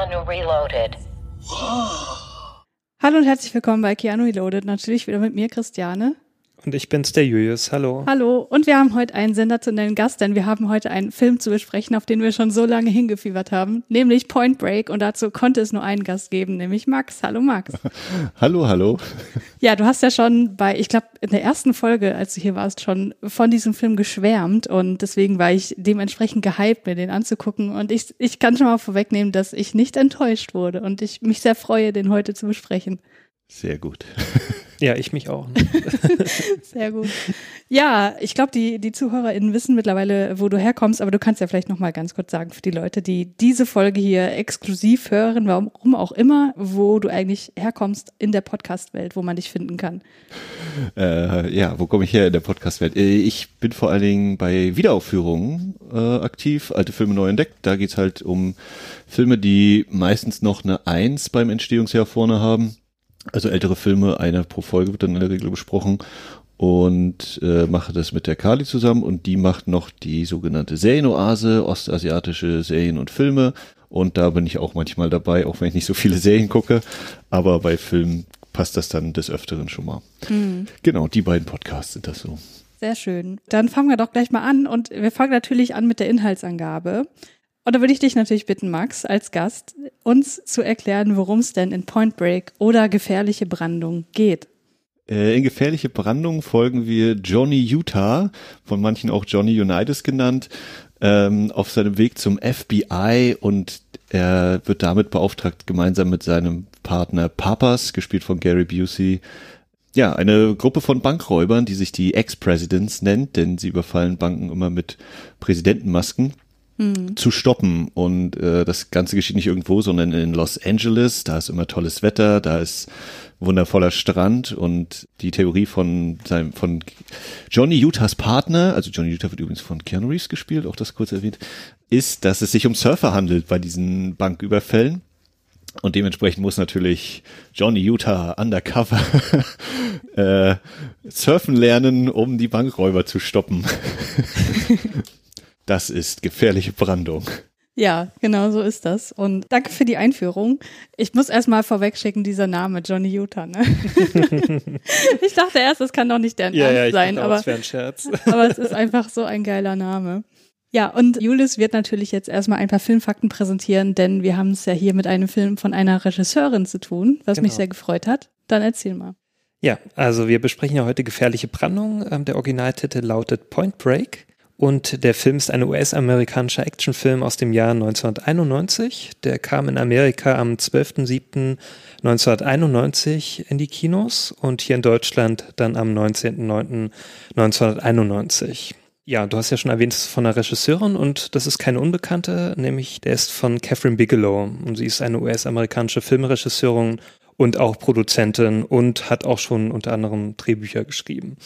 Keanu Reloaded. Hallo und herzlich willkommen bei Keanu Reloaded. Natürlich wieder mit mir, Christiane. Und ich bin's, der Julius. Hallo. Hallo. Und wir haben heute einen sensationellen Gast, denn wir haben heute einen Film zu besprechen, auf den wir schon so lange hingefiebert haben, nämlich Point Break. Und dazu konnte es nur einen Gast geben, nämlich Max. Hallo Max. Hallo, hallo. Ja, du hast ja schon bei, ich glaube, in der ersten Folge, als du hier warst, schon von diesem Film geschwärmt und deswegen war ich dementsprechend gehypt, mir den anzugucken. Und ich, ich kann schon mal vorwegnehmen, dass ich nicht enttäuscht wurde und ich mich sehr freue, den heute zu besprechen. Sehr gut. Ja, ich mich auch. Sehr gut. Ja, ich glaube, die, die ZuhörerInnen wissen mittlerweile, wo du herkommst, aber du kannst ja vielleicht noch mal ganz kurz sagen für die Leute, die diese Folge hier exklusiv hören, warum auch immer, wo du eigentlich herkommst in der Podcast-Welt, wo man dich finden kann. Äh, ja, wo komme ich her in der Podcast-Welt? Äh, Ich bin vor allen Dingen bei Wiederaufführungen äh, aktiv, alte Filme neu entdeckt. Da geht's halt um Filme, die meistens noch eine Eins beim Entstehungsjahr vorne haben. Also ältere Filme, eine pro Folge wird dann in der Regel besprochen. Und äh, mache das mit der Kali zusammen und die macht noch die sogenannte Serienoase, ostasiatische Serien und Filme. Und da bin ich auch manchmal dabei, auch wenn ich nicht so viele Serien gucke. Aber bei Filmen passt das dann des Öfteren schon mal. Genau, die beiden Podcasts sind das so. Sehr schön. Dann fangen wir doch gleich mal an und wir fangen natürlich an mit der Inhaltsangabe. Und da würde ich dich natürlich bitten, Max, als Gast, uns zu erklären, worum es denn in Point Break oder gefährliche Brandung geht. Äh, in gefährliche Brandung folgen wir Johnny Utah, von manchen auch Johnny Unitas genannt, ähm, auf seinem Weg zum FBI und er wird damit beauftragt, gemeinsam mit seinem Partner Papas, gespielt von Gary Busey, ja, eine Gruppe von Bankräubern, die sich die Ex-Presidents nennt, denn sie überfallen Banken immer mit Präsidentenmasken zu stoppen. Und äh, das Ganze geschieht nicht irgendwo, sondern in Los Angeles. Da ist immer tolles Wetter, da ist wundervoller Strand und die Theorie von seinem von Johnny Utahs Partner, also Johnny Utah wird übrigens von Keanu Reeves gespielt, auch das kurz erwähnt, ist, dass es sich um Surfer handelt bei diesen Banküberfällen. Und dementsprechend muss natürlich Johnny Utah undercover äh, surfen lernen, um die Bankräuber zu stoppen. das ist gefährliche Brandung. Ja, genau so ist das. Und danke für die Einführung. Ich muss erstmal vorwegschicken, dieser Name, Johnny Utah, ne? ich dachte erst, das kann doch nicht der Ja, Ernst ja, ich sein, auch, aber, es wäre ein Scherz. aber es ist einfach so ein geiler Name. Ja, und Julius wird natürlich jetzt erstmal ein paar Filmfakten präsentieren, denn wir haben es ja hier mit einem Film von einer Regisseurin zu tun, was mich Genau. sehr gefreut hat. Dann erzähl mal. Ja, also wir besprechen ja heute Gefährliche Brandung. Ähm, Der Originaltitel lautet Point Break. Und der Film ist ein US-amerikanischer Actionfilm aus dem Jahr 1991. Der kam in Amerika am 12.07.1991 in die Kinos und hier in Deutschland dann am 19.09.1991. Ja, du hast ja schon erwähnt, es ist von einer Regisseurin und das ist keine Unbekannte, nämlich der ist von Catherine Bigelow und sie ist eine US-amerikanische Filmregisseurin und auch Produzentin und hat auch schon unter anderem Drehbücher geschrieben.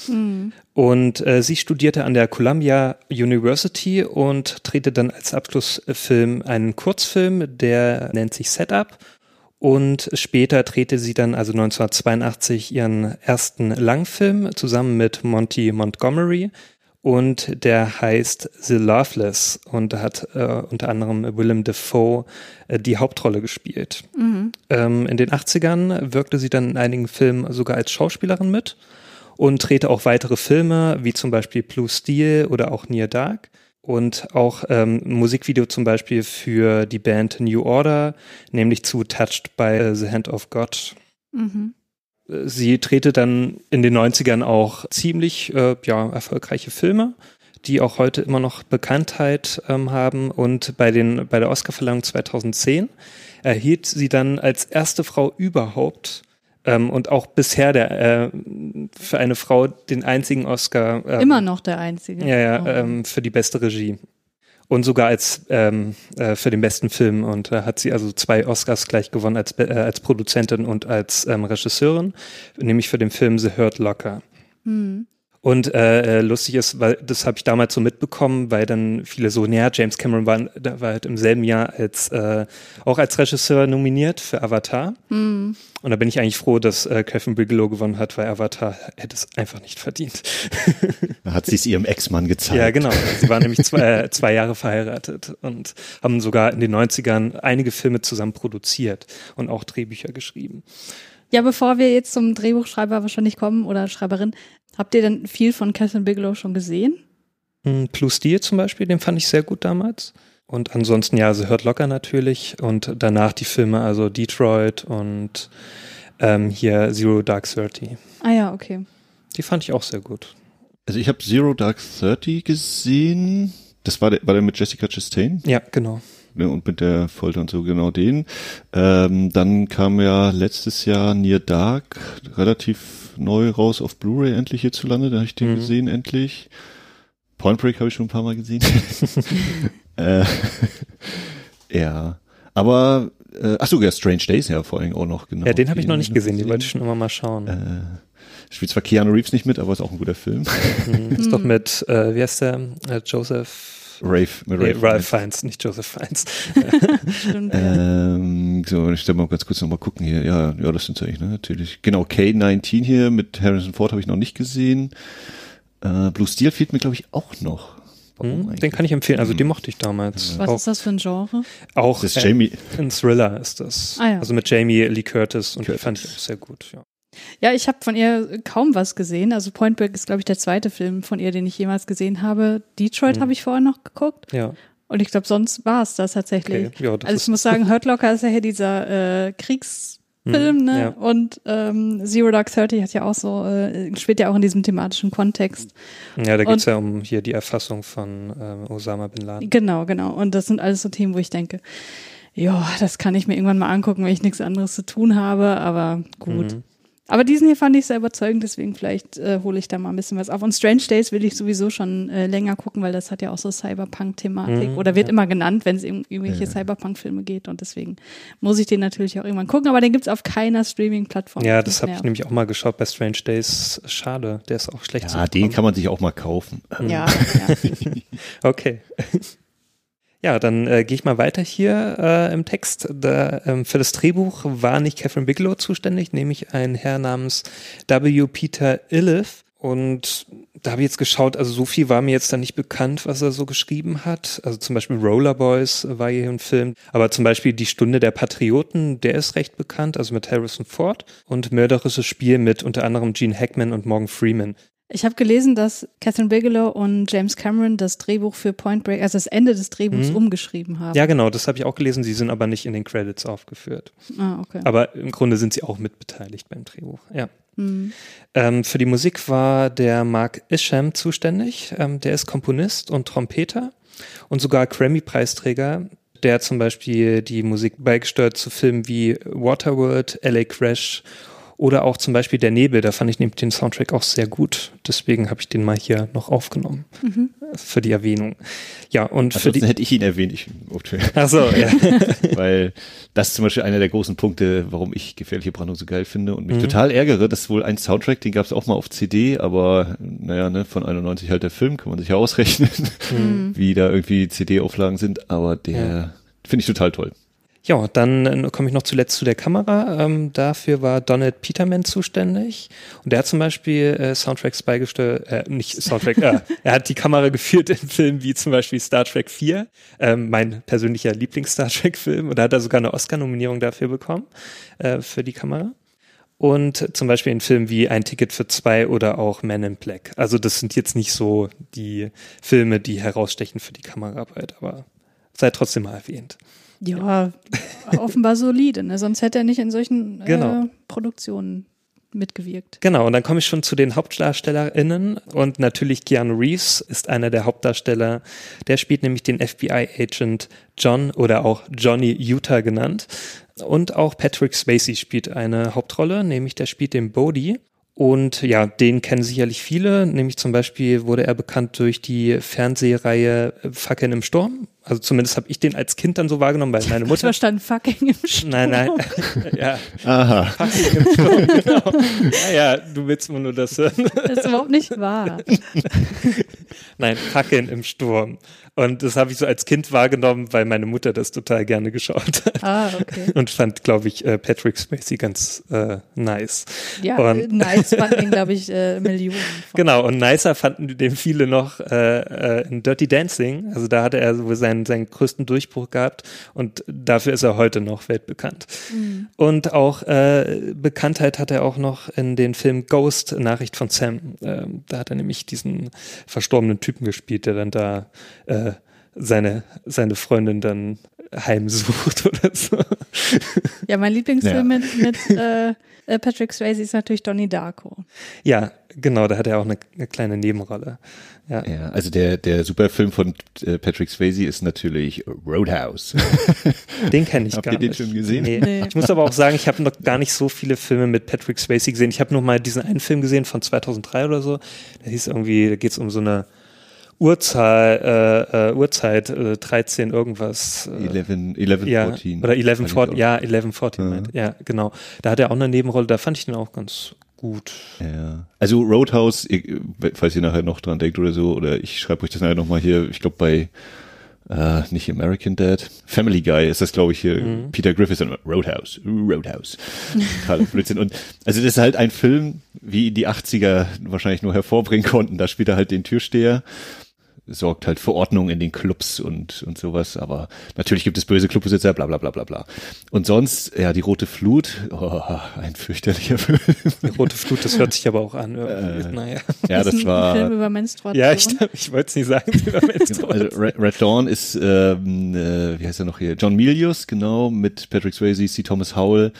Und äh, sie studierte an der Columbia University und drehte dann als Abschlussfilm einen Kurzfilm, der nennt sich Setup. Und später drehte sie dann also 1982 ihren ersten Langfilm zusammen mit Monty Montgomery. Und der heißt The Loveless und da hat äh, unter anderem Willem Dafoe äh, die Hauptrolle gespielt. Ähm, in den 80ern wirkte sie dann in einigen Filmen sogar als Schauspielerin mit und drehte auch weitere Filme, wie zum Beispiel Blue Steel oder auch Near Dark. Und auch ähm, ein Musikvideo zum Beispiel für die Band New Order, nämlich zu Touched by the Hand of God. Mhm. Sie drehte dann in den 90ern auch ziemlich äh, ja, erfolgreiche Filme, die auch heute immer noch Bekanntheit ähm, haben. Und bei, den, bei der Oscarverleihung 2010 erhielt sie dann als erste Frau überhaupt ähm, und auch bisher der, äh, für eine Frau den einzigen Oscar. Ähm, Immer noch der Einzige. Ja, ja, Oh. ähm, für die beste Regie. Und sogar als ähm, äh, für den besten Film und da hat sie also zwei Oscars gleich gewonnen als äh, als Produzentin und als ähm, Regisseurin, nämlich für den Film The Hurt Locker. Hm. Und äh, äh, lustig ist, weil das habe ich damals so mitbekommen, weil dann viele so, naja, James Cameron war, da war halt im selben Jahr als äh, auch als Regisseur nominiert für Avatar. Hm. Und da bin ich eigentlich froh, dass äh, Catherine Bigelow gewonnen hat, weil Avatar hätte es einfach nicht verdient. Da hat sie es ihrem Ex-Mann gezeigt. Ja, genau. Sie waren nämlich zwei, äh, zwei Jahre verheiratet und haben sogar in den 90ern einige Filme zusammen produziert und auch Drehbücher geschrieben. Ja, bevor wir jetzt zum Drehbuchschreiber wahrscheinlich kommen oder Schreiberin, habt ihr denn viel von Catherine Bigelow schon gesehen? Hm, Blue Steel zum Beispiel, den fand ich sehr gut damals. Und ansonsten, ja, sie hört locker natürlich. Und danach die Filme, also Detroit und ähm, hier Zero Dark Thirty. Ah ja, okay. Die fand ich auch sehr gut. Also ich habe Zero Dark Thirty gesehen. Das war der, war der mit Jessica Chastain Ja, genau. Ne, und mit der Folter und so, genau den. Ähm, dann kam ja letztes Jahr Near Dark relativ neu raus auf Blu-ray endlich hierzulande. Da habe ich den Mhm. gesehen endlich. Point Break habe ich schon ein paar Mal gesehen. äh, ja, aber äh, ach so, ja, Strange Days ja vor allem auch noch genau. Ja, den habe ich noch nicht gesehen, den wollte ich schon immer mal schauen. Äh, spielt zwar Keanu Reeves nicht mit, aber ist auch ein guter Film. Mhm. Ist doch mit, äh, wie heißt der? Äh, Joseph. Rafe, mit Nee, Rafe Ralph Fiennes, nicht Joseph Fiennes. Stimmt. Ähm, so, ich stelle mal ganz kurz nochmal gucken hier. Ja, ja, das sind eigentlich, ne, natürlich. Genau, K19 hier mit Harrison Ford habe ich noch nicht gesehen. Äh, Blue Steel fehlt mir, glaube ich, auch noch. Warum Hm, den kann ich empfehlen, also Hm. den mochte ich damals. Was auch, ist das für ein Genre? Auch Das ist äh, Jamie. ein Thriller ist das. Ah ja. Also mit Jamie Lee Curtis und die Curtis. fand ich auch sehr gut, ja. Ja, ich habe von ihr kaum was gesehen. Also Point Break ist, glaube ich, der zweite Film von ihr, den ich jemals gesehen habe. Detroit Mhm. habe ich vorher noch geguckt. Ja, Und ich glaube, sonst war es das tatsächlich. okay. Ja, das also ich muss sagen, Hurt Locker ist ja hier dieser äh, Kriegsfilm, Mhm, ne? ja. Und ähm, Zero Dark Thirty hat ja auch so, äh, spielt ja auch in diesem thematischen Kontext. ja, da geht's und- ja um hier die Erfassung von ähm, Osama Bin Laden. Genau, genau. Und das sind alles so Themen, wo ich denke, ja, das kann ich mir irgendwann mal angucken, wenn ich nichts anderes zu tun habe, aber gut. Mhm. Aber diesen hier fand ich sehr überzeugend, deswegen vielleicht äh, hole ich da mal ein bisschen was auf. Und Strange Days will ich sowieso schon äh, länger gucken, weil das hat ja auch so Cyberpunk-Thematik Mhm, oder wird ja. immer genannt, wenn es um irgendwelche Cyberpunk-Filme geht und deswegen muss ich den natürlich auch irgendwann gucken, aber den gibt's auf keiner Streaming-Plattform. Ja, das habe ich nämlich auch mal geschaut bei Strange Days. Schade, der ist auch schlecht Ja, den kann man sich auch mal kaufen. Ja, ja. Okay. Ja, dann äh, gehe ich mal weiter hier äh, im Text. Da, ähm, für das Drehbuch war nicht Catherine Bigelow zuständig, nämlich ein Herr namens W. Peter Iliff. Und da habe ich jetzt geschaut, also so viel war mir jetzt da nicht bekannt, was er so geschrieben hat. Also zum Beispiel Rollerboys war hier ein Film, aber zum Beispiel Die Stunde der Patrioten, der ist recht bekannt, also mit Harrison Ford. Und Mörderisches Spiel mit unter anderem Gene Hackman und Morgan Freeman. Ich habe gelesen, dass Catherine Bigelow und James Cameron das Drehbuch für Point Break, also das Ende des Drehbuchs Mhm. umgeschrieben haben. Ja, genau, das habe ich auch gelesen. Sie sind aber nicht in den Credits aufgeführt. Ah, okay. Aber im Grunde sind sie auch mitbeteiligt beim Drehbuch. Ja. Mhm. Ähm, für die Musik war der Mark Isham zuständig. Ähm, der ist Komponist und Trompeter und sogar Grammy-Preisträger. Der zum Beispiel die Musik beigesteuert zu Filmen wie Waterworld, LA Crash oder auch zum Beispiel Der Nebel. Da fand ich nämlich den Soundtrack auch sehr gut. Deswegen habe ich den mal hier noch aufgenommen Mhm. für die Erwähnung. Ja, und für Ansonsten die. hätte ich ihn erwähnt, ich, Ach so, ja. weil das ist zum Beispiel einer der großen Punkte, warum ich gefährliche Brandung so geil finde und mich Mhm. total ärgere. Das ist wohl ein Soundtrack, den gab es auch mal auf CD, aber naja, ne, von 91 halt der Film, kann man sich ja ausrechnen, Mhm. wie da irgendwie CD-Auflagen sind, aber der Ja. finde ich total toll. Ja, dann äh, komme ich noch zuletzt zu der Kamera. Ähm, dafür war Donald Peterman zuständig. Und der hat zum Beispiel äh, Soundtracks beigesteuert, äh, nicht Soundtrack, äh, er hat die Kamera geführt in Filmen wie zum Beispiel Star Trek 4, ähm, mein persönlicher Lieblings-Star Trek-Film. Und da hat er sogar eine Oscar-Nominierung dafür bekommen, äh, für die Kamera. Und zum Beispiel in Filmen wie Ein Ticket für zwei oder auch Man in Black. Also das sind jetzt nicht so die Filme, die herausstechen für die Kameraarbeit, aber sei trotzdem mal erwähnt. Ja, offenbar solide, ne? sonst hätte er nicht in solchen Genau. äh, Produktionen mitgewirkt. Genau, und dann komme ich schon zu den HauptdarstellerInnen und natürlich Keanu Reeves ist einer der Hauptdarsteller. Der spielt nämlich den FBI-Agent John oder auch Johnny Utah genannt. Und auch Patrick Swayze spielt eine Hauptrolle, nämlich der spielt den Bodhi. Und ja, den kennen sicherlich viele. Nämlich zum Beispiel wurde er bekannt durch die Fernsehreihe Fackeln im Sturm. Also zumindest habe ich den als Kind dann so wahrgenommen, weil meine Ich Mutter. verstanden, fucking im Sturm. Nein, nein. ja, Aha. Fackeln im Sturm, genau. Naja, du willst wohl nur das hören. Das ist überhaupt nicht wahr. Nein, Fackeln im Sturm. Und das habe ich so als Kind wahrgenommen, weil meine Mutter das total gerne geschaut hat. Ah, okay. Und fand, glaube ich, äh, Patrick Spacey ganz äh, nice. Ja, Und- nice fanden glaube ich, äh, Millionen. Von. Genau, und nicer fanden den viele noch äh, äh, in Dirty Dancing. Also da hatte er so seinen, seinen größten Durchbruch gehabt und dafür ist er heute noch weltbekannt. Und auch äh, Bekanntheit hat er auch noch in den Film Ghost, Nachricht von Sam. Ähm, da hat er nämlich diesen verstorbenen Typen gespielt, der dann da äh, seine, seine Freundin dann heimsucht oder so. Ja, mein Lieblingsfilm Ja. mit, mit äh, äh, Patrick Swayze ist natürlich Donnie Darko. Ja, genau, da hat er auch eine, eine kleine Nebenrolle. Ja. Ja, also der, der Superfilm von äh, Patrick Swayze ist natürlich Roadhouse. Den kenne ich Habt gar ihr den nicht. schon gesehen? Nee. Nee. Ich muss aber auch sagen, ich habe noch gar nicht so viele Filme mit Patrick Swayze gesehen. Ich habe nur mal diesen einen Film gesehen von 2003 oder so. Der hieß irgendwie, da geht es um so eine Urzahl, äh, äh, Uhrzeit, äh, 13 irgendwas. Äh, 11, 11 ja, 14. oder 11, 14, Ja. ja, 11, 14, Ja. meint. ja, genau. Da hat er auch eine Nebenrolle, da fand ich den auch ganz gut. Ja. Also Roadhouse, ihr- falls ihr nachher noch dran denkt oder so, oder ich schreibe euch das nachher nochmal hier, ich glaube bei äh, nicht American Dad, Family Guy ist das, glaube ich, hier, Mhm. Peter Griffiths und Roadhouse, Roadhouse. Karl Blödsinn. Und also das ist halt ein Film, wie die 80er wahrscheinlich nur hervorbringen konnten. Da spielt er halt den Türsteher sorgt halt für Ordnung in den Clubs und, und sowas. Aber natürlich gibt es böse Clubbesitzer, bla bla bla bla bla. Und sonst, ja, die Rote Flut, oh, ein fürchterlicher Film. Die Rote Flut, das hört sich aber auch an. irgendwie. naja. ja, ist das ein, ein war. Film über Menstruation. Ja, ich, ich wollte es nicht sagen. über Menstruation. Also Red, Red Dawn ist, ähm, äh, wie heißt er noch hier? John Milius, genau, mit Patrick Swayze, C. Thomas Howell,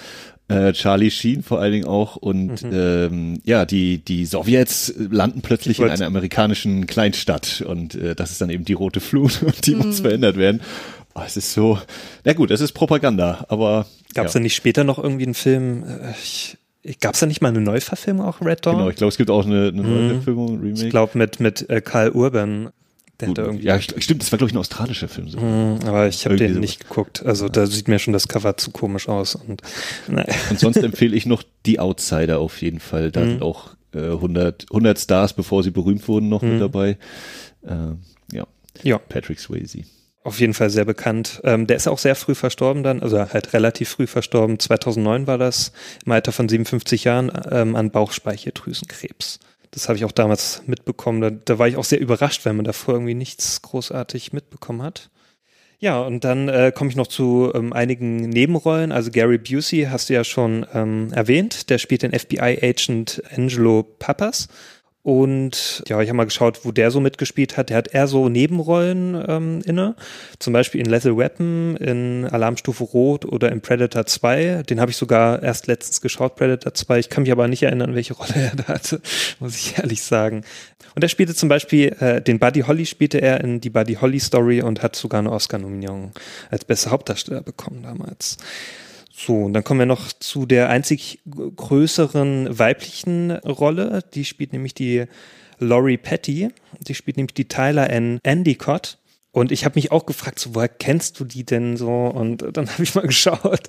äh, Charlie Sheen vor allen Dingen auch und ähm, ja, die die Sowjets landen plötzlich Ich in einer amerikanischen Kleinstadt und äh, das ist dann eben die rote Flut und die muss verändert werden. Oh, es ist so, na gut, es ist Propaganda, aber Gab es ja, da nicht später noch irgendwie einen Film? äh, Ich, Gab es da nicht mal eine Neuverfilmung auch, Red Dawn? genau, ich glaube, es gibt auch eine, eine neue Verfilmung, ein Remake. Ich glaube mit, mit äh, Karl Urban. Der Gut, irgendwie. ja, st- stimmt, das war glaube ich ein australischer Film. So. Hm, aber ich habe den nicht geguckt. Also da sieht mir schon das Cover zu komisch aus. Und, naja. Und sonst empfehle ich noch die Outsider auf jeden Fall. Da sind auch äh, 100, 100 Stars, bevor sie berühmt wurden, noch mit dabei. Ähm, ja, Ja, Patrick Swayze. auf jeden Fall sehr bekannt. Ähm, der ist auch sehr früh verstorben dann, also halt relativ früh verstorben. 2009 war das, im Alter von 57 Jahren, ähm, an Bauchspeicheldrüsenkrebs. Das habe ich auch damals mitbekommen. Da, da war ich auch sehr überrascht, weil man davor irgendwie nichts großartig mitbekommen hat. Ja, und dann äh, komme ich noch zu ähm, einigen Nebenrollen. Also Gary Busey hast du ja schon ähm, erwähnt. Der spielt den FBI-Agent Angelo Pappas. Und ja, ich habe mal geschaut, wo der so mitgespielt hat. Der hat eher so Nebenrollen ähm, inne. Zum Beispiel in Lethal Weapon, in Alarmstufe Rot oder in Predator 2. Den habe ich sogar erst letztens geschaut, Predator 2. Ich kann mich aber nicht erinnern, welche Rolle er da hatte, muss ich ehrlich sagen. Und er spielte zum Beispiel, äh, den Buddy Holly spielte er in die Buddy Holly Story und hat sogar eine Oscar-Nominierung als bester Hauptdarsteller bekommen damals. So, und dann kommen wir noch zu der einzig größeren weiblichen Rolle. Die spielt nämlich die Laurie Petty. Die spielt nämlich die Tyler N. Endicott. Und ich habe mich auch gefragt, so, woher kennst du die denn so? Und dann habe ich mal geschaut.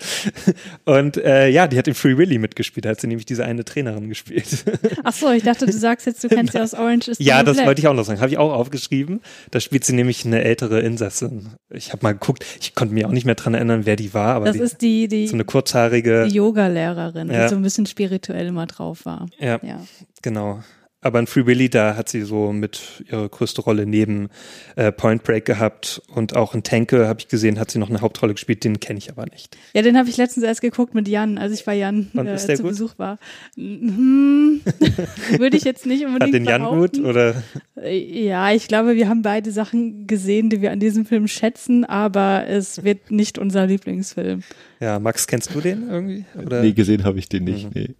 Und äh, ja, die hat in Free Willy mitgespielt, da hat sie nämlich diese eine Trainerin gespielt. Ach so, ich dachte, du sagst jetzt, du kennst sie aus Orange is the Ja, das Black. wollte ich auch noch sagen. Habe ich auch aufgeschrieben. Da spielt sie nämlich eine ältere Insassin. Ich habe mal geguckt, ich konnte mich auch nicht mehr dran erinnern, wer die war, aber Das die, ist die, die, so eine kurzhaarige. die Yoga-Lehrerin, Ja. die so ein bisschen spirituell immer drauf war. ja, Ja. genau. Aber in Free Willy, da hat sie so mit ihre größte Rolle neben äh, Point Break gehabt und auch in Tanke habe ich gesehen, hat sie noch eine Hauptrolle gespielt, den kenne ich aber nicht. Ja, den habe ich letztens erst geguckt mit Jan, als ich bei Jan äh, ist der zu gut? Besuch war. Hm, Würde ich jetzt nicht unbedingt Hat den Jan gut oder? Ja, ich glaube, wir haben beide Sachen gesehen, die wir an diesem Film schätzen, aber es wird nicht unser Lieblingsfilm. Ja, Max, kennst du den irgendwie? Oder? Nee, gesehen habe ich den nicht. Nee.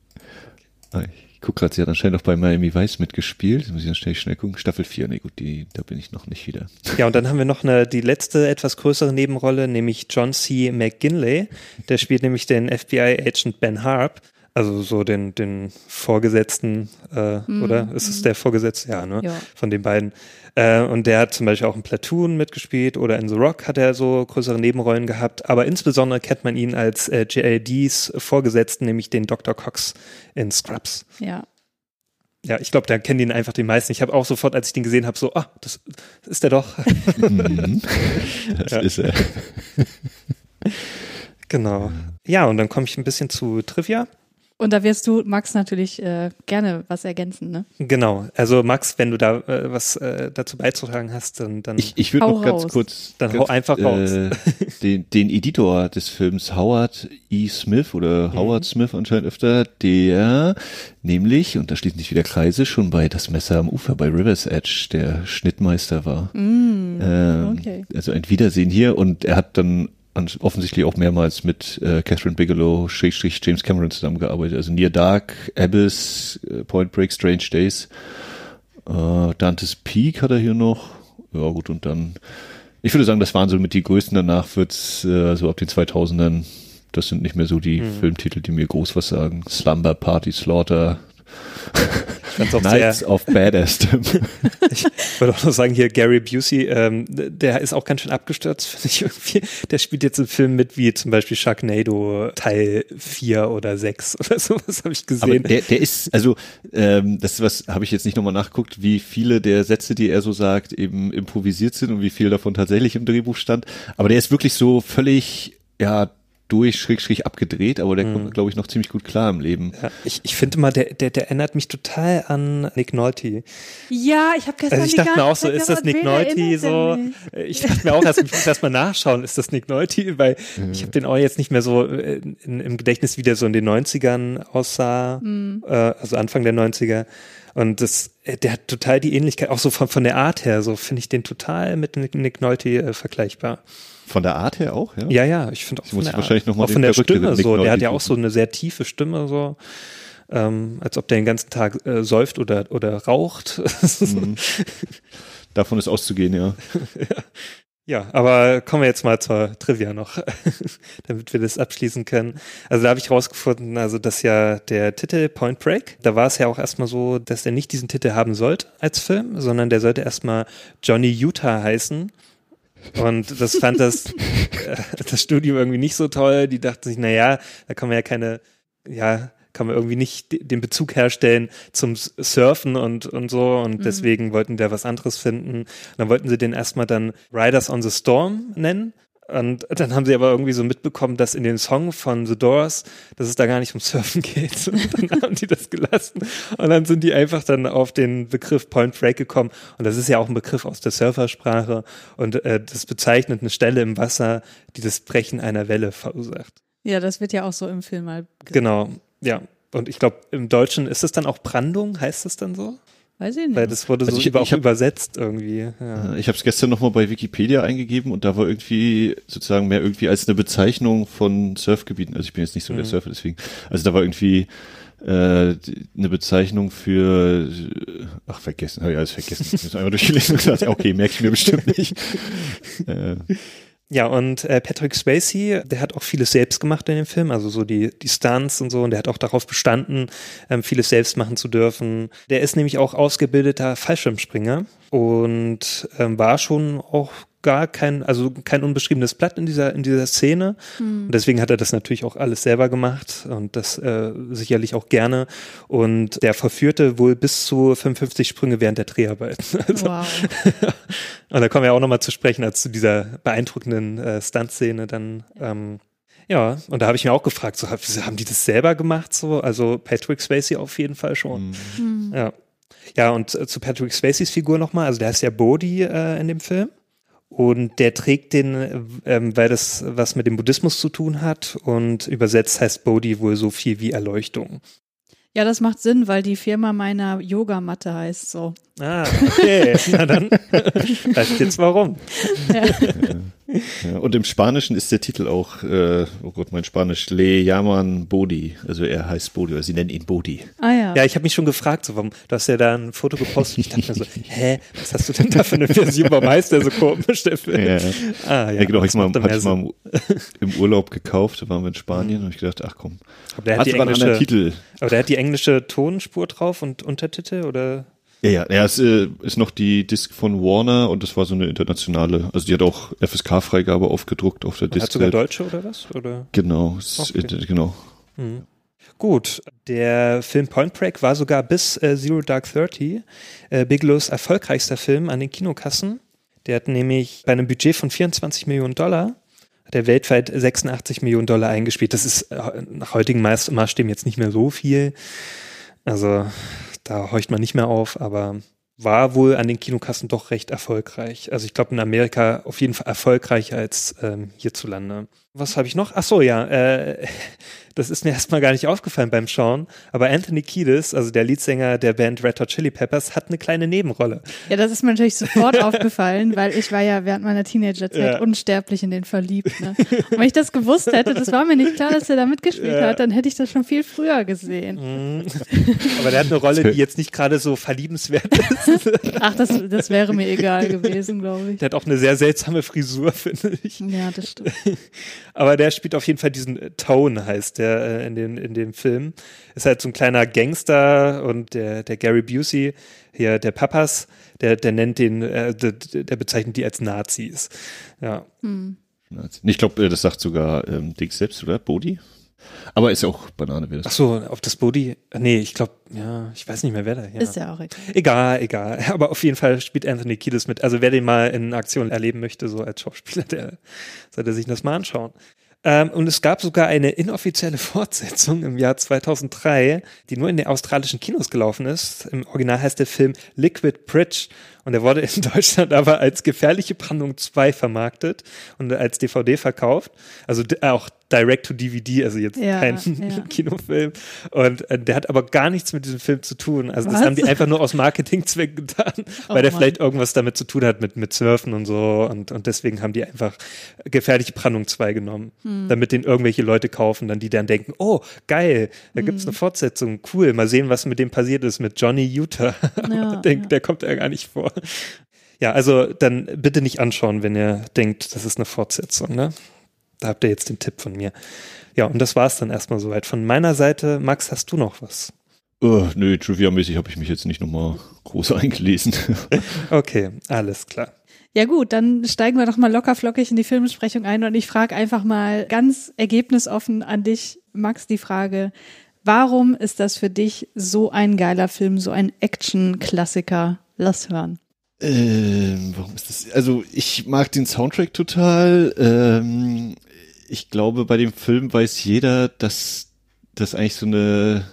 Ah, Ich guck gerade, sie hat anscheinend auch bei Miami Vice mitgespielt. Muss ich dann schnell, schnell gucken. Staffel 4, nee gut, die, da bin ich noch nicht wieder. Ja, und dann haben wir noch eine, die letzte etwas größere Nebenrolle, nämlich John C. McGinley. Der spielt nämlich den FBI-Agent Ben Harp. Also so den, den Vorgesetzten, äh, Mhm, oder? Ist es mhm. der Vorgesetzte? Ja, ne? Ja. Von den beiden. Äh, und der hat zum Beispiel auch in Platoon mitgespielt oder in The Rock hat er so größere Nebenrollen gehabt. Aber insbesondere kennt man ihn als äh, JLDs Vorgesetzten, nämlich den Dr. Cox in Scrubs. Ja. Ja, ich glaube, da kennen ihn einfach die meisten. Ich habe auch sofort, als ich den gesehen habe, so, ah, das ist der doch. Mhm. Das Ja. ist er. genau. Ja, und dann komme ich ein bisschen zu Trivia. Und da wirst du, Max, natürlich äh, gerne was ergänzen, ne? Genau. Also Max, wenn du da äh, was äh, dazu beizutragen hast, dann, dann Ich, ich würde noch ganz raus. kurz Dann ganz, hau einfach raus. Äh, den, den Editor des Films Howard E. Smith oder Mhm. Howard Smith anscheinend öfter, der nämlich, und da schließen sich wieder Kreise, schon bei Das Messer am Ufer bei River's Edge der Schnittmeister war. Mm, Ähm, okay. Also ein Wiedersehen hier und er hat dann an- offensichtlich auch mehrmals mit äh, Catherine Bigelow, Schrägstrich James Cameron zusammengearbeitet. Also Near Dark, Abyss, äh, Point Break, Strange Days, äh, Dante's Peak hat er hier noch. Ja gut, und dann, ich würde sagen, das waren so mit die größten. Danach wird's äh, so ab den 2000ern, das sind nicht mehr so die Filmtitel, die mir groß was sagen. Slumber, Party, Slaughter, fand's auch Knights sehr, of Badass. ich wollte auch noch sagen, hier Gary Busey, ähm, der ist auch ganz schön abgestürzt, finde ich irgendwie. Der spielt jetzt in Filmen mit, wie zum Beispiel Sharknado Teil 4 oder 6 oder sowas habe ich Aber gesehen. der, der ist, also ähm, das ist was, habe ich jetzt nicht nochmal nachgeguckt, wie viele der Sätze, die er so sagt, eben improvisiert sind und wie viel davon tatsächlich im Drehbuch stand. Aber der ist wirklich so völlig, ja, durch, schräg, schräg abgedreht, aber der kommt, glaube ich, noch ziemlich gut klar im Leben. ja, ich, ich finde mal, der, der, der erinnert mich total an Nick Nolte. Ja, ich habe gestern Also ich dachte mir auch so, ist das Nick Nolte so? Ich dachte mir auch, ich muss erst mal nachschauen, ist das Nick Nolte? Weil ich habe den auch jetzt nicht mehr so äh, in, im Gedächtnis, wie der so in den 90ern aussah, äh, also Anfang der 90er. Und das, der hat total die Ähnlichkeit, auch so von, von der Art her, so finde ich den total mit Nick, Nick Nolte äh, vergleichbar. Von der Art her auch, ja? Ja, ja, ich finde auch Ich von muss der Art. wahrscheinlich noch mal auch von der Stimme so. Der hat ja auch so eine sehr tiefe Stimme so. Ähm, als ob der den ganzen Tag äh, säuft oder, oder raucht. Mhm. Davon ist auszugehen, ja. Ja, aber kommen wir jetzt mal zur Trivia noch, damit wir das abschließen können. Also da habe ich rausgefunden, also dass ja der Titel Point Break, da war es ja auch erstmal so, dass er nicht diesen Titel haben sollte als Film, sondern der sollte erstmal Johnny Utah heißen. Und das fand das, äh, das Studio irgendwie nicht so toll. Die dachten sich, na ja, da kann man ja keine, ja, kann man irgendwie nicht de- den Bezug herstellen zum Surfen und, und so. Und deswegen wollten die da was anderes finden. Und dann wollten sie den erstmal dann Riders on the Storm nennen. Und dann haben sie aber irgendwie so mitbekommen, dass in dem Song von The Doors, dass es da gar nicht um Surfen geht. Und dann haben die das gelassen. Und dann sind die einfach dann auf den Begriff Point Break gekommen. Und das ist ja auch ein Begriff aus der Surfersprache. Und äh, das bezeichnet eine Stelle im Wasser, die das Brechen einer Welle verursacht. Ja, das wird ja auch so im Film mal gesagt. Genau, ja. Und ich glaube, im Deutschen ist es dann auch Brandung, heißt es dann so? Weiß ich nicht. Weil das wurde Also so ich- über, ich hab- auch übersetzt irgendwie. Ja. Ich habe es gestern nochmal bei Wikipedia eingegeben und da war irgendwie sozusagen mehr irgendwie als eine Bezeichnung von Surfgebieten. Also ich bin jetzt nicht so der Surfer, deswegen. Also da war irgendwie äh, eine Bezeichnung für ach vergessen, habe ich alles vergessen. Ich habe einfach durchgelesen und gesagt, okay, merke ich mir bestimmt nicht. äh, Ja, und äh, Patrick Swayze, der hat auch vieles selbst gemacht in dem Film, also so die, die Stunts und so, und der hat auch darauf bestanden, ähm, vieles selbst machen zu dürfen. Der ist nämlich auch ausgebildeter Fallschirmspringer und ähm, war schon auch gar kein, also kein unbeschriebenes Blatt in dieser, in dieser Szene. Und deswegen hat er das natürlich auch alles selber gemacht und das äh, sicherlich auch gerne. Und der verführte wohl bis zu 55 Sprünge während der Dreharbeiten. Also, wow. und da kommen wir auch nochmal zu sprechen, als zu dieser beeindruckenden äh, Stunt-Szene dann. Ähm, ja, und da habe ich mir auch gefragt, so, hab- haben die das selber gemacht? So, also Patrick Swayze auf jeden Fall schon. Ja. Ja, und äh, zu Patrick Swayzes Figur nochmal, also der ist ja Bodhi äh, in dem Film. Und der trägt den, ähm, weil das was mit dem Buddhismus zu tun hat und übersetzt heißt Bodhi wohl so viel wie Erleuchtung. Ja, das macht Sinn, weil die Firma meiner Yogamatte heißt so. Ah, okay. Na dann, weißt jetzt warum. Ja, und im Spanischen ist der Titel auch, äh, oh Gott, mein Spanisch, Le llaman Bodi. Also er heißt Bodi, oder sie nennen ihn Bodi. Ah ja. Ja, ich habe mich schon gefragt, so, warum, du hast ja da ein Foto gepostet. Ich dachte mir so, hä, was hast du denn da für eine Version? Warum heißt der so komisch, der Film? Ja, Ah, ja, genau, hab das ich mal, hab ich mal im, im Urlaub gekauft, da waren wir in Spanien und ich gedacht, ach komm, Aber der hat hat die englische, Titel. aber der hat die englische Tonspur drauf und Untertitel oder? Ja, ja, ja, es äh, ist noch die Disc von Warner und das war so eine internationale, also die hat auch FSK-Freigabe aufgedruckt auf der Hat Disc. sogar Deutsche oder was? Oder? Genau, Okay. äh, genau. Gut, der Film Point Break war sogar bis äh, Zero Dark Thirty äh, Bigelows erfolgreichster Film an den Kinokassen. Der hat nämlich bei einem Budget von 24 Millionen Dollar hat er weltweit 86 Millionen Dollar eingespielt. Das ist äh, nach heutigen Maß- Maßstäben jetzt nicht mehr so viel. Also da horcht man nicht mehr auf, aber war wohl an den Kinokassen doch recht erfolgreich. Also ich glaube in Amerika auf jeden Fall erfolgreicher als ähm, hierzulande. Was habe ich noch? Ach so, ja, äh, das ist mir erstmal gar nicht aufgefallen beim Schauen, aber Anthony Kiedis, also der Leadsänger der Band Red Hot Chili Peppers, hat eine kleine Nebenrolle. Ja, das ist mir natürlich sofort aufgefallen, weil ich war ja während meiner Teenagerzeit Ja. unsterblich in den verliebt. Ne? Und wenn ich das gewusst hätte, das war mir nicht klar, dass er da mitgespielt Ja. hat, dann hätte ich das schon viel früher gesehen. Aber der hat eine Rolle, die jetzt nicht gerade so verliebenswert ist. Ach, das, das wäre mir egal gewesen, glaube ich. Der hat auch eine sehr seltsame Frisur, finde ich. Ja, das stimmt. Aber der spielt auf jeden Fall diesen Tone, heißt der äh, in, den, in dem Film. Ist halt so ein kleiner Gangster und der, der Gary Busey, hier der Papas, der, der nennt den, äh, der, der bezeichnet die als Nazis. Ja. Ich glaube, das sagt sogar ähm, Dings selbst, oder? Bodi? Aber ist ja auch Banane, wer Ach das. so, ob das Body, nee, ich glaube, ja, ich weiß nicht mehr, wer da hier. Ist ja auch egal. Egal, egal. Aber auf jeden Fall spielt Anthony Kiedis mit. Also wer den mal in Aktion erleben möchte, so als Schauspieler, der sollte sich das mal anschauen. Ähm, und es gab sogar eine inoffizielle Fortsetzung im Jahr 2003, die nur in den australischen Kinos gelaufen ist. Im Original heißt der Film Liquid Bridge und er wurde in Deutschland aber als Gefährliche Brandung 2 vermarktet und als DVD verkauft. Also d- auch direct to DVD, also jetzt Ja, kein ja. Kinofilm. Und äh, der hat aber gar nichts mit diesem Film zu tun. Also das Was? haben die einfach nur aus Marketingzwecken getan, weil Oh der Mann. vielleicht irgendwas damit zu tun hat mit, mit Surfen und so. Und, und deswegen haben die einfach Gefährliche Brandung 2 genommen, Hm. damit den irgendwelche Leute kaufen, dann die dann denken, oh, geil, da gibt's Hm. eine Fortsetzung, cool, mal sehen, was mit dem passiert ist, mit Johnny Utah. Ja, ja. Der kommt ja gar nicht vor. Ja, also dann bitte nicht anschauen, wenn ihr denkt, das ist eine Fortsetzung, ne? Da habt ihr jetzt den Tipp von mir. Ja, und das war's dann erstmal soweit. Von meiner Seite, Max, hast du noch was? Oh, nö, Trivia-mäßig habe ich mich jetzt nicht nochmal groß eingelesen. Okay, alles klar. Ja gut, dann steigen wir doch mal locker flockig in die Filmbesprechung ein und ich frage einfach mal ganz ergebnisoffen an dich, Max, die Frage, warum ist das für dich so ein geiler Film, so ein Action-Klassiker? Lass hören. Ähm, warum ist das? Also ich mag den Soundtrack total. Ähm, ich glaube, bei dem Film weiß jeder, dass das eigentlich so eine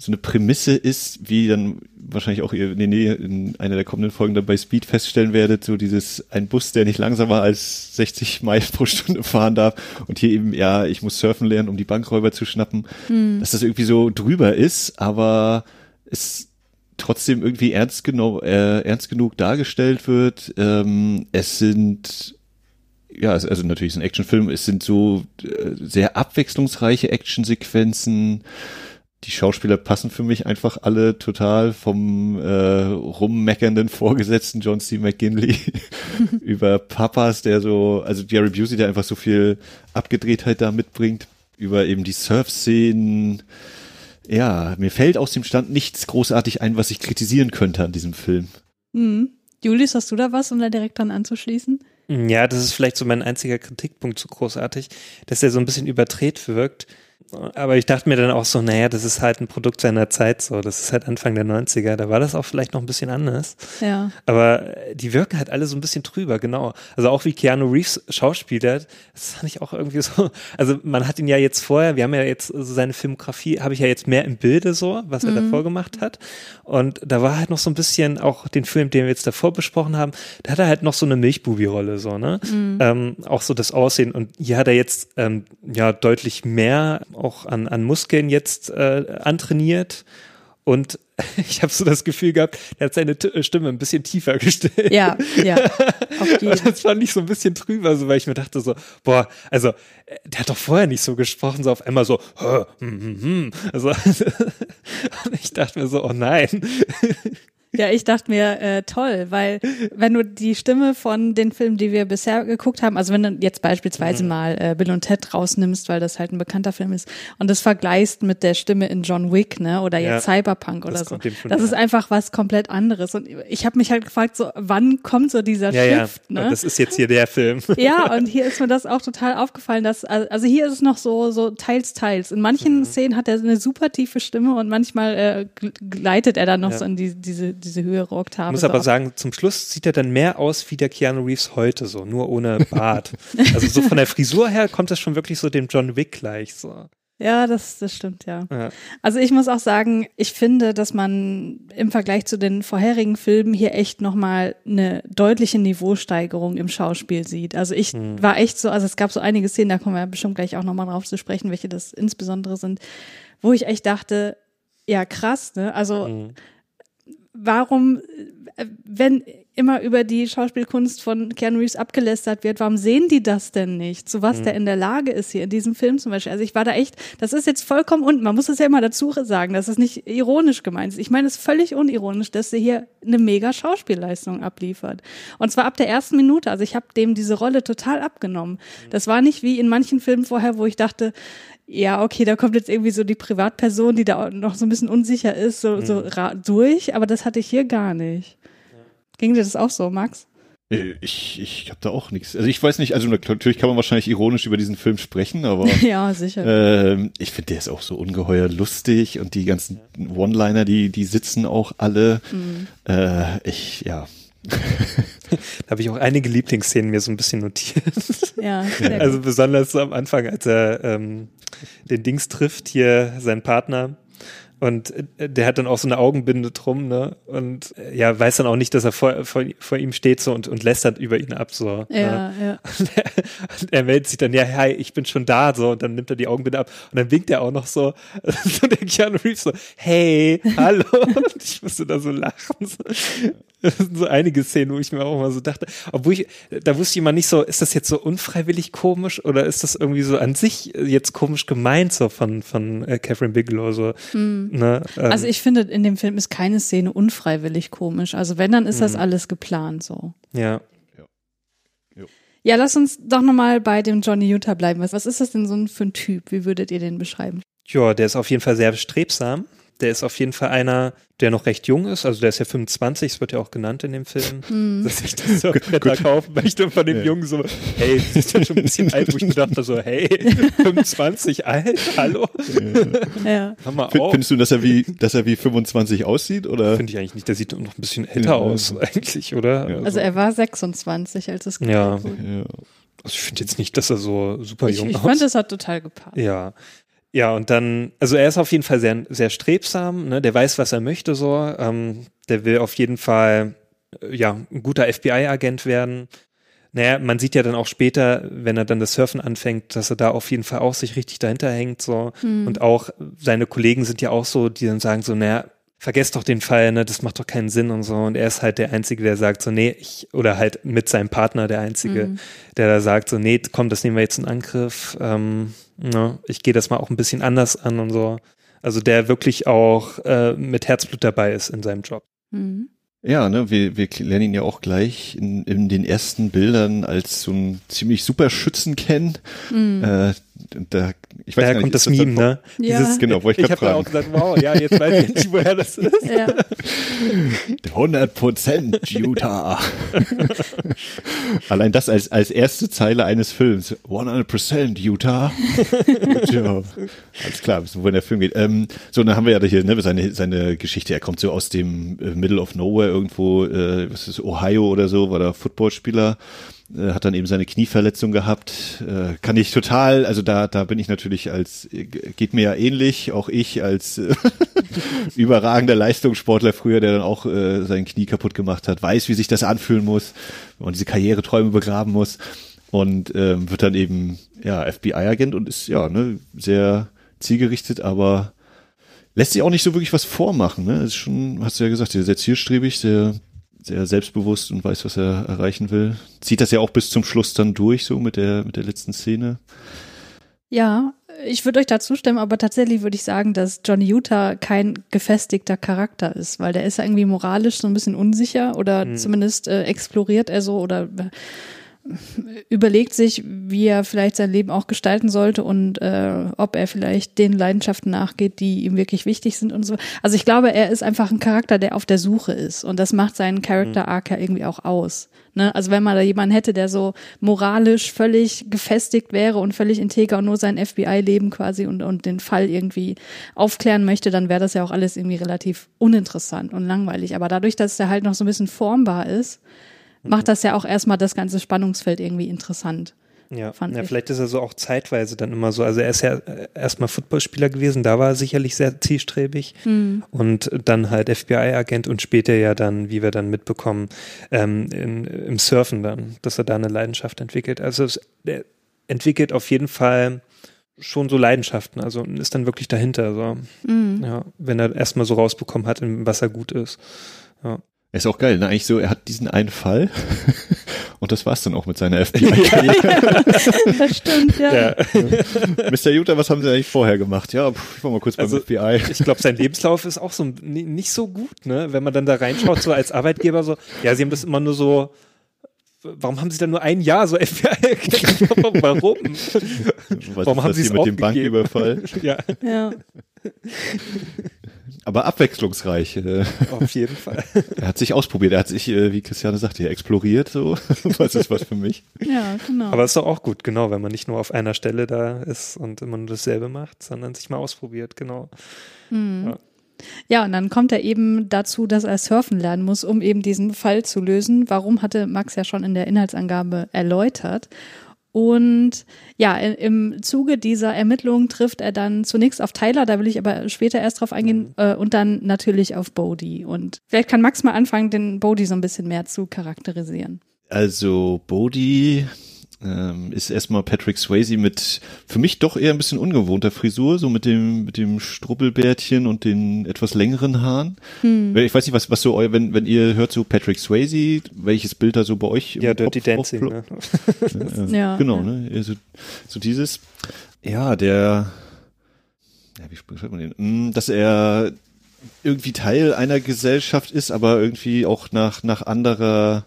so eine Prämisse ist, wie dann wahrscheinlich auch ihr in, in einer der kommenden Folgen dann bei Speed feststellen werdet, so dieses ein Bus, der nicht langsamer als 60 Meilen pro Stunde fahren darf und hier eben ja, ich muss surfen lernen, um die Bankräuber zu schnappen, dass das irgendwie so drüber ist, aber es trotzdem irgendwie ernst, genau, äh, ernst genug dargestellt wird. Ähm, es sind ja, also natürlich ist ein Actionfilm, es sind so äh, sehr abwechslungsreiche Actionsequenzen. Die Schauspieler passen für mich einfach alle total vom äh, rummeckernden Vorgesetzten John C. McGinley über Papas, der so, also Jerry Busey, der einfach so viel Abgedrehtheit da mitbringt, über eben die Surf-Szenen. Ja, mir fällt aus dem Stand nichts großartig ein, was ich kritisieren könnte an diesem Film. Hm. Julius, hast du da was, um da direkt dran anzuschließen? Ja, das ist vielleicht so mein einziger Kritikpunkt so großartig, dass er so ein bisschen überdreht wirkt. Aber ich dachte mir dann auch so, naja, das ist halt ein Produkt seiner Zeit so. Das ist halt Anfang der 90er. Da war das auch vielleicht noch ein bisschen anders. Ja. Aber die wirken halt alle so ein bisschen drüber, genau. Also auch wie Keanu Reeves schauspielert, das fand ich auch irgendwie so. Also man hat ihn ja jetzt vorher, wir haben ja jetzt so seine Filmografie, habe ich ja jetzt mehr im Bilde so, was er davor gemacht hat. Und da war halt noch so ein bisschen, auch den Film, den wir jetzt davor besprochen haben, da hat er halt noch so eine Milchbubi-Rolle, so, ne? Ähm, auch so das Aussehen. Und hier hat er jetzt ähm, ja deutlich mehr auch an, an Muskeln jetzt äh, antrainiert. und ich habe so das Gefühl gehabt, er hat seine T Stimme ein bisschen tiefer gestellt. Ja, ja. Und das fand ich so ein bisschen trüber, so, weil ich mir dachte so, boah, also der hat doch vorher nicht so gesprochen, so auf einmal so, hm, hm, hm. Also, und ich dachte mir so, oh nein. Ja, ich dachte mir, äh, toll, weil wenn du die Stimme von den Filmen, die wir bisher geguckt haben, also wenn du jetzt beispielsweise Mhm. mal äh, Bill und Ted rausnimmst, weil das halt ein bekannter Film ist, und das vergleichst mit der Stimme in John Wick, ne, oder jetzt Ja, Cyberpunk oder so, das ist einfach was komplett anderes. Und ich habe mich halt gefragt, so wann kommt so dieser Ja, ja, Shift, und ne? das ist jetzt hier der Film. Ja, und hier ist mir das auch total aufgefallen, dass, also hier ist es noch so, so teils, teils. In Mhm. manchen Szenen hat er eine super tiefe Stimme und manchmal äh, gl- gleitet er dann noch Ja. so in die, diese, diese höhere Oktave. Ich muss aber sagen, zum Schluss sieht er dann mehr aus wie der Keanu Reeves heute, so, nur ohne Bart. also so von der Frisur her kommt das schon wirklich so dem John Wick gleich, so. Ja, das, das stimmt, ja. Ja. Also ich muss auch sagen, ich finde, dass man im Vergleich zu den vorherigen Filmen hier echt nochmal eine deutliche Niveausteigerung im Schauspiel sieht. Also ich Hm. war echt so, also es gab so einige Szenen, da kommen wir bestimmt gleich auch nochmal drauf zu sprechen, welche das insbesondere sind, wo ich echt dachte, ja krass, ne? Also Hm. Warum, äh, wenn immer über die Schauspielkunst von Keanu Reeves abgelästert wird, warum sehen die das denn nicht? Zu was der in der Lage ist hier in diesem Film zum Beispiel. Also ich war da echt, das ist jetzt vollkommen unten. Man muss es ja immer dazu sagen, dass es nicht ironisch gemeint ist. Ich meine es ist völlig unironisch, dass er hier eine mega Schauspielleistung abliefert. Und zwar ab der ersten Minute. Also ich habe dem diese Rolle total abgenommen. Das war nicht wie in manchen Filmen vorher, wo ich dachte, ja, okay, da kommt jetzt irgendwie so die Privatperson, die da noch so ein bisschen unsicher ist, so, so ra- durch, aber das hatte ich hier gar nicht. Ging dir das auch so, Max? Äh, Ich, ich habe da auch nichts. Also ich weiß nicht, also natürlich kann man wahrscheinlich ironisch über diesen Film sprechen, aber Ja, sicher. ähm, ich finde, der ist auch so ungeheuer lustig und die ganzen One-Liner, die, die sitzen auch alle. Äh, ich, ja. Da habe ich auch einige Lieblingsszenen mir so ein bisschen notiert. ja, Also besonders so am Anfang, als er ähm, den Dings trifft, hier seinen Partner. Und äh, der hat dann auch so eine Augenbinde drum, ne? Und äh, ja, weiß dann auch nicht, dass er vor, vor, vor ihm steht so und, und lästert über ihn ab, so. Ne? Ja, ja. Und er, und er meldet sich dann, ja, hi, ich bin schon da, so, und dann nimmt er die Augenbinde ab und dann winkt er auch noch so, so der Keanu Reeves so, hey, hallo, und ich musste da so lachen, so. Das sind so einige Szenen, wo ich mir auch mal so dachte, obwohl ich, da wusste ich immer nicht so, ist das jetzt so unfreiwillig komisch oder ist das irgendwie so an sich jetzt komisch gemeint, so von, von äh, Catherine Bigelow, so, ne? Ähm, Also ich finde, in dem Film ist keine Szene unfreiwillig komisch. Also wenn, dann ist das alles geplant so. ja. Ja, lass uns doch nochmal bei dem Johnny Utah bleiben. Was, was ist das denn so ein- für ein Typ? Wie würdet ihr den beschreiben? Ja, der ist auf jeden Fall sehr strebsam. Der ist auf jeden Fall einer, der noch recht jung ist. Also der ist ja 25, das wird ja auch genannt in dem Film. Dass ich das so Bretter kaufen möchte und von dem Ja. Jungen so, hey, du bist ja schon ein bisschen alt, wo ich mir dachte so, hey, 25 alt, hallo? Ja. Hör mal Find, findest du, dass er wie, dass er wie 25 aussieht oder? Finde ich eigentlich nicht. Der sieht noch ein bisschen älter Ja. aus, eigentlich, oder? Ja. Also er war 26, als es Ja. ja. Also ich finde jetzt nicht, dass er so super Ich, jung ich aussieht. fand, das hat total gepasst. Ja. Ja, und dann, also er ist auf jeden Fall sehr, sehr strebsam, ne? der weiß, was er möchte, so. Ähm, der will auf jeden Fall, äh, ja, ein guter FBI-Agent werden. Naja, man sieht ja dann auch später, wenn er dann das Surfen anfängt, dass er da auf jeden Fall auch sich richtig dahinter hängt, so. Und auch seine Kollegen sind ja auch so, die dann sagen so, naja, vergesst doch den Fall, ne, das macht doch keinen Sinn und so. Und er ist halt der Einzige, der sagt so, nee, ich, oder halt mit seinem Partner der Einzige, der da sagt so, nee, komm, das nehmen wir jetzt in Angriff, ähm, ne, ich gehe das mal auch ein bisschen anders an und so. Also der wirklich auch äh, mit Herzblut dabei ist in seinem Job. Mhm. Ja, ne, wir, wir lernen ihn ja auch gleich in, in den ersten Bildern als so ein ziemlich super Schützen kennen. Äh, da, ich weiß Daher nicht, kommt das ist Meme, dann- ne? Ja. Dieses, Genau, wollte ich ich habe ja auch gesagt, wow, ja, jetzt weiß ich endlich, woher das ist. Ja. 100 Prozent Utah. Allein das als, als erste Zeile eines Films. 100 Prozent Utah. Good job. Alles klar, wissen, wohin der Film geht. Ähm, so, dann haben wir ja hier ne, seine, seine Geschichte. Er kommt so aus dem äh, Middle of Nowhere irgendwo, äh, was ist Ohio oder so, war da Footballspieler. Äh, hat dann eben seine Knieverletzung gehabt. Äh, kann ich total, also da, da bin ich natürlich als, äh, geht mir ja ähnlich, auch ich als äh, überragender Leistungssportler früher, der dann auch äh, sein Knie kaputt gemacht hat, weiß, wie sich das anfühlen muss, wenn man diese Karriereträume begraben muss und ähm, wird dann eben ja FBI-Agent und ist ja ne, sehr zielgerichtet, aber lässt sich auch nicht so wirklich was vormachen. Ne? ist schon, hast du ja gesagt, sehr zielstrebig, sehr, sehr selbstbewusst und weiß, was er erreichen will. Zieht das ja auch bis zum Schluss dann durch, so mit der, mit der letzten Szene. Ja, ich würde euch da zustimmen, aber tatsächlich würde ich sagen, dass Johnny Utah kein gefestigter Charakter ist, weil der ist ja irgendwie moralisch so ein bisschen unsicher oder mhm. zumindest äh, exploriert er so oder äh, überlegt sich, wie er vielleicht sein Leben auch gestalten sollte und äh, ob er vielleicht den Leidenschaften nachgeht, die ihm wirklich wichtig sind und so. Also ich glaube, er ist einfach ein Charakter, der auf der Suche ist und das macht seinen Character mhm. Arc ja irgendwie auch aus. Ne? Also wenn man da jemanden hätte, der so moralisch völlig gefestigt wäre und völlig integer und nur sein FBI-Leben quasi und, und den Fall irgendwie aufklären möchte, dann wäre das ja auch alles irgendwie relativ uninteressant und langweilig. Aber dadurch, dass er halt noch so ein bisschen formbar ist, macht das ja auch erstmal das ganze Spannungsfeld irgendwie interessant. Ja, ja vielleicht ist er so auch zeitweise dann immer so. Also er ist ja äh, erstmal Footballspieler gewesen, da war er sicherlich sehr zielstrebig mhm. und dann halt FBI-Agent und später ja dann, wie wir dann mitbekommen, ähm, in, im Surfen dann, dass er da eine Leidenschaft entwickelt. Also es, er entwickelt auf jeden Fall schon so Leidenschaften, also ist dann wirklich dahinter, so. Mhm. Ja, wenn er erstmal so rausbekommen hat, was er gut ist. Ja. Ist auch geil, ne? Eigentlich so, er hat diesen einen Fall und das war's dann auch mit seiner FBI-Karriere. das stimmt, ja. ja. Mr. Jutta, was haben Sie eigentlich vorher gemacht? Ja, pff, ich war mal kurz beim also, FBI. Ich glaube, sein Lebenslauf ist auch so nicht so gut, ne? Wenn man dann da reinschaut, so als Arbeitgeber so, ja, Sie haben das immer nur so, warum haben Sie dann nur ein Jahr so FBI? warum? Was warum haben Sie es mit dem Banküberfall? ja. ja aber abwechslungsreich. Äh. Auf jeden Fall. Er hat sich ausprobiert, er hat sich, äh, wie Christiane sagte, exploriert so. was ist was für mich? Ja, genau. Aber ist doch auch gut, genau, wenn man nicht nur auf einer Stelle da ist und immer nur dasselbe macht, sondern sich mal ausprobiert, genau. Mhm. Ja. Ja, und dann kommt er eben dazu, dass er surfen lernen muss, um eben diesen Fall zu lösen. Warum hatte Max ja schon in der Inhaltsangabe erläutert. Und ja, im Zuge dieser Ermittlungen trifft er dann zunächst auf Tyler, da will ich aber später erst drauf eingehen, mhm. äh, und dann natürlich auf Bodhi. Und vielleicht kann Max mal anfangen, den Bodhi so ein bisschen mehr zu charakterisieren. Also Bodhi ähm, ist erstmal Patrick Swayze mit für mich doch eher ein bisschen ungewohnter Frisur, so mit dem mit dem Strubbelbärtchen und den etwas längeren Haaren. Hm. Ich weiß nicht, was was so euer, wenn wenn ihr hört so Patrick Swayze, welches Bild da so bei euch Ja, Dirty Dancing. Ne? ja, ja, genau, ja. ne? So, so dieses ja, der ja, wie spricht man den? Hm, dass er irgendwie Teil einer Gesellschaft ist, aber irgendwie auch nach nach anderer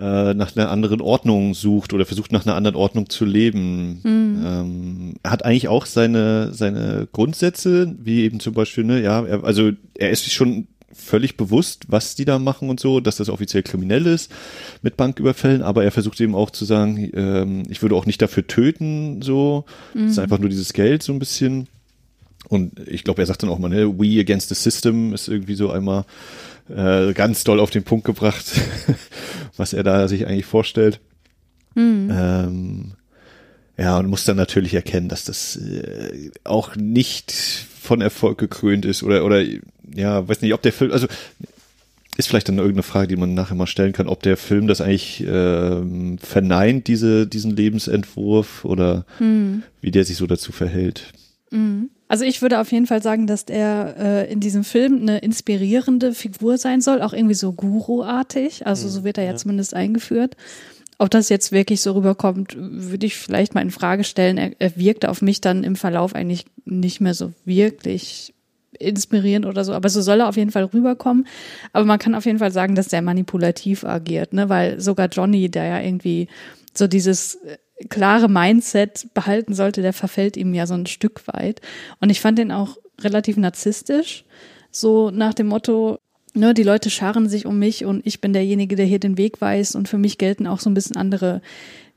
äh, nach einer anderen Ordnung sucht oder versucht nach einer anderen Ordnung zu leben. Mhm. Ähm, er hat eigentlich auch seine, seine Grundsätze, wie eben zum Beispiel, ne, ja, er, also er ist sich schon völlig bewusst, was die da machen und so, dass das offiziell kriminell ist mit Banküberfällen, aber er versucht eben auch zu sagen, ähm, ich würde auch nicht dafür töten, so. Mhm. Das ist einfach nur dieses Geld so ein bisschen. Und ich glaube, er sagt dann auch mal, ne, we against the system ist irgendwie so einmal äh, ganz doll auf den Punkt gebracht, was er da sich eigentlich vorstellt. Mhm. Ähm, ja, und muss dann natürlich erkennen, dass das äh, auch nicht von Erfolg gekrönt ist oder, oder, ja, weiß nicht, ob der Film, also, ist vielleicht dann irgendeine Frage, die man nachher mal stellen kann, ob der Film das eigentlich ähm, verneint, diese, diesen Lebensentwurf oder mhm. wie der sich so dazu verhält. Mhm. Also ich würde auf jeden Fall sagen, dass er äh, in diesem Film eine inspirierende Figur sein soll, auch irgendwie so Guru-artig. Also so wird er ja, ja, zumindest eingeführt. Ob das jetzt wirklich so rüberkommt, würde ich vielleicht mal in Frage stellen. Er, er wirkte auf mich dann im Verlauf eigentlich nicht mehr so wirklich inspirierend oder so, aber so soll er auf jeden Fall rüberkommen. Aber man kann auf jeden Fall sagen, dass der manipulativ agiert, ne? Weil sogar Johnny, der ja irgendwie so dieses klare Mindset behalten sollte, der verfällt ihm ja so ein Stück weit. Und ich fand den auch relativ narzisstisch, so nach dem Motto, ne, die Leute scharen sich um mich und ich bin derjenige, der hier den Weg weiß und für mich gelten auch so ein bisschen andere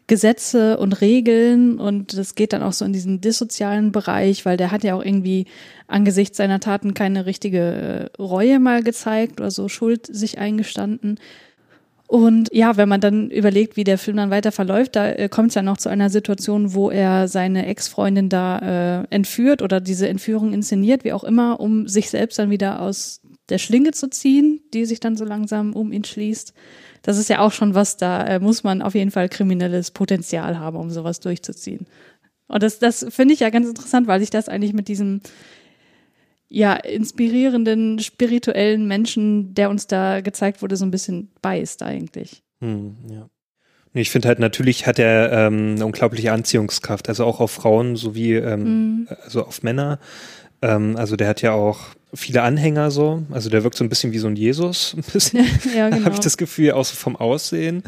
Gesetze und Regeln und das geht dann auch so in diesen dissozialen Bereich, weil der hat ja auch irgendwie angesichts seiner Taten keine richtige äh, Reue mal gezeigt oder so Schuld sich eingestanden. Und ja, wenn man dann überlegt, wie der Film dann weiter verläuft, da äh, kommt es ja noch zu einer Situation, wo er seine Ex-Freundin da äh, entführt oder diese Entführung inszeniert, wie auch immer, um sich selbst dann wieder aus der Schlinge zu ziehen, die sich dann so langsam um ihn schließt. Das ist ja auch schon was, da äh, muss man auf jeden Fall kriminelles Potenzial haben, um sowas durchzuziehen. Und das, das finde ich ja ganz interessant, weil sich das eigentlich mit diesem ja, inspirierenden, spirituellen Menschen, der uns da gezeigt wurde, so ein bisschen beißt eigentlich. Hm, ja. Ich finde halt, natürlich hat er ähm, eine unglaubliche Anziehungskraft, also auch auf Frauen sowie ähm, Mhm. also auf Männer. Ähm, also der hat ja auch viele Anhänger so, also der wirkt so ein bisschen wie so ein Jesus, ein bisschen, Ja, genau. habe ich das Gefühl, auch so vom Aussehen.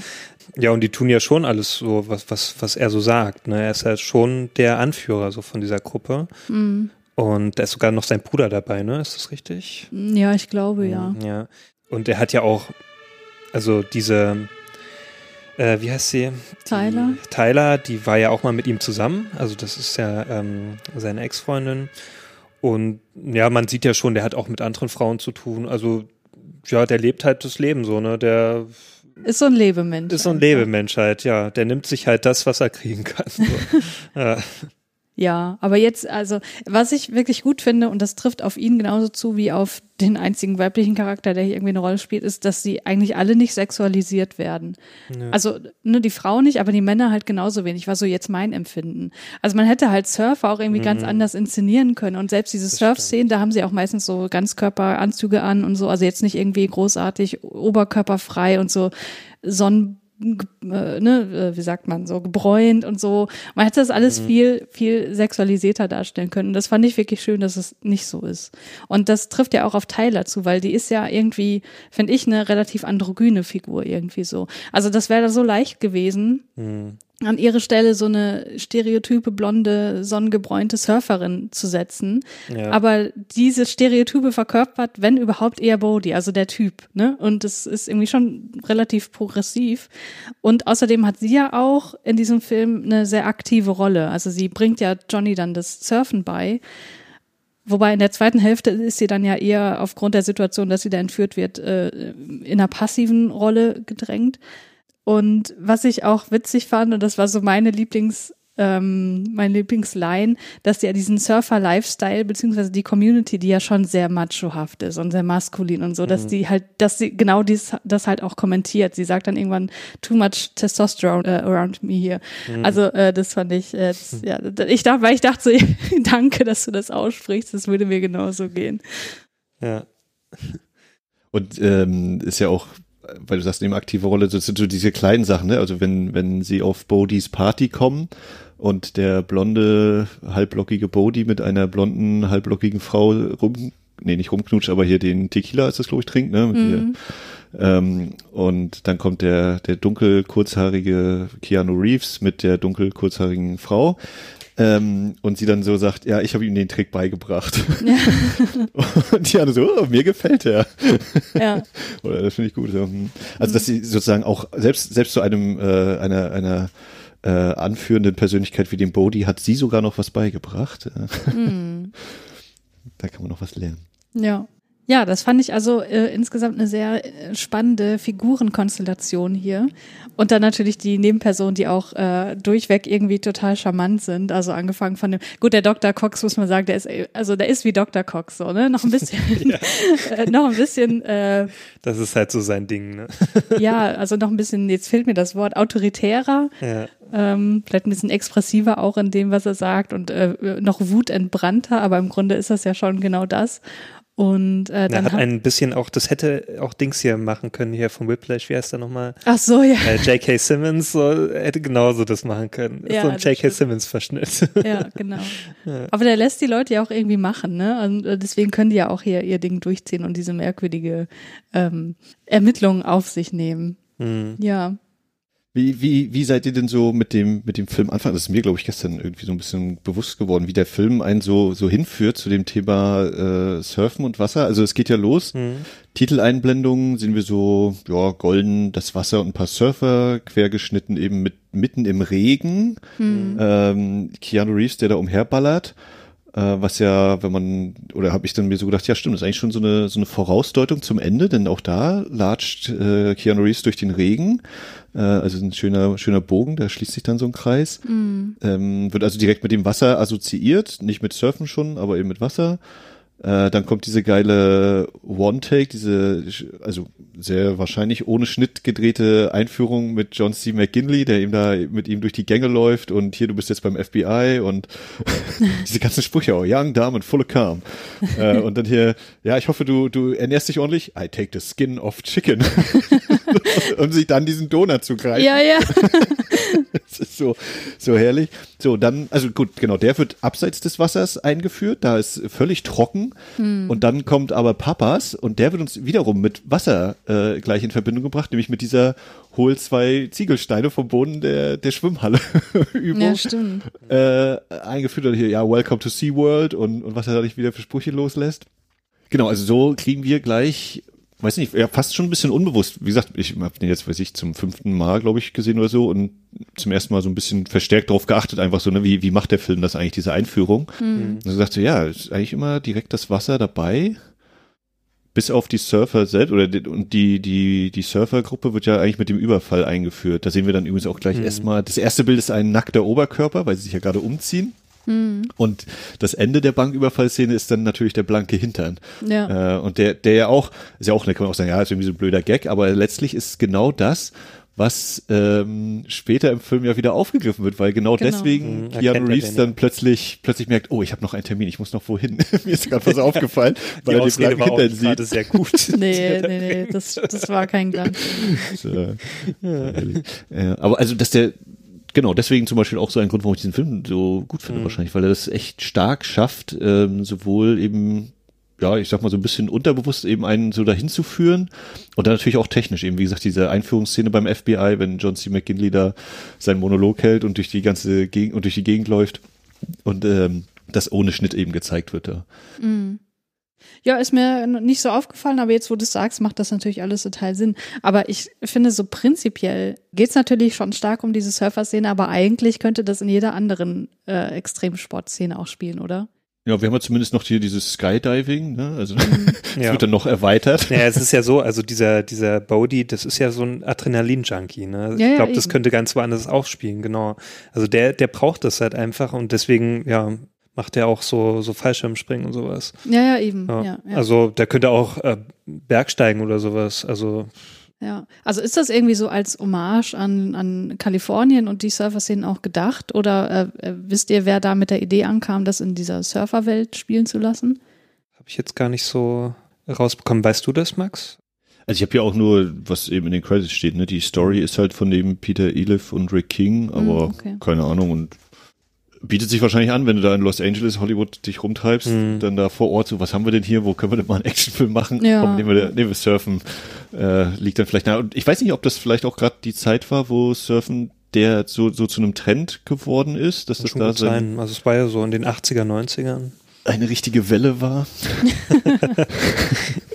Ja, und die tun ja schon alles so, was, was, was er so sagt. Ne? Er ist ja schon der Anführer so von dieser Gruppe. Mhm. Und da ist sogar noch sein Bruder dabei, ne? Ist das richtig? Ja, ich glaube, ja. Ja. Und er hat ja auch, also diese, äh, wie heißt sie? Tyler? Die, Tyler, die war ja auch mal mit ihm zusammen. Also das ist ja ähm, seine Ex-Freundin. Und ja, man sieht ja schon, der hat auch mit anderen Frauen zu tun. Also ja, der lebt halt das Leben so, ne? Der Ist so ein Lebemensch. ist so ein. Lebemensch halt, ja. Der nimmt sich halt das, was er kriegen kann. So. ja. Ja, aber jetzt, also, was ich wirklich gut finde, und das trifft auf ihn genauso zu wie auf den einzigen weiblichen Charakter, der hier irgendwie eine Rolle spielt, ist, dass sie eigentlich alle nicht sexualisiert werden. Also, ne, die Frauen nicht, aber die Männer halt genauso wenig, war so jetzt mein Empfinden. Also man hätte halt Surfer auch irgendwie ganz anders inszenieren können. Und selbst diese Surf-Szenen, da haben sie auch meistens so Ganzkörperanzüge an und so, also jetzt nicht irgendwie großartig oberkörperfrei und so Sonnen äh, ne, äh, wie sagt man, so gebräunt und so. Man hätte das alles viel, viel sexualisierter darstellen können. Das fand ich wirklich schön, dass es nicht so ist. Und das trifft ja auch auf Tyler zu, weil die ist ja irgendwie, finde ich, eine relativ androgyne Figur irgendwie so. Also das wäre da so leicht gewesen, an ihre Stelle so eine stereotype, blonde, sonnengebräunte Surferin zu setzen. Ja. Aber diese Stereotype verkörpert, wenn überhaupt, eher Bodhi, also der Typ. Ne? Und das ist irgendwie schon relativ progressiv. Und außerdem hat sie ja auch in diesem Film eine sehr aktive Rolle. Also sie bringt ja Johnny dann das Surfen bei. Wobei in der zweiten Hälfte ist sie dann ja eher aufgrund der Situation, dass sie da entführt wird, äh, in einer passiven Rolle gedrängt. Und was ich auch witzig fand, und das war so meine Lieblings, ähm, mein Lieblingsline, dass ja diesen Surfer-Lifestyle, beziehungsweise die Community, die ja schon sehr machohaft ist und sehr maskulin und so, dass die halt, dass sie genau dies, das halt auch kommentiert. Sie sagt dann irgendwann, too much testosterone uh, around me here. Also, äh, das fand ich, äh, das, ja, ich dachte, weil ich dachte so, danke, dass du das aussprichst, das würde mir genauso gehen. ja. Und ähm, ist ja auch, weil du sagst, eben aktive Rolle, das sind so diese kleinen Sachen, ne? Also wenn, wenn sie auf Bodis Party kommen und der blonde, halblockige Bodhi mit einer blonden, halblockigen Frau rum, nee, nicht rumknutscht, aber hier den Tequila ist das, glaube ich, trinkt, ne? Hier, ähm, und dann kommt der, der dunkel kurzhaarige Keanu Reeves mit der dunkel kurzhaarigen Frau. Ähm, und sie dann so sagt, ja, ich habe ihm den Trick beigebracht. und die andere so, oh, mir gefällt der. Ja. Oder das finde ich gut. Ja. Hm. Also dass sie sozusagen auch selbst selbst zu einem äh, einer einer äh, anführenden Persönlichkeit wie dem Bodhi hat sie sogar noch was beigebracht. Ja. Da kann man noch was lernen. Ja. Ja, das fand ich also äh, insgesamt eine sehr äh, spannende Figurenkonstellation hier. Und dann natürlich die Nebenpersonen, die auch äh, durchweg irgendwie total charmant sind. Also angefangen von dem, gut, der Dr. Cox muss man sagen, der ist, äh, also der ist wie Dr. Cox, so, ne? Noch ein bisschen, äh, noch ein bisschen, äh, Das ist halt so sein Ding, ne? ja, also noch ein bisschen, jetzt fehlt mir das Wort, autoritärer, Ja. ähm, vielleicht ein bisschen expressiver auch in dem, was er sagt und äh, noch wutentbrannter, aber im Grunde ist das ja schon genau das. Und äh, Er dann hat hat- ein bisschen auch, das hätte auch Dings hier machen können, hier von Whiplash, wie heißt der nochmal? Ach so, ja. Äh, J.K. Simmons so, hätte genauso das machen können. Ja, so ein J.K. Simmons-Verschnitt. Ja, genau. Aber der lässt die Leute ja auch irgendwie machen, ne? Und äh, deswegen können die ja auch hier ihr Ding durchziehen und diese merkwürdige ähm, Ermittlungen auf sich nehmen. Hm. Ja. Wie, wie, wie seid ihr denn so mit dem, mit dem Film anfangen? Das ist mir, glaube ich, gestern irgendwie so ein bisschen bewusst geworden, wie der Film einen so, so hinführt zu dem Thema äh, Surfen und Wasser. Also es geht ja los. Titeleinblendungen sehen wir so, ja, golden, das Wasser und ein paar Surfer, quergeschnitten eben mit mitten im Regen. Ähm, Keanu Reeves, der da umherballert. Äh, was ja, wenn man, oder habe ich dann mir so gedacht, ja stimmt, das ist eigentlich schon so eine, so eine Vorausdeutung zum Ende, denn auch da latscht äh, Keanu Reeves durch den Regen. Äh, also ein schöner, schöner Bogen, da schließt sich dann so ein Kreis. Ähm, wird also direkt mit dem Wasser assoziiert, nicht mit Surfen schon, aber eben mit Wasser. Äh, dann kommt diese geile One-Take, diese, also sehr wahrscheinlich ohne Schnitt gedrehte Einführung mit John C. McGinley, der ihm da mit ihm durch die Gänge läuft und hier, du bist jetzt beim FBI und diese ganzen Sprüche, oh, young, dumb and full of calm. äh, und dann hier, ja, ich hoffe, du, du ernährst dich ordentlich. I take the skin of chicken. und sich dann diesen Donut zu greifen. Ja, ja. das ist so, so herrlich. So, dann, also gut, genau, der wird abseits des Wassers eingeführt, da ist völlig trocken. Hm. Und dann kommt aber Papas und der wird uns wiederum mit Wasser äh, gleich in Verbindung gebracht, nämlich mit dieser hol zwei Ziegelsteine vom Boden der, der Schwimmhalle Übung. Ja, stimmt. Äh, eingeführt und hier, ja, welcome to SeaWorld und, und was er da nicht wieder für Sprüche loslässt. Genau, also so kriegen wir gleich weiß nicht, ja, fast schon ein bisschen unbewusst. Wie gesagt, ich habe den jetzt, weiß ich, zum fünften Mal, glaube ich, gesehen oder so und zum ersten Mal so ein bisschen verstärkt darauf geachtet, einfach so, ne, wie, wie macht der Film das eigentlich, diese Einführung? Mhm. Und so sagte, ja, ist eigentlich immer direkt das Wasser dabei. Bis auf die Surfer selbst, oder die, und die, die, die Surfergruppe wird ja eigentlich mit dem Überfall eingeführt. Da sehen wir dann übrigens auch gleich mhm. erstmal, das erste Bild ist ein nackter Oberkörper, weil sie sich ja gerade umziehen. Hm. Und das Ende der Banküberfallszene ist dann natürlich der blanke Hintern. Ja. Äh, und der, der ja auch, ist ja auch, da kann man auch sagen, ja, ist irgendwie so ein blöder Gag, aber letztlich ist genau das, was ähm, später im Film ja wieder aufgegriffen wird, weil genau, Genau. deswegen Mhm, Keanu Reeves den, dann ja. plötzlich plötzlich merkt, oh, ich habe noch einen Termin, ich muss noch wohin. Mir ist gerade was aufgefallen, weil Die er den blanken Hintern sieht. gerade sehr gut. Nee, nee, nee, das, das war kein Glanz. äh, äh, aber also, dass der, genau, deswegen zum Beispiel auch so ein Grund, warum ich diesen Film so gut finde, wahrscheinlich, weil er das echt stark schafft, ähm, sowohl eben, ja, ich sag mal so ein bisschen unterbewusst eben einen so dahin zu führen und dann natürlich auch technisch eben, wie gesagt, diese Einführungsszene beim FBI, wenn John C. McGinley da seinen Monolog hält und durch die ganze Gegend und durch die Gegend läuft und ähm, das ohne Schnitt eben gezeigt wird da. Ja, ist mir nicht so aufgefallen, aber jetzt, wo du es sagst, macht das natürlich alles total Sinn. Aber ich finde, so prinzipiell geht es natürlich schon stark um diese Surfer-Szene, aber eigentlich könnte das in jeder anderen äh, Extremsportszene auch spielen, oder? Ja, wir haben ja zumindest noch hier dieses Skydiving, ne? Also es Ja. wird dann noch erweitert. Ja, es ist ja so, also dieser, dieser Bodhi, das ist ja so ein Adrenalin-Junkie, ne? Ja, ja, ich glaube, das eben. könnte ganz woanders auch spielen, genau. Also der, der braucht das halt einfach und deswegen, ja, macht er auch so, so Fallschirmspringen und sowas. Ja, ja, eben. Ja. Ja, ja. Also der könnte auch äh, Bergsteigen oder sowas. Also Ja, also ist das irgendwie so als Hommage an, an Kalifornien und die Surfer-Szenen auch gedacht? Oder äh, äh, wisst ihr, wer da mit der Idee ankam, das in dieser Surferwelt spielen zu lassen? habe ich jetzt gar nicht so rausbekommen. Weißt du das, Max? Also ich habe ja auch nur, was eben in den Credits steht, ne? Die Story ist halt von dem Peter Elif und Rick King, aber okay. keine Ahnung und bietet sich wahrscheinlich an, wenn du da in Los Angeles, Hollywood dich rumtreibst, Mhm. dann da vor Ort so, was haben wir denn hier, wo können wir denn mal einen Actionfilm machen? Ja. Komm, nehmen wir, nehmen wir Surfen, äh, liegt dann vielleicht nahe. Und ich weiß nicht, ob das vielleicht auch gerade die Zeit war, wo Surfen der so, so zu einem Trend geworden ist, dass das schon da sein, sein. Also es war ja so in den 80er, 90ern. eine richtige Welle war.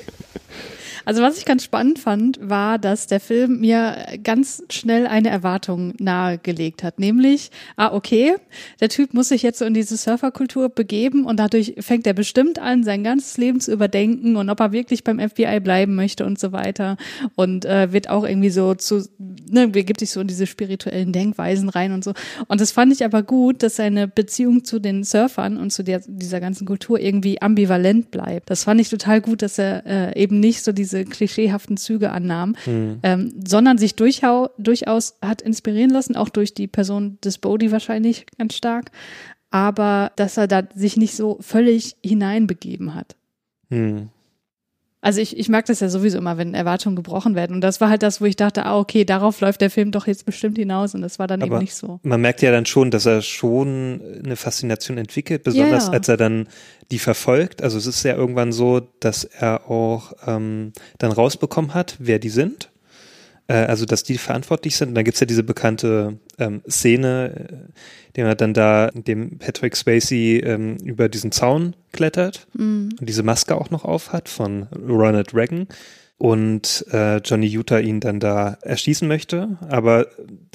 Also was ich ganz spannend fand, war, dass der Film mir ganz schnell eine Erwartung nahegelegt hat. Nämlich, ah, okay, der Typ muss sich jetzt so in diese Surferkultur begeben und dadurch fängt er bestimmt an, sein ganzes Leben zu überdenken und ob er wirklich beim FBI bleiben möchte und so weiter. Und äh, wird auch irgendwie so zu, ne, begibt sich so in diese spirituellen Denkweisen rein und so. Und das fand ich aber gut, dass seine Beziehung zu den Surfern und zu der, dieser ganzen Kultur irgendwie ambivalent bleibt. Das fand ich total gut, dass er äh, eben nicht so diese klischeehaften Züge annahm, ähm, sondern sich durchau durchaus hat inspirieren lassen, auch durch die Person des Bodhi wahrscheinlich ganz stark, aber dass er da sich nicht so völlig hineinbegeben hat. Hm. Also ich, ich mag das ja sowieso immer, wenn Erwartungen gebrochen werden. Und das war halt das, wo ich dachte, ah, okay, darauf läuft der Film doch jetzt bestimmt hinaus. Und das war dann eben Aber nicht so. Man merkt ja dann schon, dass er schon eine Faszination entwickelt, besonders Ja. als er dann die verfolgt. Also es ist ja irgendwann so, dass er auch ähm, dann rausbekommen hat, wer die sind. Äh, also dass die verantwortlich sind. Und dann gibt's ja diese bekannte ähm, Szene, äh, den er dann da, in dem Patrick Swayze ähm, über diesen Zaun klettert und diese Maske auch noch auf hat von Ronald Reagan und äh, Johnny Utah ihn dann da erschießen möchte, aber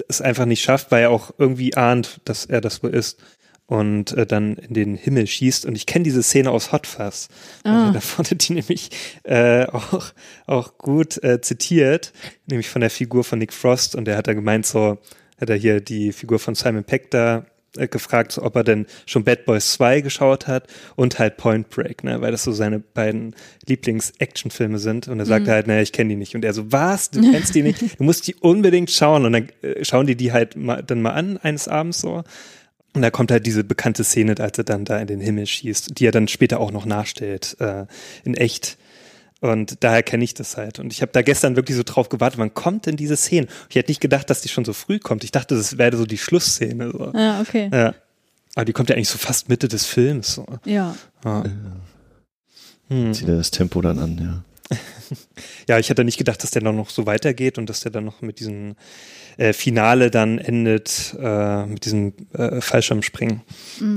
es einfach nicht schafft, weil er auch irgendwie ahnt, dass er das wohl ist und äh, dann in den Himmel schießt. Und ich kenne diese Szene aus Hot Fuzz. Ah. Also da wurde die nämlich äh, auch, auch gut äh, zitiert, nämlich von der Figur von Nick Frost. Und der hat da gemeint, so hat er hier die Figur von Simon Peck da äh, gefragt, ob er denn schon Bad Boys 2 geschaut hat und halt Point Break, ne, weil das so seine beiden Lieblings-Action-Filme sind. Und er sagte Mhm. halt, naja, ich kenne die nicht. Und er so, was? Du kennst die nicht? Du musst die unbedingt schauen. Und dann äh, schauen die die halt mal, dann mal an, eines Abends so. Und da kommt halt diese bekannte Szene, als er dann da in den Himmel schießt, die er dann später auch noch nachstellt, äh, in echt. Und daher kenne ich das halt. Und ich habe da gestern wirklich so drauf gewartet, wann kommt denn diese Szene? Ich hätte nicht gedacht, dass die schon so früh kommt. Ich dachte, das wäre so die Schlussszene. So. Ja, okay. Ja. Aber die kommt ja eigentlich so fast Mitte des Films. So. Ja. Ja. Hm. Zieht er das Tempo dann an, ja. Ja, ich hätte nicht gedacht, dass der dann noch so weitergeht und dass der dann noch mit diesem äh, Finale dann endet, äh, mit diesem äh, Fallschirmspringen.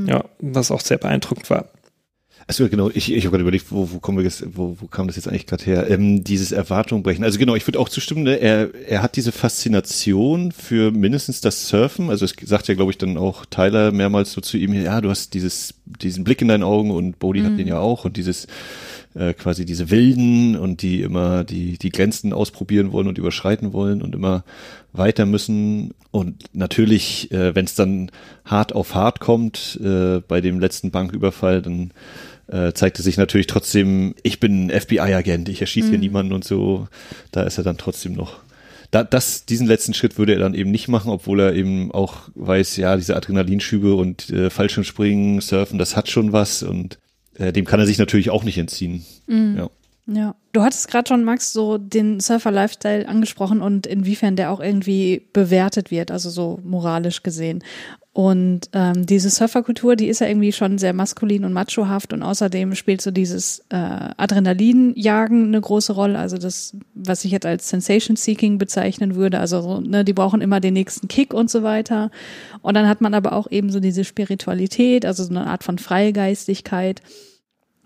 Ja, was auch sehr beeindruckend war. Achso, genau, ich, ich habe gerade überlegt, wo, wo kommen wir jetzt, wo, wo kam das jetzt eigentlich gerade her? Ähm, dieses Erwartung brechen. Also genau, ich würde auch zustimmen, ne? er, er hat diese Faszination für mindestens das Surfen. Also es sagt ja, glaube ich, dann auch Tyler mehrmals so zu ihm, ja, du hast dieses, diesen Blick in deinen Augen und Bodhi hat den ja auch und dieses äh, quasi diese Wilden und die immer die, die Grenzen ausprobieren wollen und überschreiten wollen und immer weiter müssen. Und natürlich, äh, wenn es dann hart auf hart kommt, äh, bei dem letzten Banküberfall, dann äh, zeigte sich natürlich trotzdem, ich bin ein FBI-Agent, ich erschieße hier niemanden und so. Da ist er dann trotzdem noch. Da, das, diesen letzten Schritt würde er dann eben nicht machen, obwohl er eben auch weiß, ja, diese Adrenalinschübe und äh, Fallschirmspringen, Surfen, das hat schon was und äh, dem kann er sich natürlich auch nicht entziehen. Ja. Ja. Du hattest gerade schon, Max, so den Surfer-Lifestyle angesprochen und inwiefern der auch irgendwie bewertet wird, also so moralisch gesehen. Und ähm, diese Surferkultur, die ist ja irgendwie schon sehr maskulin und machohaft und außerdem spielt so dieses äh, Adrenalinjagen eine große Rolle, also das, was ich jetzt als Sensation-Seeking bezeichnen würde, also so, ne, die brauchen immer den nächsten Kick und so weiter. Und dann hat man aber auch eben so diese Spiritualität, also so eine Art von Freigeistigkeit.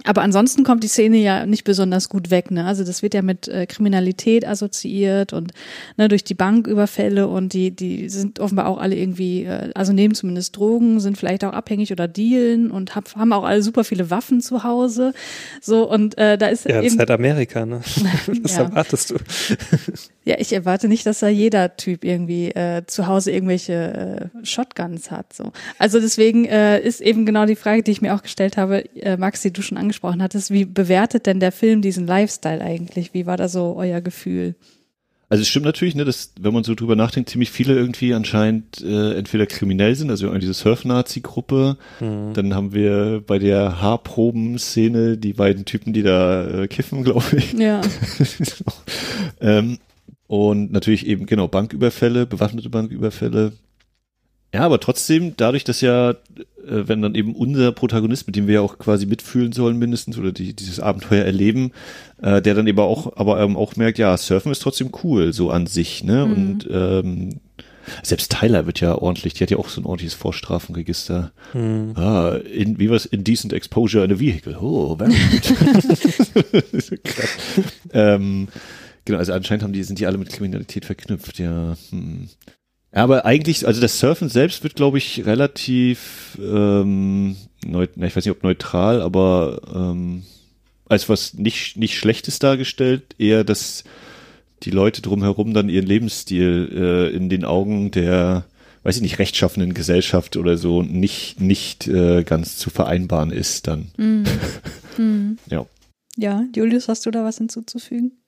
Aber ansonsten kommt die Szene ja nicht besonders gut weg. Ne? Also das wird ja mit äh, Kriminalität assoziiert und ne, durch die Banküberfälle und die die sind offenbar auch alle irgendwie, äh, also nehmen zumindest Drogen, sind vielleicht auch abhängig oder dealen und hab, haben auch alle super viele Waffen zu Hause. So und äh, da ist Ja, das ist eben halt Amerika, ne? Das Ja. erwartest du. Ja, ich erwarte nicht, dass da jeder Typ irgendwie äh, zu Hause irgendwelche äh, Shotguns hat. So. Also deswegen äh, ist eben genau die Frage, die ich mir auch gestellt habe, äh, Max, die du schon angesprochen hattest, wie bewertet denn der Film diesen Lifestyle eigentlich? Wie war da so euer Gefühl? Also es stimmt natürlich, ne, dass, wenn man so drüber nachdenkt, ziemlich viele irgendwie anscheinend äh, entweder kriminell sind, also diese Surf-Nazi-Gruppe. Dann haben wir bei der Haarproben-Szene die beiden Typen, die da äh, kiffen, glaube ich. Ja, ähm, und natürlich eben, genau, Banküberfälle, bewaffnete Banküberfälle. Ja, aber trotzdem, dadurch, dass ja, äh, wenn dann eben unser Protagonist, mit dem wir ja auch quasi mitfühlen sollen mindestens, oder die, dieses Abenteuer erleben, äh, der dann eben auch, aber ähm, auch merkt, ja, Surfen ist trotzdem cool, so an sich, ne? Und ähm, selbst Tyler wird ja ordentlich, die hat ja auch so ein ordentliches Vorstrafenregister. Ah, in, wie was Indecent Exposure in a Vehicle. Oh, very good. Krass. ähm, genau, also anscheinend haben die, sind die alle mit Kriminalität verknüpft, ja. Hm. Ja, aber eigentlich, also das Surfen selbst wird, glaube ich, relativ, ähm, neut, na, ich weiß nicht, ob neutral, aber ähm, als was nicht, nicht Schlechtes dargestellt, eher, dass die Leute drumherum dann ihren Lebensstil äh, in den Augen der, weiß ich nicht, rechtschaffenden Gesellschaft oder so nicht, nicht äh, ganz zu vereinbaren ist dann. Ja. ja, Julius, hast du da was hinzuzufügen?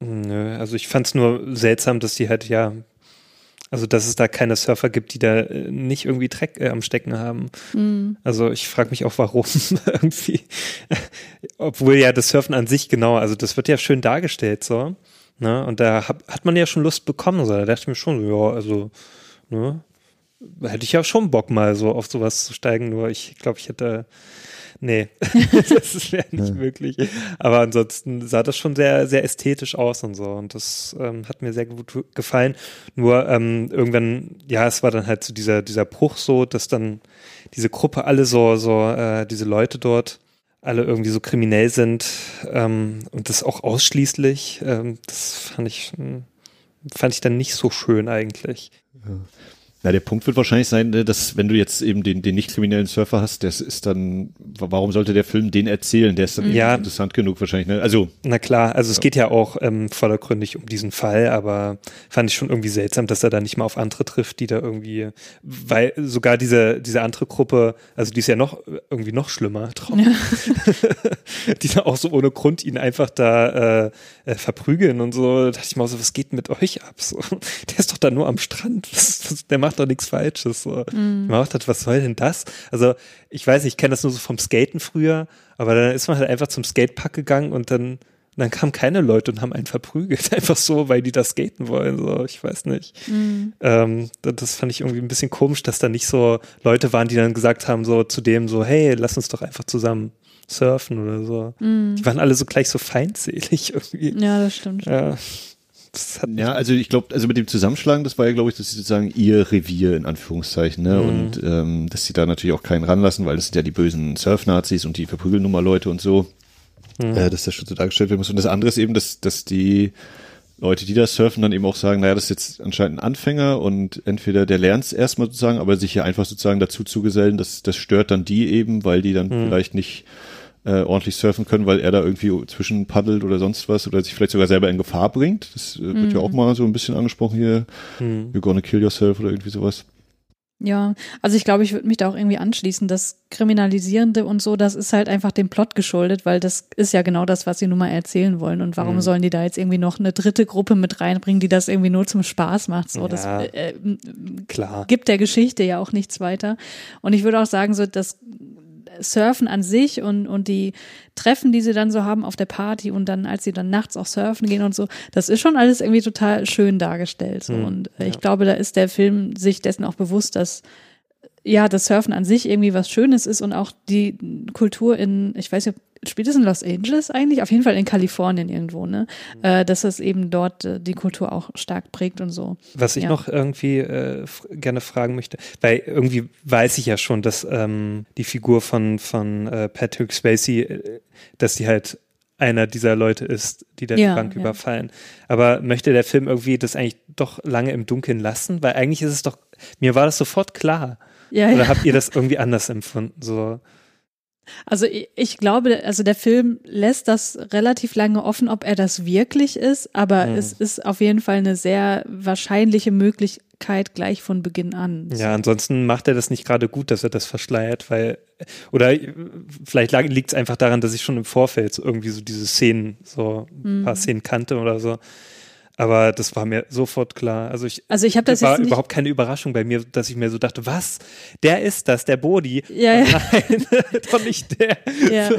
Nö, also ich fand's nur seltsam, dass die halt, ja, also dass es da keine Surfer gibt, die da äh, nicht irgendwie Dreck äh, am Stecken haben. Also ich frage mich auch, warum irgendwie. Obwohl ja das Surfen an sich genau, also das wird ja schön dargestellt so. Ne? Und da hab, hat man ja schon Lust bekommen. So. Da dachte ich mir schon, ja, also, ne? Hätte ich ja schon Bock mal so auf sowas zu steigen, nur ich glaube, ich hätte. Nee, das wäre nicht möglich. Aber ansonsten sah das schon sehr, sehr ästhetisch aus und so. Und das ähm, hat mir sehr gut gefallen. Nur ähm, irgendwann, ja, es war dann halt so dieser, dieser Bruch so, dass dann diese Gruppe alle so, so, äh, diese Leute dort alle irgendwie so kriminell sind ähm, und das auch ausschließlich. Ähm, das fand ich, hm, fand ich dann nicht so schön eigentlich. Na, der Punkt wird wahrscheinlich sein, ne, dass wenn du jetzt eben den, den nicht kriminellen Surfer hast, das ist dann, warum sollte der Film den erzählen? Der ist dann Ja. nicht interessant genug wahrscheinlich. Ne? Also Na klar, also es geht ja auch ähm, vordergründig um diesen Fall, aber fand ich schon irgendwie seltsam, dass er da nicht mal auf andere trifft, die da irgendwie, weil sogar diese, diese andere Gruppe, also die ist ja noch irgendwie noch schlimmer drauf, die da auch so ohne Grund ihn einfach da äh, äh, verprügeln und so, da dachte ich mal so, was geht mit euch ab? So, der ist doch da nur am Strand, was, was, der macht doch nichts Falsches. So. Mhm. Man macht halt, was soll denn das? Also ich weiß, ich kenne das nur so vom Skaten früher, aber dann ist man halt einfach zum Skatepark gegangen und dann dann kamen keine Leute und haben einen verprügelt, einfach so, weil die da skaten wollen. So, ich weiß nicht. Ähm, das- fand ich irgendwie ein bisschen komisch, dass da nicht so Leute waren, die dann gesagt haben, so zu dem so, hey, lass uns doch einfach zusammen surfen oder so. Die waren alle so gleich so feindselig irgendwie. Ja, das stimmt. Ja. Hat Ja, also ich glaube, also mit dem Zusammenschlagen, das war ja, glaube ich, dass sie sozusagen ihr Revier in Anführungszeichen, ne? Und ähm, dass sie da natürlich auch keinen ranlassen, weil das sind ja die bösen Surf-Nazis und die verprügeln nun mal Leute und so. Äh, dass das schon so dargestellt werden muss. Und das andere ist eben, dass, dass die Leute, die da surfen, dann eben auch sagen, naja, das ist jetzt anscheinend ein Anfänger und entweder der lernt es erstmal sozusagen, aber sich hier einfach sozusagen dazu zu gesellen, das, das stört dann die eben, weil die dann vielleicht nicht äh, ordentlich surfen können, weil er da irgendwie zwischen paddelt oder sonst was oder sich vielleicht sogar selber in Gefahr bringt. Das äh, wird ja auch mal so ein bisschen angesprochen hier. You're gonna kill yourself oder irgendwie sowas. Ja, also ich glaube, ich würde mich da auch irgendwie anschließen. Das Kriminalisierende und so, das ist halt einfach dem Plot geschuldet, weil das ist ja genau das, was sie nun mal erzählen wollen. Und warum sollen die da jetzt irgendwie noch eine dritte Gruppe mit reinbringen, die das irgendwie nur zum Spaß macht? So, das Ja. äh, klar. gibt der Geschichte ja auch nichts weiter. Und ich würde auch sagen, so das Surfen an sich und, und die Treffen, die sie dann so haben auf der Party und dann, als sie dann nachts auch surfen gehen und so, das ist schon alles irgendwie total schön dargestellt. So. Und äh, ich glaube, da ist der Film sich dessen auch bewusst, dass ja, das Surfen an sich irgendwie was Schönes ist und auch die Kultur in, ich weiß nicht, spielt es in Los Angeles eigentlich? Auf jeden Fall in Kalifornien irgendwo, ne? Äh, dass es eben dort äh, die Kultur auch stark prägt und so. Was ich Ja. noch irgendwie äh, gerne fragen möchte, weil irgendwie weiß ich ja schon, dass ähm, die Figur von, von äh, Patrick Swayze, äh, dass die halt einer dieser Leute ist, die da Ja, die Bank ja. überfallen. Aber möchte der Film irgendwie das eigentlich doch lange im Dunkeln lassen? Weil eigentlich ist es doch, mir war das sofort klar. Ja, Oder habt ihr das irgendwie anders empfunden? So, Also ich, glaube, also der Film lässt das relativ lange offen, ob er das wirklich ist, aber Hm. es ist auf jeden Fall eine sehr wahrscheinliche Möglichkeit gleich von Beginn an. Ja, ansonsten macht er das nicht gerade gut, dass er das verschleiert, weil, oder vielleicht liegt es einfach daran, dass ich schon im Vorfeld so irgendwie so diese Szenen, so ein Mhm. paar Szenen kannte oder so. Aber das war mir sofort klar. Also ich, Also ich habe das war jetzt nicht, überhaupt keine Überraschung bei mir, dass ich mir so dachte, was? Der ist das, der Bodhi? Ja, ja. Nein, doch nicht der. Ja,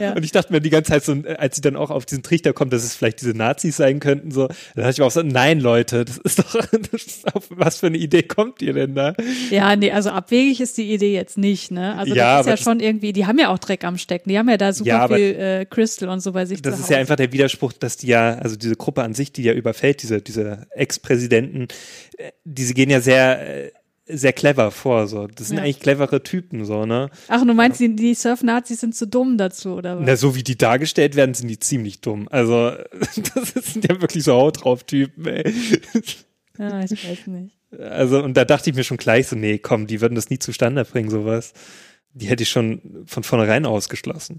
ja. Und ich dachte mir die ganze Zeit so, als sie dann auch auf diesen Trichter kommt, dass es vielleicht diese Nazis sein könnten, so, da dachte ich mir auch so, nein, Leute, das ist doch, das ist auf was für eine Idee kommt ihr denn da? ja, nee, also abwegig ist die Idee jetzt nicht, ne? Also Ja, das ist ja das- schon irgendwie, die haben ja auch Dreck am Stecken, die haben ja da super Ja, viel äh, Crystal und so bei sich Das ist ja einfach der Widerspruch, dass die ja, also diese Gruppe an sich, die ja überfällt, diese, diese Ex-Präsidenten, äh, diese gehen ja sehr, äh, sehr clever vor, so. Das sind Ja. eigentlich clevere Typen, so, ne? Ach, du meinst, die, die Surf-Nazis sind zu dumm dazu, oder was? Na, so wie die dargestellt werden, sind die ziemlich dumm. Also, das sind ja wirklich so Haut drauf Typen, ey. Ja, ich weiß nicht. Also, und da dachte ich mir schon gleich so, nee, komm, die würden das nie zustande bringen, sowas. Die hätte ich schon von vornherein ausgeschlossen.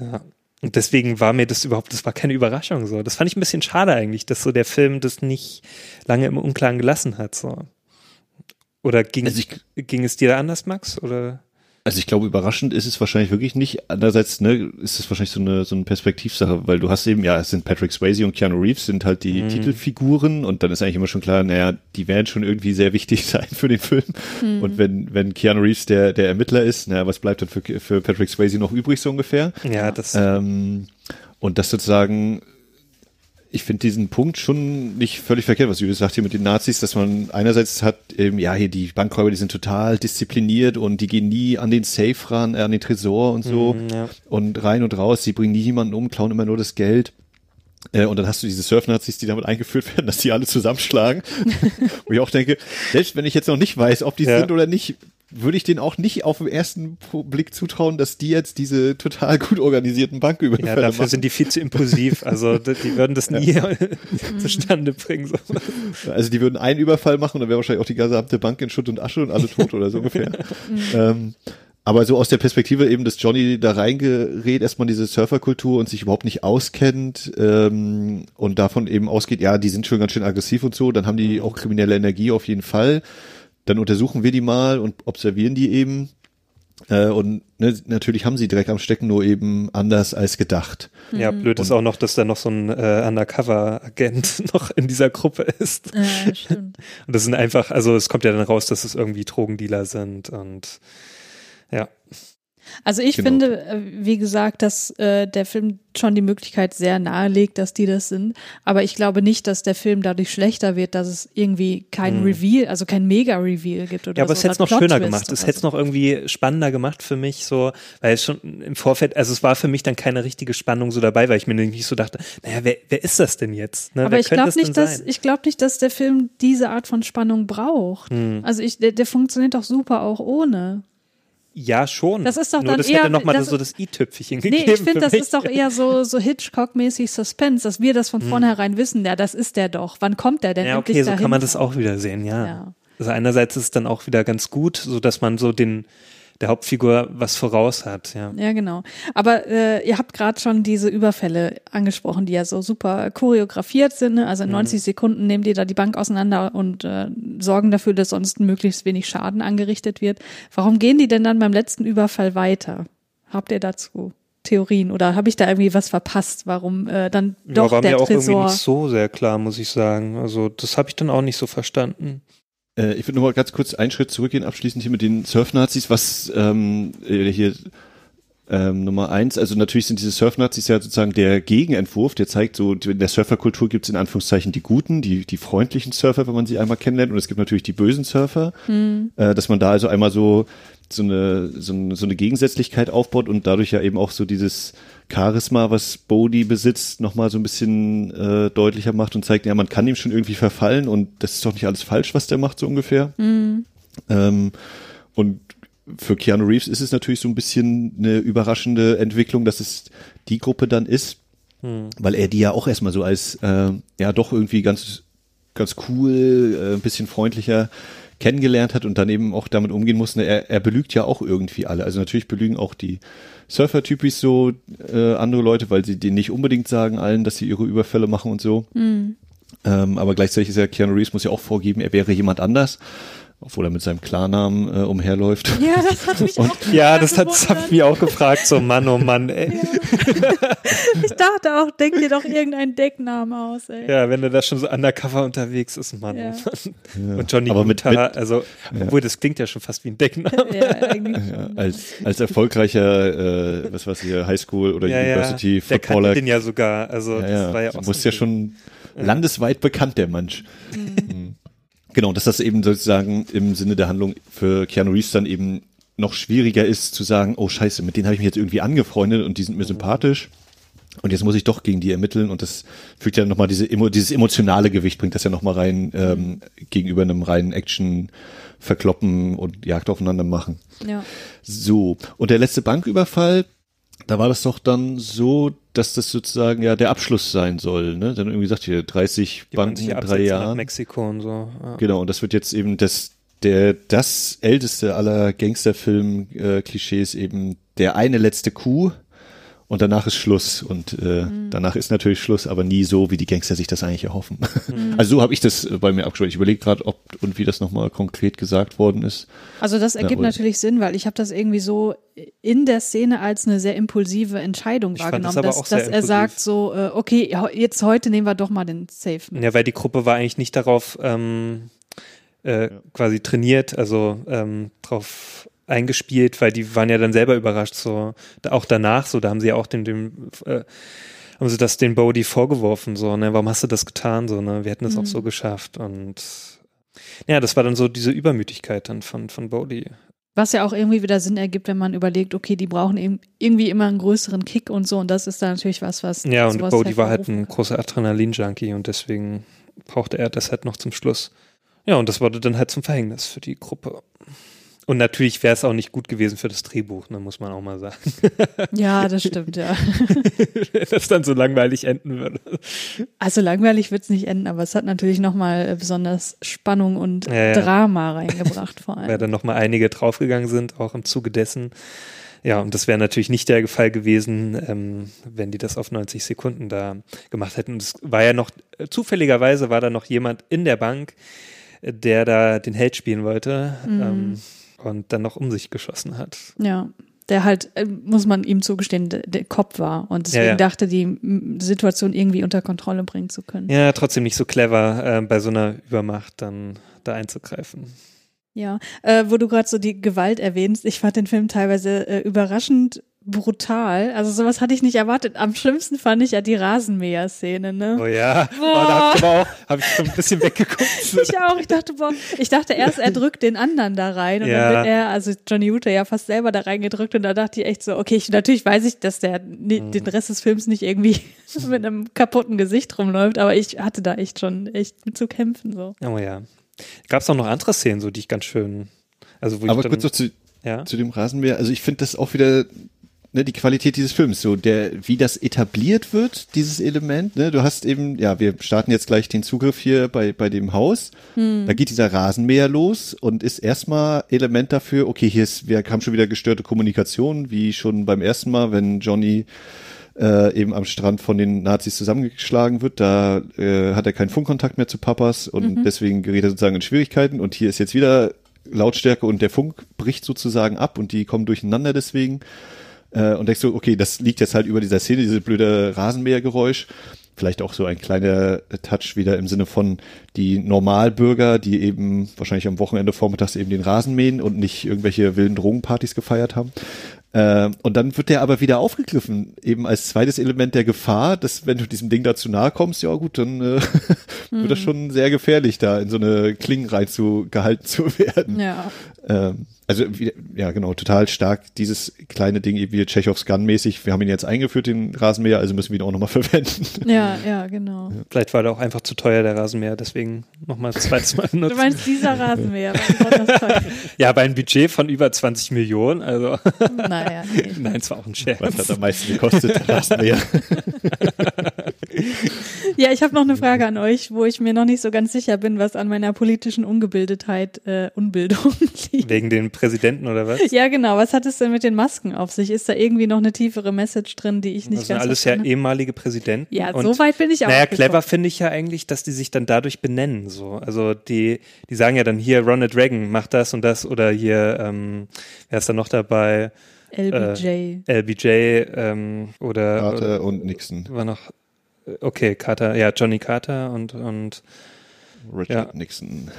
Ja. Und deswegen war mir das überhaupt, das war keine Überraschung so. Das fand ich ein bisschen schade eigentlich, dass so der Film das nicht lange im Unklaren gelassen hat, so. Oder ging, Also ich- ging es dir da anders, Max? Oder? Also ich glaube, überraschend ist es wahrscheinlich wirklich nicht. Andererseits ne, ist es wahrscheinlich so eine, so eine Perspektivsache, weil du hast eben, ja, es sind Patrick Swayze und Keanu Reeves sind halt die Titelfiguren und dann ist eigentlich immer schon klar, naja, die werden schon irgendwie sehr wichtig sein für den Film. Und wenn, wenn Keanu Reeves der, der Ermittler ist, naja, was bleibt dann für, für Patrick Swayze noch übrig so ungefähr? Ja, das, Ähm, und das sozusagen, ich finde diesen Punkt schon nicht völlig verkehrt, was Judith sagt hier mit den Nazis, dass man einerseits hat, eben, ja, hier die Bankräuber, die sind total diszipliniert und die gehen nie an den Safe ran, äh, an den Tresor und so ja. und rein und raus, sie bringen nie jemanden um, klauen immer nur das Geld. Äh, Und dann hast du diese Surf-Nazis, die damit eingeführt werden, dass die alle zusammenschlagen. Wo ich auch denke, selbst wenn ich jetzt noch nicht weiß, ob die Ja. sind oder nicht, würde ich denen auch nicht auf den ersten Blick zutrauen, dass die jetzt diese total gut organisierten Banküberfälle Ja, dafür machen. sind die viel zu impulsiv. Also die, würden das nie zustande bringen. So. Also die würden einen Überfall machen und dann wäre wahrscheinlich auch die gesamte Bank in Schutt und Asche und alle tot oder so ungefähr. ähm, aber so aus der Perspektive eben, dass Johnny da reingerät, erstmal diese Surferkultur und sich überhaupt nicht auskennt ähm, und davon eben ausgeht, ja, die sind schon ganz schön aggressiv und so, dann haben die auch kriminelle Energie auf jeden Fall. Dann untersuchen wir die mal und observieren die eben. Äh, und ne, natürlich haben sie direkt am Stecken, nur eben anders als gedacht. Ja, blöd ist auch noch, dass da noch so ein äh, Undercover-Agent noch in dieser Gruppe ist. Ja, stimmt. Und das sind einfach, also es kommt ja dann raus, dass es irgendwie Drogendealer sind und ja. Also ich Genau. finde, äh, wie gesagt, dass äh, der Film schon die Möglichkeit sehr nahelegt, dass die das sind. Aber ich glaube nicht, dass der Film dadurch schlechter wird, dass es irgendwie kein Reveal, also kein Mega-Reveal gibt oder Hm. Ja, aber so. es hätte es noch oder schöner Plot-Twist gemacht. Es hätte es noch irgendwie spannender gemacht für mich, so, weil es schon im Vorfeld, also es war für mich dann keine richtige Spannung so dabei, weil ich mir nicht so dachte, naja, wer, wer ist das denn jetzt? Ne? Aber wer ich glaube nicht, dass sein? ich glaube nicht, dass der Film diese Art von Spannung braucht. Hm. Also ich, der, der funktioniert doch super auch ohne. Ja, schon. Das ist doch Nur dann das eher- hätte nochmal das- so das i-Tüpfelchen Nee, gegeben. ich finde, das ist doch eher so so Hitchcock-mäßig Suspense, dass wir das von Hm. vornherein wissen. Ja, das ist der doch. Wann kommt der denn Ja, okay, so dahin? kann man das auch wieder sehen, ja. Ja. Also einerseits ist es dann auch wieder ganz gut, so dass man so den der Hauptfigur was voraus hat, ja. Ja, genau. Aber äh, ihr habt gerade schon diese Überfälle angesprochen, die ja so super choreografiert sind. Ne? Also in 90 Sekunden nehmen die da die Bank auseinander und äh, sorgen dafür, dass sonst möglichst wenig Schaden angerichtet wird. Warum gehen die denn dann beim letzten Überfall weiter? Habt ihr dazu Theorien oder habe ich da irgendwie was verpasst? Warum äh, dann doch ja, war der mir auch irgendwie Tresor? nicht so sehr klar, muss ich sagen. Also das habe ich dann auch nicht so verstanden. Äh, ich würde nur mal ganz kurz einen Schritt zurückgehen, abschließend hier mit den Surf-Nazis, was ähm, äh, hier ähm, Nummer eins, also natürlich sind diese Surf-Nazis ja sozusagen der Gegenentwurf, der zeigt so, in der Surferkultur gibt es in Anführungszeichen die guten, die, die freundlichen Surfer, wenn man sie einmal kennenlernt, und es gibt natürlich die bösen Surfer, äh, dass man da also einmal so so eine, so eine so eine Gegensätzlichkeit aufbaut und dadurch ja eben auch so dieses Charisma, was Bodhi besitzt, nochmal so ein bisschen äh, deutlicher macht und zeigt, ja, man kann ihm schon irgendwie verfallen und das ist doch nicht alles falsch, was der macht, so ungefähr. Ähm, und für Keanu Reeves ist es natürlich so ein bisschen eine überraschende Entwicklung, dass es die Gruppe dann ist, weil er die ja auch erstmal so als äh, ja doch irgendwie ganz ganz cool, äh, ein bisschen freundlicher kennengelernt hat und dann eben auch damit umgehen musste. Er, er belügt ja auch irgendwie alle. Also natürlich belügen auch die Surfer-Typis so äh, andere Leute, weil sie denen nicht unbedingt sagen allen, dass sie ihre Überfälle machen und so. Ähm, aber gleichzeitig ist ja Keanu Reeves muss ja auch vorgeben, er wäre jemand anders, obwohl er mit seinem Klarnamen äh, umherläuft. Ja, das hat mich auch. Ja, das, hat, mir auch gefragt, so Mann, oh Mann, ey. Ich dachte auch, denk dir doch irgendeinen Decknamen aus, ey. Ja, wenn er da schon so undercover unterwegs ist, Mann. Ja. Und Johnny Aber mit- Utah, mit- also, obwohl das klingt ja schon fast wie ein Deckname. Ja, Ja, als, als erfolgreicher, äh, was weiß ich, Highschool oder Ja, ja, University der kannte Footballer. den ja sogar, also ja, das ja. war ja Du auch musst so ja schon landesweit bekannt, der Mensch. Mhm. Genau, dass das eben sozusagen im Sinne der Handlung für Keanu Reeves dann eben noch schwieriger ist zu sagen, oh scheiße, mit denen habe ich mich jetzt irgendwie angefreundet und die sind mir sympathisch. Und jetzt muss ich doch gegen die ermitteln und das fügt ja nochmal diese, dieses emotionale Gewicht, bringt das ja nochmal rein ähm, gegenüber einem reinen Action verkloppen und Jagd aufeinander machen. Ja. So, und der letzte Banküberfall, da war das doch dann so, dass das sozusagen ja der Abschluss sein soll, ne? Dann irgendwie sagt ihr 30 Die sich in drei absetzen nach Jahren. Mexiko und so. Ja. Genau, und das wird jetzt eben das der das älteste aller Gangsterfilm äh, eben der eine letzte Coup und danach ist Schluss und äh, danach ist natürlich Schluss, aber nie so, wie die Gangster sich das eigentlich erhoffen. Also so habe ich das äh, bei mir abgeschrieben. Ich überlege gerade, ob und wie das nochmal konkret gesagt worden ist. Also das ergibt oder- natürlich Sinn, weil ich habe das irgendwie so in der Szene als eine sehr impulsive Entscheidung Ich das wahrgenommen, aber dass, dass er impulsiv. sagt so, äh, okay, jetzt heute nehmen wir doch mal den Safe. Ja, weil die Gruppe war eigentlich nicht darauf ähm, äh, quasi trainiert, also ähm, drauf eingespielt, weil die waren ja dann selber überrascht, so auch danach, so da haben sie ja auch dem, dem äh, haben sie das den Bodhi vorgeworfen, so, ne, warum hast du das getan, so, ne, wir hätten es auch so geschafft und ja, das war dann so diese Übermütigkeit dann von, von Bodhi. Was ja auch irgendwie wieder Sinn ergibt, wenn man überlegt, okay, die brauchen eben irgendwie immer einen größeren Kick und so und das ist dann natürlich was, was Ja, und Bodhi war halt ein großer Adrenalin-Junkie und deswegen brauchte er das halt noch zum Schluss. Ja, und das wurde dann halt zum Verhängnis für die Gruppe. Und natürlich wäre es auch nicht gut gewesen für das Drehbuch, ne, muss man auch mal sagen. Ja, das stimmt, ja. das dann so langweilig enden würde. Also langweilig wird's nicht enden, aber es hat natürlich nochmal besonders Spannung und Ja, ja. Drama reingebracht vor allem. Weil dann nochmal einige draufgegangen sind, auch im Zuge dessen. Ja, und das wäre natürlich nicht der Fall gewesen, ähm, wenn die das auf 90 Sekunden da gemacht hätten. Und es war ja noch, äh, zufälligerweise war da noch jemand in der Bank, äh, der da den Held spielen wollte Mhm. ähm, und dann noch um sich geschossen hat. Ja, der halt, äh, muss man ihm zugestehen, der, Kopf war und deswegen Ja, ja. dachte, die m, Situation irgendwie unter Kontrolle bringen zu können. Ja, trotzdem nicht so clever, äh, bei so einer Übermacht dann da einzugreifen. Ja, äh, wo du gerade so die Gewalt erwähnst, ich fand den Film teilweise äh, überraschend brutal. Also sowas hatte ich nicht erwartet. Am schlimmsten fand ich ja die Rasenmäher-Szene, ne? Oh ja, Boah. oh, da hab ich aber auch hab ich schon ein bisschen weggeguckt. Ich auch. Ich dachte, boah, ich dachte erst, er drückt den anderen da rein und Ja. dann wird er, also Johnny Utah ja fast selber da reingedrückt und da dachte ich echt so, okay, ich, natürlich weiß ich, dass der Mhm. den Rest des Films nicht irgendwie mit einem kaputten Gesicht rumläuft, aber ich hatte da echt schon echt mit zu kämpfen so. Oh ja. Gab es auch noch andere Szenen, so die ich ganz schön. Also wo Aber ich dann, kurz noch zu, ja. zu dem Rasenmäher. Also ich finde das auch wieder ne, die Qualität dieses Films, so der, wie das etabliert wird, dieses Element. Ne? Du hast eben, ja, wir starten jetzt gleich den Zugriff hier bei bei dem Haus. Da geht dieser Rasenmäher los und ist erstmal Element dafür. Okay, hier ist, wir haben schon wieder gestörte Kommunikation, wie schon beim ersten Mal, wenn Johnny äh, eben am Strand von den Nazis zusammengeschlagen wird. Da äh, hat er keinen Funkkontakt mehr zu Papas und deswegen gerät er sozusagen in Schwierigkeiten. Und hier ist jetzt wieder Lautstärke und der Funk bricht sozusagen ab und die kommen durcheinander deswegen. Äh, und denkst du, okay, das liegt jetzt halt über dieser Szene, diese blöde Rasenmähergeräusch. Vielleicht auch so ein kleiner Touch wieder im Sinne von die Normalbürger, die eben wahrscheinlich am Wochenende vormittags eben den Rasen mähen und nicht irgendwelche wilden Drogenpartys gefeiert haben. Ähm, und dann wird der aber wieder aufgegriffen, eben als zweites Element der Gefahr, dass wenn du diesem Ding da zu nahe kommst, ja gut, dann äh, wird das schon sehr gefährlich, da in so eine Klinge rein zu gehalten zu werden. Ja. Ähm, also ja genau, total stark dieses kleine Ding wie Tschechows Gun-mäßig. Wir haben ihn jetzt eingeführt, den Rasenmäher, also müssen wir ihn auch nochmal verwenden. Ja, ja, genau. Vielleicht war der auch einfach zu teuer, der Rasenmäher, deswegen nochmal das zweite Mal Du benutzen. meinst dieser Rasenmäher, toll. Ja, bei einem Budget von über 20 Millionen, also Naja, nee. nein, es war auch ein Was Scherz. hat am meisten gekostet, der Rasenmäher? Ja, ich habe noch eine Frage an euch, wo ich mir noch nicht so ganz sicher bin, was an meiner politischen Ungebildetheit, äh, Unbildung liegt. Wegen den Präsidenten oder was? Ja, genau. Was hat es denn mit den Masken auf sich? Ist da irgendwie noch eine tiefere Message drin, die ich nicht Das sind ganz alles ja verstanden habe? ehemalige Präsidenten. Ja, und so weit bin ich auch. Naja, clever finde ich ja eigentlich, dass die sich dann dadurch benennen. So, also die, die sagen ja dann hier Ronald Reagan macht das und das oder hier, ähm, wer ist da noch dabei? LBJ. LBJ ähm, oder, oder Carter und Nixon. war noch okay Carter, ja Johnny Carter und und Richard Ja. Nixon.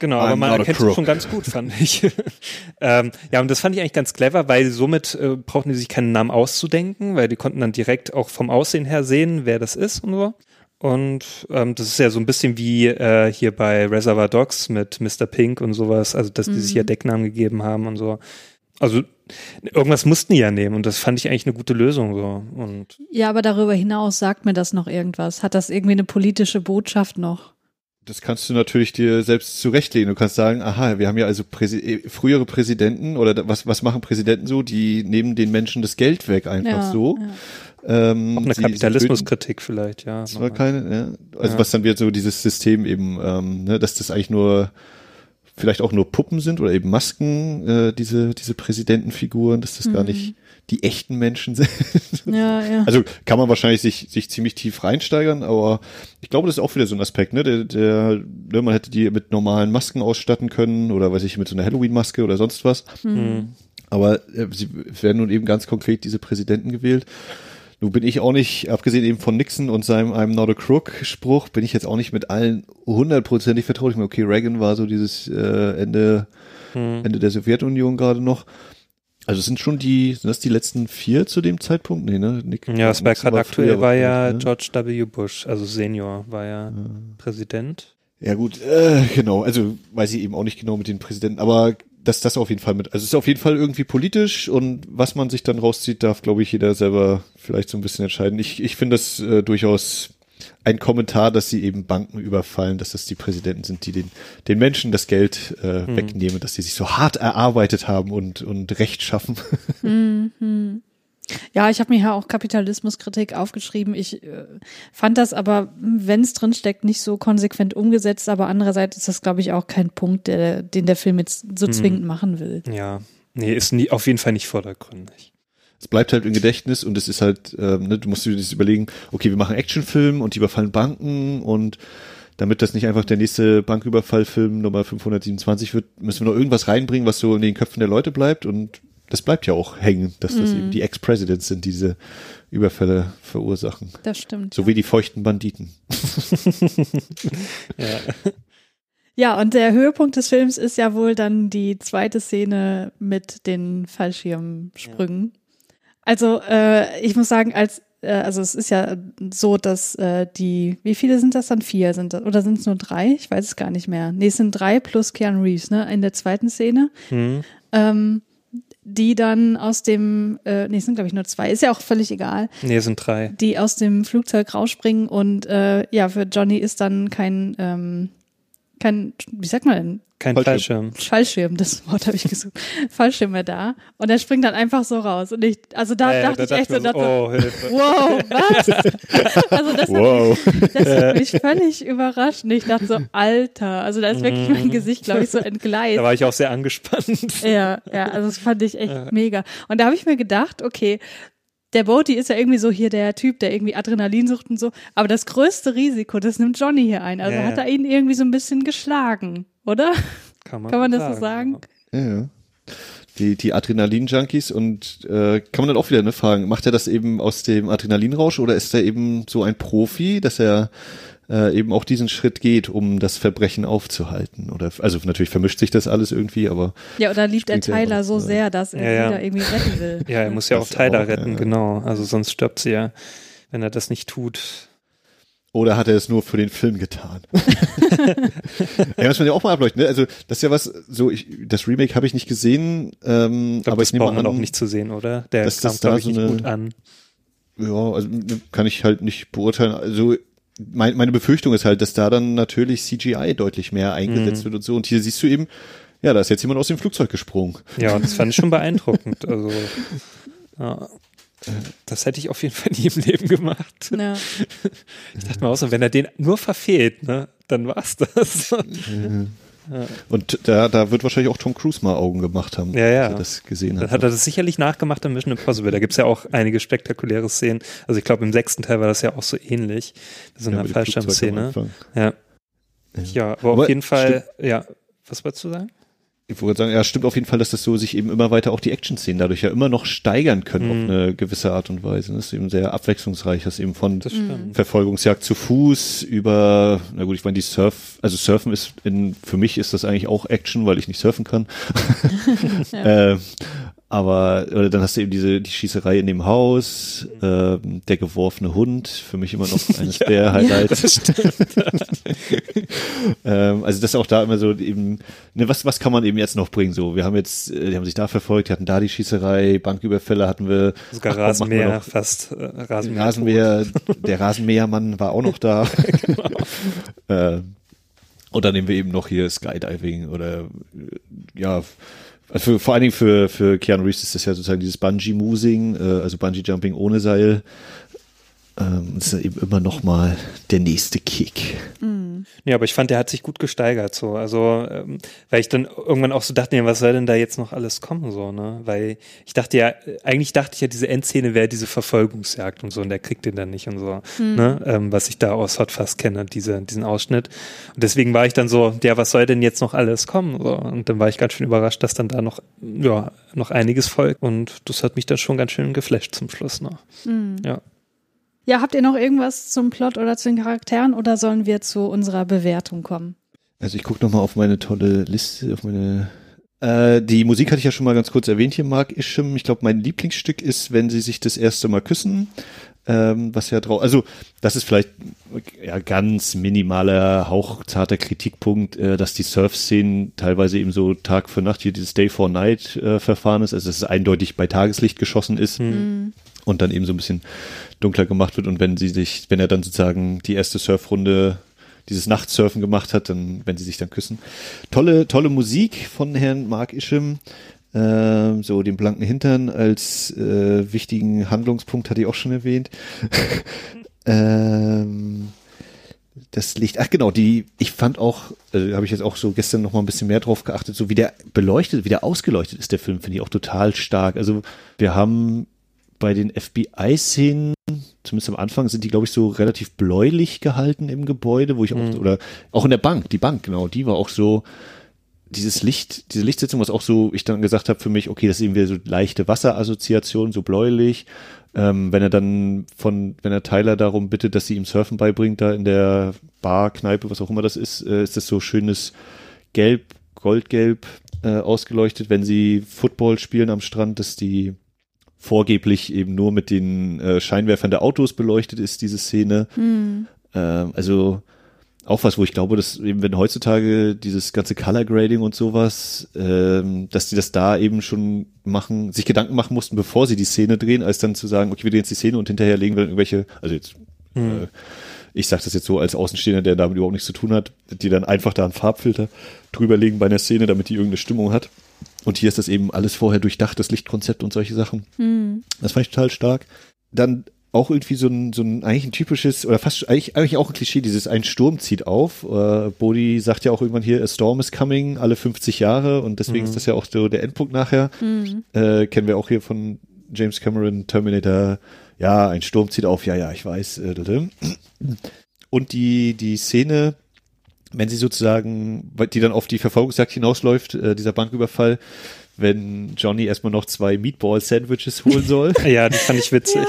Genau, I'm aber man erkennt es schon ganz gut, fand ich. ähm, ja, und das fand ich eigentlich ganz clever, weil somit äh, brauchten die sich keinen Namen auszudenken, weil die konnten dann direkt auch vom Aussehen her sehen, wer das ist und so. Und ähm, das ist ja so ein bisschen wie äh, hier bei Reservoir Dogs mit Mr. Pink und sowas, also dass die sich ja Decknamen gegeben haben und so. Also irgendwas mussten die ja nehmen und das fand ich eigentlich eine gute Lösung so. Und Ja, aber darüber hinaus sagt mir das noch irgendwas. Hat das irgendwie eine politische Botschaft noch? Das kannst du natürlich dir selbst zurechtlegen. Du kannst sagen, aha, wir haben ja also Präsi äh, frühere Präsidenten oder was, was machen Präsidenten so? Die nehmen den Menschen das Geld weg einfach Ja, so. ja. Ähm, auch eine Kapitalismuskritik vielleicht, ja. Das war keine, ja. Also was dann wird so dieses System eben, ähm, ne, dass das eigentlich nur vielleicht auch nur Puppen sind oder eben Masken, äh, diese, diese Präsidentenfiguren, dass das gar nicht die echten Menschen sind. Ja, ja. Also kann man wahrscheinlich sich, sich ziemlich tief reinsteigern, aber ich glaube, das ist auch wieder so ein Aspekt, ne? Der, der, ne, man hätte die mit normalen Masken ausstatten können oder weiß ich, mit so einer Halloween-Maske oder sonst was. Aber äh, sie werden nun eben ganz konkret diese Präsidenten gewählt. Nun bin ich auch nicht, abgesehen eben von Nixon und seinem I'm not a crook Spruch, bin ich jetzt auch nicht mit allen hundertprozentig vertraut. Ich meine, okay, Reagan war so dieses äh, Ende, Ende der Sowjetunion gerade noch. Also es sind schon die, sind das die letzten vier zu dem Zeitpunkt? Nee, ne? Nick, Ja, es war gerade aktuell, früher war ja ne? George W. Bush, also Senior, war ja Präsident. Ja gut, äh, genau, also weiß ich eben auch nicht genau mit den Präsidenten, aber dass das auf jeden Fall mit, also es ist auf jeden Fall irgendwie politisch und was man sich dann rauszieht, darf, glaube ich, jeder selber vielleicht so ein bisschen entscheiden. Ich, ich finde das äh, durchaus ein Kommentar, dass sie eben Banken überfallen, dass das die Präsidenten sind, die den, den Menschen das Geld äh, Mhm. wegnehmen, dass sie sich so hart erarbeitet haben und, und Recht schaffen. Mhm. Ja, ich habe mir ja auch Kapitalismuskritik aufgeschrieben. Ich äh, fand das aber, wenn es drin steckt, nicht so konsequent umgesetzt. Aber andererseits ist das, glaube ich, auch kein Punkt, der, den der Film jetzt so zwingend machen will. Ja. Nee, ist nie, auf jeden Fall nicht vordergründig. Es bleibt halt im Gedächtnis und es ist halt, ähm, ne, du musst dir das überlegen, okay, wir machen Actionfilm und die überfallen Banken und damit das nicht einfach der nächste Banküberfallfilm Nummer 527 wird, müssen wir noch irgendwas reinbringen, was so in den Köpfen der Leute bleibt und das bleibt ja auch hängen, dass das eben die Ex-Presidents sind, die diese Überfälle verursachen. Das stimmt. So wie die feuchten Banditen. Ja. Ja, und der Höhepunkt des Films ist ja wohl dann die zweite Szene mit den Fallschirmsprüngen. Also äh, ich muss sagen, als äh, also es ist ja so, dass äh, die, wie viele sind das dann? Vier sind das, oder sind es nur drei? Ich weiß es gar nicht mehr. Nee, es sind drei plus Keanu Reeves, ne? In der zweiten Szene. Hm. Ähm, die dann aus dem, äh, nee, es sind glaube ich nur zwei, ist ja auch völlig egal, Nee, es sind drei. die aus dem Flugzeug rausspringen und äh, ja, für Johnny ist dann kein, ähm, kein, wie sagt man denn, Kein Fallschirm. Fallschirm. Fallschirm, das Wort habe ich gesucht, Fallschirm mehr da und er springt dann einfach so raus und ich, also da Äh, dachte da ich echt so, dachte, oh, Hilfe. wow, was? also das Wow. hat, mich, das hat mich völlig überrascht und ich dachte so, Alter, also da ist wirklich mein Gesicht, glaube ich, so entgleist. Da war ich auch sehr angespannt. Ja, ja, also das fand ich echt mega. Und da habe ich mir gedacht, okay, der Bodhi ist ja irgendwie so hier der Typ, der irgendwie Adrenalin sucht und so, aber das größte Risiko, das nimmt Johnny hier ein. Also Ja, hat er ihn irgendwie so ein bisschen geschlagen, oder? Kann man, Kann man das so sagen? Ja, ja. Die, die Adrenalin-Junkies und äh, kann man dann auch wieder ne, fragen, macht er das eben aus dem Adrenalinrausch oder ist er eben so ein Profi, dass er äh, eben auch diesen Schritt geht, um das Verbrechen aufzuhalten? Oder also natürlich vermischt sich das alles irgendwie, aber Ja, oder liebt er er Tyler so äh, sehr, dass er Ja, sie ja. da irgendwie retten will. Ja, er muss ja auch Tyler auch, retten, ja. genau. Also sonst stirbt sie ja, wenn er das nicht tut. oder hat er es nur für den Film getan? ja, muss man ja auch mal ableuchten. Ne? Also das ist ja was, so ich, das Remake habe ich nicht gesehen, ähm, Ich glaub, aber das ich nehme braucht man an, auch nicht zu sehen, oder? Der kam, da glaube ich, so nicht eine- gut an. Ja, also ne, kann ich halt nicht beurteilen. Also mein, meine Befürchtung ist halt, dass da dann natürlich CGI deutlich mehr eingesetzt Mhm. wird und so. Und hier siehst du eben, ja, da ist jetzt jemand aus dem Flugzeug gesprungen. Ja, das fand ich schon beeindruckend. Also, ja. Das hätte ich auf jeden Fall nie im Leben gemacht. Ja. Ich dachte mir auch so, wenn er den nur verfehlt, ne, dann war's das. Und da, da wird wahrscheinlich auch Tom Cruise mal Augen gemacht haben, Ja, ja. als er das gesehen Dann hat. hat er das sicherlich nachgemacht in Mission Impossible. Da gibt's ja auch einige spektakuläre Szenen. Also ich glaube, im sechsten Teil war das ja auch so ähnlich. So Ja, eine Fallschirmszene. Ja. Ja, aber, Aber auf jeden Fall, ja. Was wolltest du sagen? Ich wollte sagen, ja, stimmt auf jeden Fall, dass das so sich eben immer weiter auch die Action-Szenen dadurch ja immer noch steigern können auf eine gewisse Art und Weise. Das ist eben sehr abwechslungsreich, das eben von Das. Verfolgungsjagd zu Fuß über, na gut, ich meine, die Surf, also Surfen ist in, für mich ist das eigentlich auch Action, weil ich nicht surfen kann. äh, aber oder dann hast du eben diese die Schießerei in dem Haus, ähm, der geworfene Hund, für mich immer noch eines der Highlights. ähm, also das ist auch da immer so eben, ne, was was kann man eben jetzt noch bringen? So, wir haben jetzt, äh, die haben sich da verfolgt, die hatten da die Schießerei, Banküberfälle hatten wir, Sogar Ach, Rasenmäher, noch. fast äh, Rasenmäher. Rasenmäher, der Rasenmähermann war auch noch da. äh, und dann nehmen wir eben noch hier Skydiving oder äh, ja, für, vor allen Dingen für, für Keanu Reeves ist das ja sozusagen dieses Bungee-Moving, äh, also Bungee-Jumping ohne Seil. Ähm, das ist eben immer noch mal der nächste Kick. Ja, aber ich fand, der hat sich gut gesteigert, so. Also, ähm, weil ich dann irgendwann auch so dachte, ja, was soll denn da jetzt noch alles kommen, so, ne? Weil ich dachte ja, eigentlich dachte ich ja, diese Endszene wäre diese Verfolgungsjagd und so, und der kriegt den dann nicht und so, ne? Ähm, was ich da aus Hot Fuzz kenne, diese, diesen Ausschnitt. Und deswegen war ich dann so, ja, was soll denn jetzt noch alles kommen, so. Und dann war ich ganz schön überrascht, dass dann da noch, ja, noch einiges folgt. Und das hat mich dann schon ganz schön geflasht zum Schluss noch. Ja. Ja, habt ihr noch irgendwas zum Plot oder zu den Charakteren oder sollen wir zu unserer Bewertung kommen? Also ich gucke noch mal auf meine tolle Liste, auf meine äh, die Musik hatte ich ja schon mal ganz kurz erwähnt hier, Mark Isham. Ich glaube, mein Lieblingsstück ist, wenn sie sich das erste Mal küssen. Ähm, was ja drauf, also das ist vielleicht ja ganz minimaler, hauchzarter Kritikpunkt, äh, dass die Surf-Szenen teilweise eben so Tag für Nacht hier dieses Day for Night äh, Verfahren ist, also dass es eindeutig bei Tageslicht geschossen ist Mhm. und dann eben so ein bisschen dunkler gemacht wird und wenn sie sich, wenn er dann sozusagen die erste Surfrunde dieses Nachtsurfen gemacht hat, dann, wenn sie sich dann küssen. Tolle, tolle Musik von Herrn Mark Isham. Ähm, so den blanken Hintern als äh, wichtigen Handlungspunkt hatte ich auch schon erwähnt. ähm, das Licht, ach genau, die, ich fand auch, äh, habe ich jetzt auch so gestern noch mal ein bisschen mehr drauf geachtet, so wie der beleuchtet, wie der ausgeleuchtet ist, der Film, finde ich auch total stark. Also wir haben bei den FBI-Szenen, zumindest am Anfang, sind die, glaube ich, so relativ bläulich gehalten im Gebäude, wo ich auch, oder auch in der Bank, die Bank, genau, die war auch so, dieses Licht, diese Lichtsitzung, was auch so, ich dann gesagt habe für mich, okay, das ist eben wieder so leichte Wasserassoziation, so bläulich. Ähm, wenn er dann von, wenn er Tyler darum bittet, dass sie ihm Surfen beibringt, da in der Bar, Kneipe, was auch immer das ist, äh, ist das so schönes Gelb, Goldgelb äh, ausgeleuchtet, wenn sie Football spielen am Strand, dass die vorgeblich eben nur mit den äh, Scheinwerfern der Autos beleuchtet ist, diese Szene. Ähm, also auch was, wo ich glaube, dass eben wenn heutzutage dieses ganze Color Grading und sowas, ähm, dass die das da eben schon machen, sich Gedanken machen mussten, bevor sie die Szene drehen, als dann zu sagen, okay, wir drehen jetzt die Szene und hinterher legen wir dann irgendwelche, also jetzt, äh, ich sage das jetzt so als Außenstehender, der damit überhaupt nichts zu tun hat, die dann einfach da einen Farbfilter drüberlegen bei einer Szene, damit die irgendeine Stimmung hat. Und hier ist das eben alles vorher durchdacht, das Lichtkonzept und solche Sachen. Das fand ich total stark. Dann auch irgendwie so ein, so ein eigentlich ein typisches oder fast eigentlich, eigentlich auch ein Klischee, dieses ein Sturm zieht auf. Äh, Bodhi sagt ja auch irgendwann hier, a storm is coming, alle 50 Jahre und deswegen ist das ja auch so der Endpunkt nachher. Äh, kennen wir auch hier von James Cameron, Terminator, ja, ein Sturm zieht auf, ja, ja, ich weiß. Äh, und die, die Szene, wenn sie sozusagen, die dann auf die Verfolgungsjagd hinausläuft, äh, dieser Banküberfall, wenn Johnny erstmal noch zwei Meatball-Sandwiches holen soll. Ja, die fand ich witzig.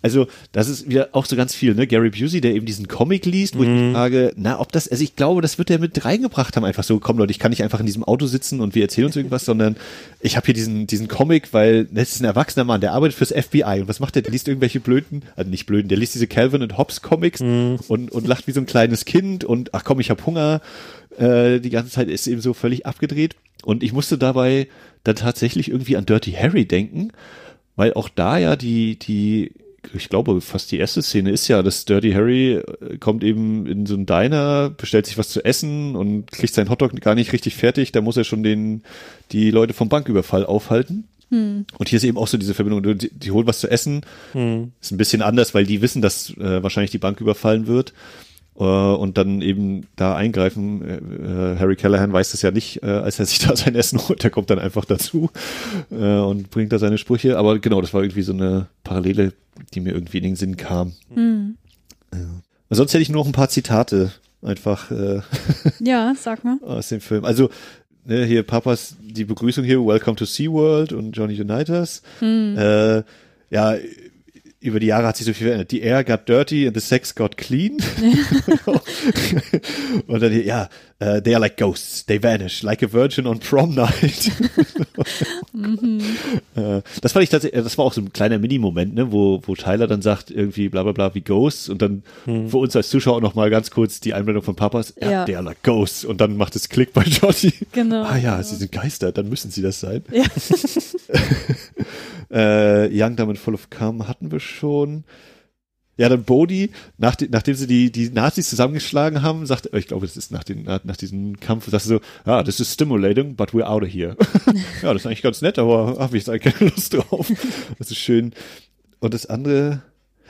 Also, das ist wieder auch so ganz viel, ne? Gary Busey, der eben diesen Comic liest, wo ich mich frage, na, ob das, also ich glaube, das wird er mit reingebracht haben, einfach so, komm Leute, ich kann nicht einfach in diesem Auto sitzen und wir erzählen uns irgendwas, sondern ich habe hier diesen, diesen Comic, weil das ist ein erwachsener Mann, der arbeitet fürs FBI und was macht der? Der liest irgendwelche blöden, also nicht blöden, der liest diese Calvin und Hobbes Comics und, und lacht wie so ein kleines Kind und ach komm, ich habe Hunger. Äh, die ganze Zeit ist eben so völlig abgedreht. Und ich musste dabei dann tatsächlich irgendwie an Dirty Harry denken, weil auch da ja die, die, ich glaube, fast die erste Szene ist ja, dass Dirty Harry äh, kommt eben in so einen Diner, bestellt sich was zu essen und kriegt seinen Hotdog gar nicht richtig fertig. Da muss er schon den, die Leute vom Banküberfall aufhalten. Und hier ist eben auch so diese Verbindung, die, die holen was zu essen. Ist ein bisschen anders, weil die wissen, dass äh, wahrscheinlich die Bank überfallen wird. Äh, und dann eben da eingreifen. Äh, Harry Callahan weiß das ja nicht, äh, als er sich da sein Essen holt. Der kommt dann einfach dazu und bringt da seine Sprüche. Aber genau, das war irgendwie so eine Parallele, die mir irgendwie in den Sinn kam. Ja. Sonst hätte ich nur noch ein paar Zitate einfach äh, Ja, sag mal. aus dem Film. Also ne, hier Papas, die Begrüßung hier, Welcome to SeaWorld und Johnny Unitas. Äh, ja, über die Jahre hat sich so viel verändert. Die Air got dirty and the sex got clean. und dann ja, uh, they are like ghosts. They vanish like a virgin on prom night. Äh, das fand ich tatsächlich, das war auch so ein kleiner Mini-Moment, ne, wo, wo Tyler dann sagt, irgendwie bla bla bla wie Ghosts und dann für uns als Zuschauer noch mal ganz kurz die Einblendung von Papas, ja, Ja. they are like ghosts und dann macht es Klick bei Johnny. Genau, Ah ja, genau. sie sind Geister, dann müssen sie das sein. Ja. Äh, Young and Full of Cum hatten wir schon. Ja, dann Bodhi, nach, nachdem sie die, die Nazis zusammengeschlagen haben, sagt, ich glaube, das ist nach, den, nach, nach diesem Kampf, sagt so, ah, this is stimulating, but we're out of here. ja, das ist eigentlich ganz nett, aber habe ich jetzt eigentlich keine Lust drauf. Das ist schön. Und das andere,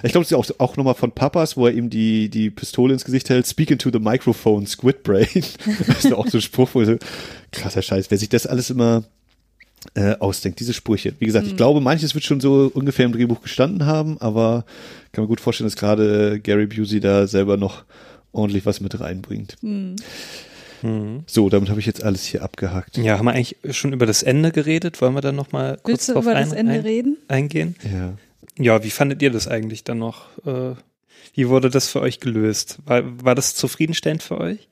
ich glaube, das ist auch, auch nochmal von Papas, wo er ihm die, die Pistole ins Gesicht hält, speak into the microphone, Squid Brain. das ist auch so ein Spruch, wo so, krasser Scheiß, wer sich das alles immer äh, ausdenkt, diese Sprüche. Wie gesagt, ich glaube, manches wird schon so ungefähr im Drehbuch gestanden haben, aber kann mir gut vorstellen, dass gerade Gary Busey da selber noch ordentlich was mit reinbringt. So, damit habe ich jetzt alles hier abgehakt. Ja, haben wir eigentlich schon über das Ende geredet? Wollen wir dann nochmal kurz Willst du drauf über das ein, Ende ein, reden? eingehen? Ja. Ja, wie fandet ihr das eigentlich dann noch? Äh, wie wurde das für euch gelöst? War, war das zufriedenstellend für euch?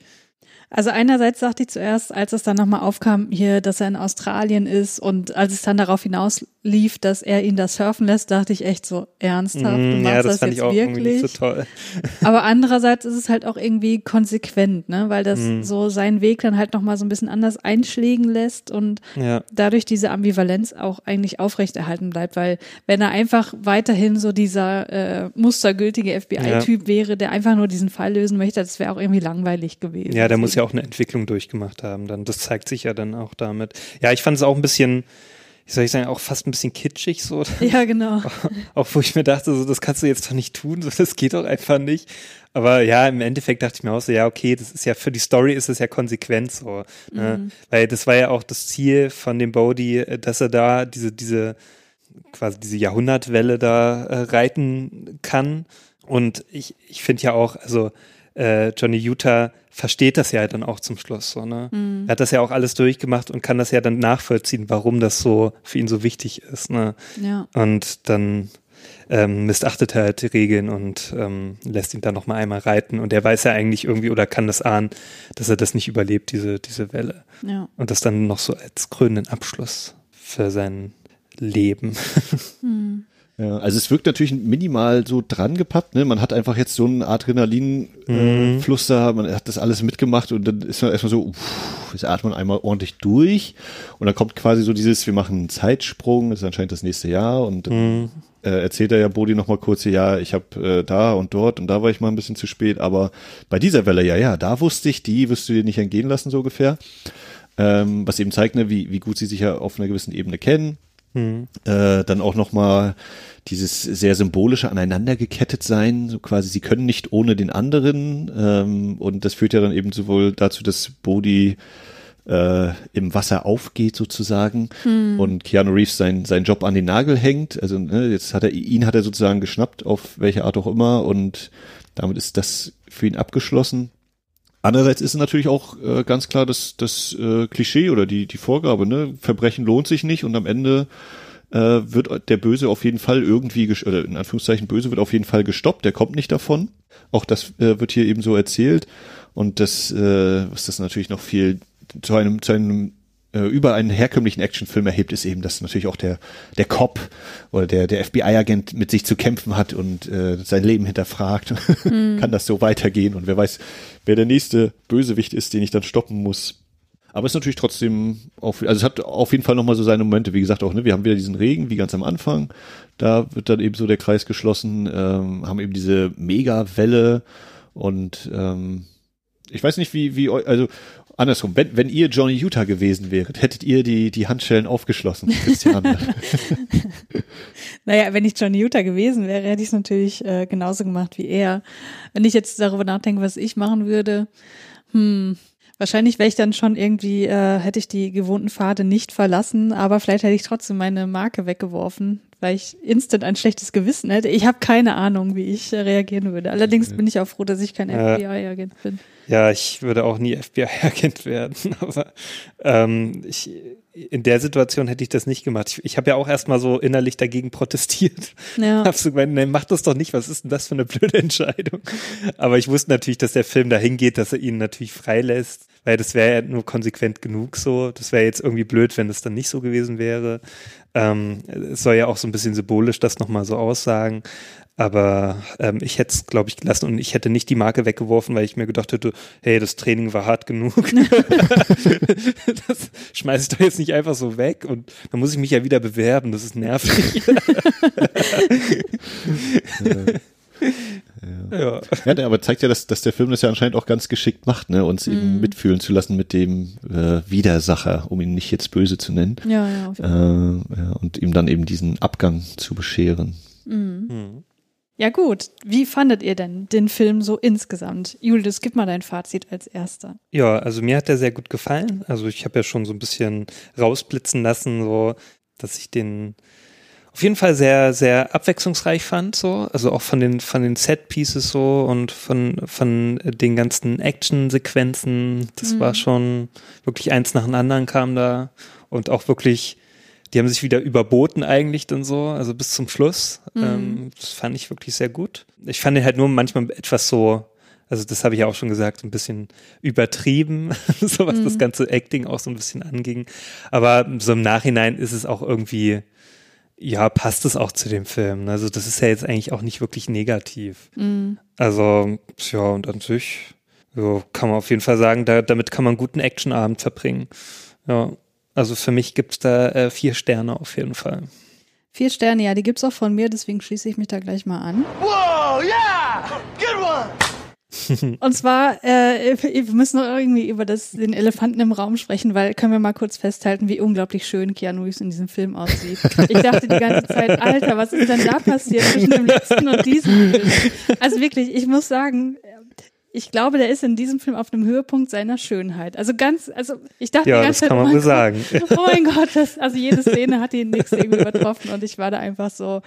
Also einerseits sagte ich zuerst, als es dann nochmal aufkam, hier, dass er in Australien ist und als es dann darauf hinauslief, lief, dass er ihn da surfen lässt, dachte ich echt so ernsthaft. Du Mm, machst ja, das, das, fand jetzt ich auch irgendwie wirklich. so toll. Aber andererseits ist es halt auch irgendwie konsequent, ne, weil das Mhm. so seinen Weg dann halt nochmal so ein bisschen anders einschlägen lässt und Ja. dadurch diese Ambivalenz auch eigentlich aufrechterhalten bleibt, weil wenn er einfach weiterhin so dieser äh, mustergültige FBI-Typ wäre, der einfach nur diesen Fall lösen möchte, das wäre auch irgendwie langweilig gewesen. Ja, der muss ja auch eine Entwicklung durchgemacht haben. Dann, das zeigt sich ja dann auch damit. Ja, ich fand es auch ein bisschen, wie soll ich sagen, auch fast ein bisschen kitschig so. Ja, genau. Auch wo ich mir dachte, so, das kannst du jetzt doch nicht tun, so, das geht doch einfach nicht. Aber ja, im Endeffekt dachte ich mir auch so, ja, okay, das ist ja für die Story ist es ja konsequent so. Ne? Mhm. Weil das war ja auch das Ziel von dem Bodhi, äh, dass er da diese, diese, quasi diese Jahrhundertwelle da äh, reiten kann. Und ich, ich finde ja auch, also äh, Johnny Utah versteht das ja dann auch zum Schluss so, ne? Mhm. Er hat das ja auch alles durchgemacht und kann das ja dann nachvollziehen, warum das so für ihn so wichtig ist, ne? Ja. Und dann ähm, missachtet er halt die Regeln und ähm, lässt ihn dann noch mal einmal reiten und er weiß ja eigentlich irgendwie oder kann das ahnen, dass er das nicht überlebt, diese, diese Welle. Ja. Und das dann noch so als krönenden Abschluss für sein Leben. Hm. Ja, also es wirkt natürlich minimal so dran gepappt, ne? Man hat einfach jetzt so einen Adrenalin-Fluss Mhm. äh, Fluss da, man hat das alles mitgemacht und dann ist man erstmal so, uff, jetzt atmet man einmal ordentlich durch und dann kommt quasi so dieses, wir machen einen Zeitsprung, das ist anscheinend das nächste Jahr und Mhm. äh, erzählt er ja Bodi nochmal kurz, ja, ich habe äh, da und dort und da war ich mal ein bisschen zu spät, aber bei dieser Welle, ja, ja, da wusste ich, die wirst du dir nicht entgehen lassen, so ungefähr. Ähm, was eben zeigt, ne, wie, wie gut sie sich ja auf einer gewissen Ebene kennen. Mhm. Äh, dann auch nochmal dieses sehr symbolische aneinandergekettet sein, so quasi, sie können nicht ohne den anderen. Ähm, und das führt ja dann eben sowohl dazu, dass Bodhi äh, im Wasser aufgeht sozusagen Hm. und Keanu Reeves sein, seinen Job an den Nagel hängt. Also ne, jetzt hat er ihn hat er sozusagen geschnappt, auf welche Art auch immer, und damit ist das für ihn abgeschlossen. Andererseits ist es natürlich auch äh, ganz klar das, das äh, Klischee oder die, die Vorgabe, ne? Verbrechen lohnt sich nicht und am Ende äh, wird der Böse auf jeden Fall irgendwie, oder in Anführungszeichen Böse wird auf jeden Fall gestoppt, der kommt nicht davon. Auch das äh, wird hier eben so erzählt. Und das, äh, was das natürlich noch viel zu einem, zu einem über einen herkömmlichen Actionfilm erhebt, ist eben, dass natürlich auch der, der Cop oder der, der FBI-Agent mit sich zu kämpfen hat und äh, sein Leben hinterfragt. Mhm. Kann das so weitergehen? Und wer weiß, wer der nächste Bösewicht ist, den ich dann stoppen muss. Aber es ist natürlich trotzdem, auf, also es hat auf jeden Fall nochmal so seine Momente, wie gesagt auch, ne, wir haben wieder diesen Regen, wie ganz am Anfang, da wird dann eben so der Kreis geschlossen, ähm, haben eben diese Mega-Welle und ähm, ich weiß nicht, wie, wie, also andersrum, wenn, wenn ihr Johnny Utah gewesen wäret, hättet ihr die, die Handschellen aufgeschlossen, Christiane. Naja, wenn ich Johnny Utah gewesen wäre, hätte ich es natürlich äh, genauso gemacht wie er. Wenn ich jetzt darüber nachdenke, was ich machen würde, hm, wahrscheinlich wäre ich dann schon irgendwie, äh, hätte ich die gewohnten Pfade nicht verlassen, aber vielleicht hätte ich trotzdem meine Marke weggeworfen, weil ich instant ein schlechtes Gewissen hätte. Ich habe keine Ahnung, wie ich äh, reagieren würde. Allerdings bin ich auch froh, dass ich kein Ja. FBI-Agent bin. Ja, ich würde auch nie FBI-Agent werden, aber ähm, ich, in der Situation hätte ich das nicht gemacht. Ich, ich habe ja auch erstmal so innerlich dagegen protestiert. Ja. Hab so gemeint, nee, mach das doch nicht, was ist denn das für eine blöde Entscheidung? Aber ich wusste natürlich, dass der Film dahin geht, dass er ihn natürlich freilässt, weil das wäre ja nur konsequent genug so. Das wäre jetzt irgendwie blöd, wenn es dann nicht so gewesen wäre. Ähm, es soll ja auch so ein bisschen symbolisch das nochmal so aussagen. Aber ähm, ich hätte es, glaube ich, gelassen und ich hätte nicht die Marke weggeworfen, weil ich mir gedacht hätte, hey, das Training war hart genug. das schmeiße ich doch jetzt nicht einfach so weg und dann muss ich mich ja wieder bewerben. Das ist nervig. ja. ja, der aber zeigt ja, dass, dass der Film das ja anscheinend auch ganz geschickt macht, ne, uns eben mitfühlen zu lassen mit dem äh, Widersacher, um ihn nicht jetzt böse zu nennen. Ja, ja, auf Äh, jeden Fall. ja, und ihm dann eben diesen Abgang zu bescheren. Mhm. Ja gut, wie fandet ihr denn den Film so insgesamt? Julius, gib mal dein Fazit als erster. Ja, also mir hat der sehr gut gefallen. Also ich habe ja schon so ein bisschen rausblitzen lassen, so, dass ich den auf jeden Fall sehr, sehr abwechslungsreich fand, so. Also auch von den, von den Set-Pieces so und von, von den ganzen Action-Sequenzen. Das Mhm. war schon wirklich eins nach dem anderen kam da und auch wirklich, die haben sich wieder überboten eigentlich dann so, also bis zum Schluss. Mhm. Ähm, das fand ich wirklich sehr gut. Ich fand den halt nur manchmal etwas so, also das habe ich ja auch schon gesagt, ein bisschen übertrieben, so was Mhm. das ganze Acting auch so ein bisschen anging. Aber so im Nachhinein ist es auch irgendwie, ja, passt es auch zu dem Film. Also das ist ja jetzt eigentlich auch nicht wirklich negativ. Mhm. Also, ja, und an sich so, kann man auf jeden Fall sagen, da, damit kann man einen guten Actionabend verbringen. Ja, also für mich gibt's da äh, vier Sterne auf jeden Fall. Vier Sterne, ja, die gibt's auch von mir, deswegen schließe ich mich da gleich mal an. Whoa, yeah! Good one! Und zwar, äh, wir müssen noch irgendwie über das, den Elefanten im Raum sprechen, weil können wir mal kurz festhalten, wie unglaublich schön Keanu Reeves in diesem Film aussieht. Ich dachte die ganze Zeit, Alter, was ist denn da passiert zwischen dem letzten und diesem Film? Also wirklich, ich muss sagen, ich glaube, der ist in diesem Film auf einem Höhepunkt seiner Schönheit. Also ganz, also ich dachte Ja, die ganze das kann Zeit, man oh wohl mein sagen. Gott, oh mein Gott, das, also jede Szene hat ihn nix irgendwie übertroffen und ich war da einfach so,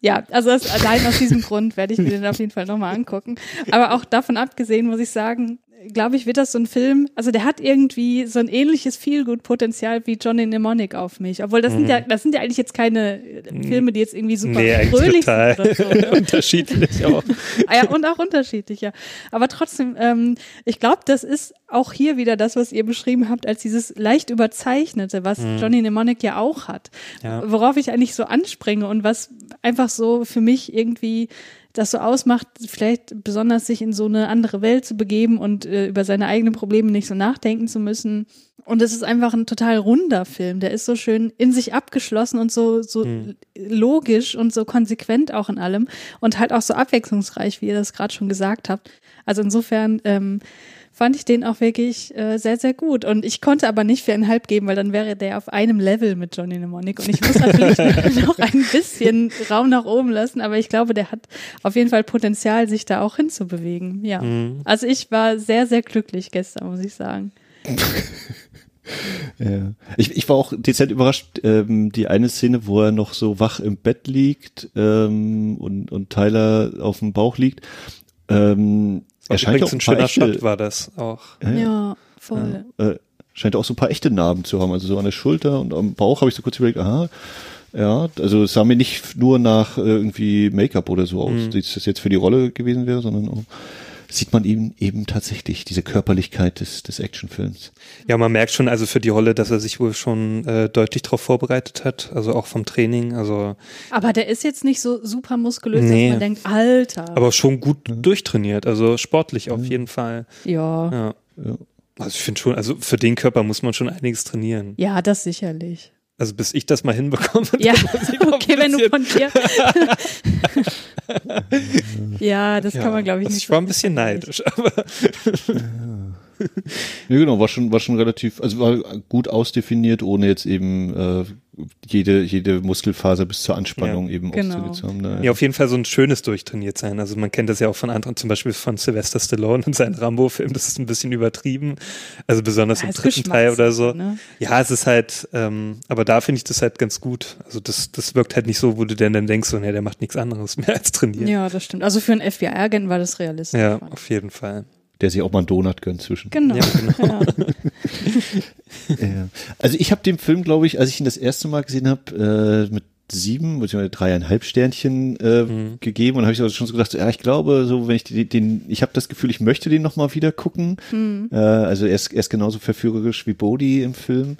ja, also das, allein aus diesem Grund werde ich mir den auf jeden Fall nochmal angucken. Aber auch davon abgesehen muss ich sagen, glaube ich, wird das so ein Film, also der hat irgendwie so ein ähnliches Feelgood-Potenzial wie Johnny Mnemonic auf mich. Obwohl das sind ja, das sind ja eigentlich jetzt keine Filme, die jetzt irgendwie super Mhm. Nee, fröhlich total sind so. Ne? unterschiedlich auch. Ah ja, und auch unterschiedlich, ja. Aber trotzdem, ähm, ich glaube, das ist auch hier wieder das, was ihr beschrieben habt, als dieses leicht überzeichnete, was Johnny Mnemonic ja auch hat. Ja. Worauf ich eigentlich so anspringe und was einfach so für mich irgendwie das so ausmacht, vielleicht besonders sich in so eine andere Welt zu begeben und äh, über seine eigenen Probleme nicht so nachdenken zu müssen. Und es ist einfach ein total runder Film. Der ist so schön in sich abgeschlossen und so, so logisch und so konsequent auch in allem und halt auch so abwechslungsreich, wie ihr das gerade schon gesagt habt. Also insofern ähm, fand ich den auch wirklich äh, sehr, sehr gut. Und ich konnte aber nicht viereinhalb geben, weil dann wäre der auf einem Level mit Johnny Mnemonic. Und ich muss natürlich noch ein bisschen Raum nach oben lassen, aber ich glaube, der hat auf jeden Fall Potenzial, sich da auch hinzubewegen. Ja. Also ich war sehr, sehr glücklich gestern, muss ich sagen. Ja. Ich, ich war auch dezent überrascht, ähm, die eine Szene, wo er noch so wach im Bett liegt ähm, und, und Tyler auf dem Bauch liegt. Ähm, er scheint auch ein schöner echte, Shot war das auch. Ja, voll. äh, scheint auch so ein paar echte Narben zu haben. Also so an der Schulter und am Bauch habe ich so kurz überlegt, aha, ja, also es sah mir nicht nur nach äh, irgendwie Make-up oder so aus, dass das jetzt für die Rolle gewesen wäre, sondern auch sieht man eben eben tatsächlich diese Körperlichkeit des, des Actionfilms. Ja, man merkt schon also für die Rolle, dass er sich wohl schon äh, deutlich darauf vorbereitet hat, also auch vom Training, also Aber der ist jetzt nicht so super muskulös, Nee. dass man denkt, Alter. aber schon gut durchtrainiert, also sportlich auf jeden Fall. ja. Ja. Ja. Also ich finde schon, also für den Körper muss man schon einiges trainieren. Ja, das sicherlich. Also bis ich das mal hinbekomme. Ja, okay, wenn du von dir. ja, das kann man, glaube ich, also nicht. ich war ein bisschen neidisch, aber Ja, genau, war schon, war schon relativ, also war gut ausdefiniert, ohne jetzt eben äh, jede, jede Muskelfaser bis zur Anspannung eben Genau. haben. Ne? ja, auf jeden Fall so ein schönes durchtrainiert sein. Also man kennt das ja auch von anderen, zum Beispiel von Sylvester Stallone in seinem Rambo-Film, das ist ein bisschen übertrieben. Also besonders Ja, im dritten Teil oder so. Ne? Ja, es ist halt, ähm, aber da finde ich das halt ganz gut. Also das, das wirkt halt nicht so, wo du denn dann denkst, so, ne, der macht nichts anderes mehr als trainieren. Ja, das stimmt. Also für einen FBI-Agenten war das realistisch. Ja, auf jeden Fall. Der sich auch mal einen Donut gönnt zwischen. Genau. Ja, genau. Ja. Also ich habe dem Film, glaube ich, als ich ihn das erste Mal gesehen habe, äh, mit sieben bzw. dreieinhalb Sternchen äh, gegeben und habe ich also schon so gedacht, so, ja, ich glaube, so wenn ich den, den ich habe das Gefühl, ich möchte den noch mal wieder gucken. Äh, also er ist, er ist genauso verführerisch wie Bodhi im Film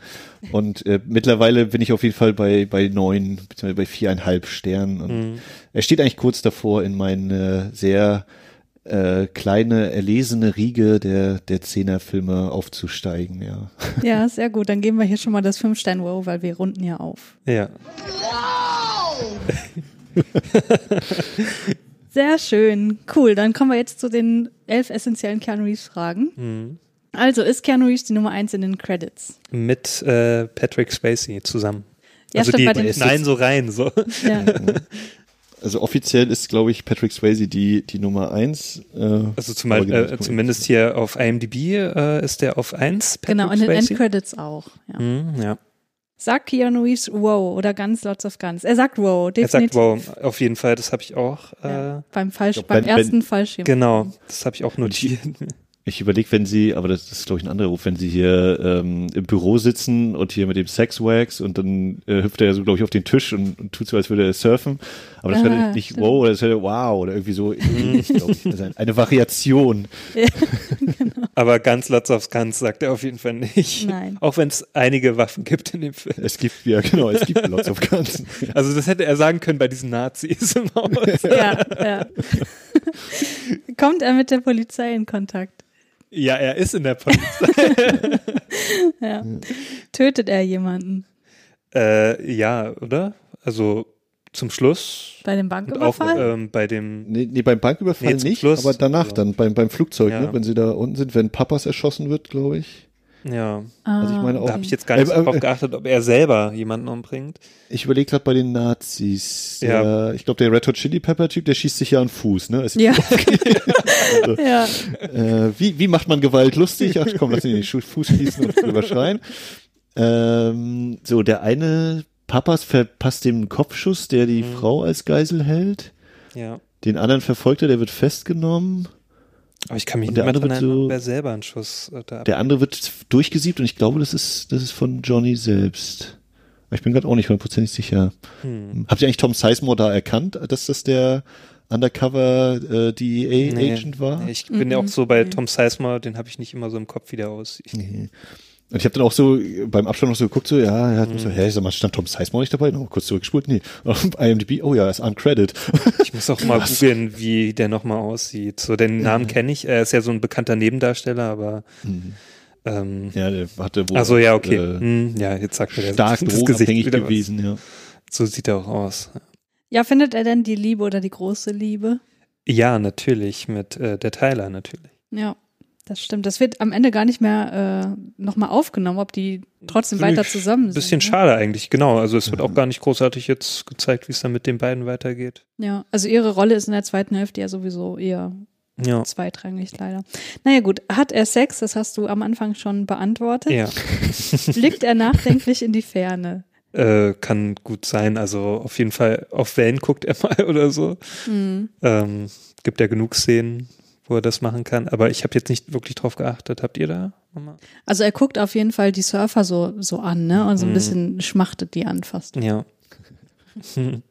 und äh, mittlerweile bin ich auf jeden Fall bei bei neun bzw. bei viereinhalb Sternen und er steht eigentlich kurz davor in meine sehr äh, kleine erlesene Riege der der Zehnerfilme aufzusteigen, ja. ja, sehr gut. Dann geben wir hier schon mal das Fünf-Stern-Wow, weil wir runden ja auf. Ja. Sehr schön. Cool. Dann kommen wir jetzt zu den elf essentiellen Keanu Reeves-Fragen. Mhm. Also, ist Keanu Reeves die Nummer eins in den Credits? Mit äh, Patrick Spacey zusammen. Ja, also stimmt, die bei den- knallen so rein, so. Ja. Also offiziell ist, glaube ich, Patrick Swayze die, die Nummer eins. Äh, Also zum äh, zumindest hier auf IMDb äh, ist der auf 1. genau, und in den Endcredits auch. Ja. Mhm, ja. Sagt Keanu Reeves wow oder ganz lots of guns? Er sagt wow, Er definitiv. sagt wow, auf jeden Fall, das habe ich auch. Äh, Ja, beim Falsch, glaub, beim wenn- wenn- ersten Fallschirm. Genau, das habe ich auch notiert. Ich überlege, wenn sie, aber das ist glaube ich ein anderer Ruf, wenn sie hier ähm, im Büro sitzen und hier mit dem Sexwax und dann äh, hüpft er ja so, glaube ich, auf den Tisch und, und tut so, als würde er surfen. Aber das Ah, wäre nicht stimmt. wow, oder das wäre wow oder irgendwie so, glaube ich. Also ein- eine Variation. Aber ganz Lots of Guns sagt er auf jeden Fall nicht. Nein. Auch wenn es einige Waffen gibt in dem Film. Es gibt, ja genau, es gibt lots of guns. Also das hätte er sagen können bei diesen Nazis im Haus. Ja, ja. Kommt er mit der Polizei in Kontakt? Ja, er ist in der Polizei. Ja. Tötet er jemanden äh, ja, oder? Also zum Schluss. bei dem Banküberfall? ähm, bei dem. Nee, nee, beim Banküberfall Nee, zum nicht, Schluss. aber danach Also. dann, beim, beim Flugzeug, Ja. ne, wenn sie da unten sind, wenn Papas erschossen wird, glaube ich. Ja, Also ich meine auch, da habe ich jetzt gar nicht Äh, so äh, drauf geachtet, ob er selber jemanden umbringt. ich überlege gerade bei den Nazis. Ja. Der, ich glaube, der Red Hot Chili Pepper Typ, der schießt sich ja an den Fuß, ne? Ist- ja. ja. Äh, wie, wie macht man Gewalt lustig? Ach komm, lass ihn den Fuß schießen und drüber schreien. Ähm, so, der eine Papas verpasst dem Kopfschuss, der die Mhm. Frau als Geisel hält. Ja. Den anderen verfolgt er, der wird festgenommen. Aber ich kann mich Und nicht der mehr andere dran wird erinnern, so- ob er selber einen Schuss äh, da Der andere wird durchgesiebt und ich glaube, das ist, das ist von Johnny selbst. Ich bin gerade auch nicht hundertprozentig sicher. Hm. Habt ihr eigentlich Tom Sizemore da erkannt, dass das der Undercover äh, DEA-Agent war? Nee, ich bin ja auch so bei Tom Sizemore, den habe ich nicht immer so im Kopf, wie der aussieht. Nee. Und ich habe dann auch so beim Abstand noch so geguckt, so, ja, er hat Mhm. so, hä, sag mal, stand Tom Sizemore nicht dabei? Noch kurz zurückgespult, nee. Auf IMDb, oh ja, er ist on Credit. Ich muss auch mal googeln, wie der nochmal aussieht. So, den Namen kenne ich. Er ist ja so ein bekannter Nebendarsteller, aber ähm, Ja, der hatte wohl also ja, okay. äh, hm, ja, jetzt sagt der stark das drogenabhängig was. gewesen, ja. So sieht er auch aus. ja, findet er denn die Liebe oder die große Liebe? Ja, natürlich, mit äh, der Tyler natürlich. Ja, das stimmt. Das wird am Ende gar nicht mehr äh, nochmal aufgenommen, ob die trotzdem Finde weiter zusammen Ein sind. bisschen ne? schade eigentlich, genau. Also es wird auch gar nicht großartig jetzt gezeigt, wie es dann mit den beiden weitergeht. Ja, also ihre Rolle ist in der zweiten Hälfte ja sowieso eher Ja. zweitrangig leider. Naja gut, hat er Sex? Das hast du am Anfang schon beantwortet. Ja. Blickt er nachdenklich in die Ferne? Äh, kann gut sein. Also auf jeden Fall auf Wellen guckt er mal oder so. Hm. Ähm, gibt ja genug Szenen, wo er das machen kann. Aber ich habe jetzt nicht wirklich drauf geachtet. Habt ihr da? nochmal? Also er guckt auf jeden Fall die Surfer so, so an, ne? Und so ein Mhm. bisschen schmachtet die an fast. Ja.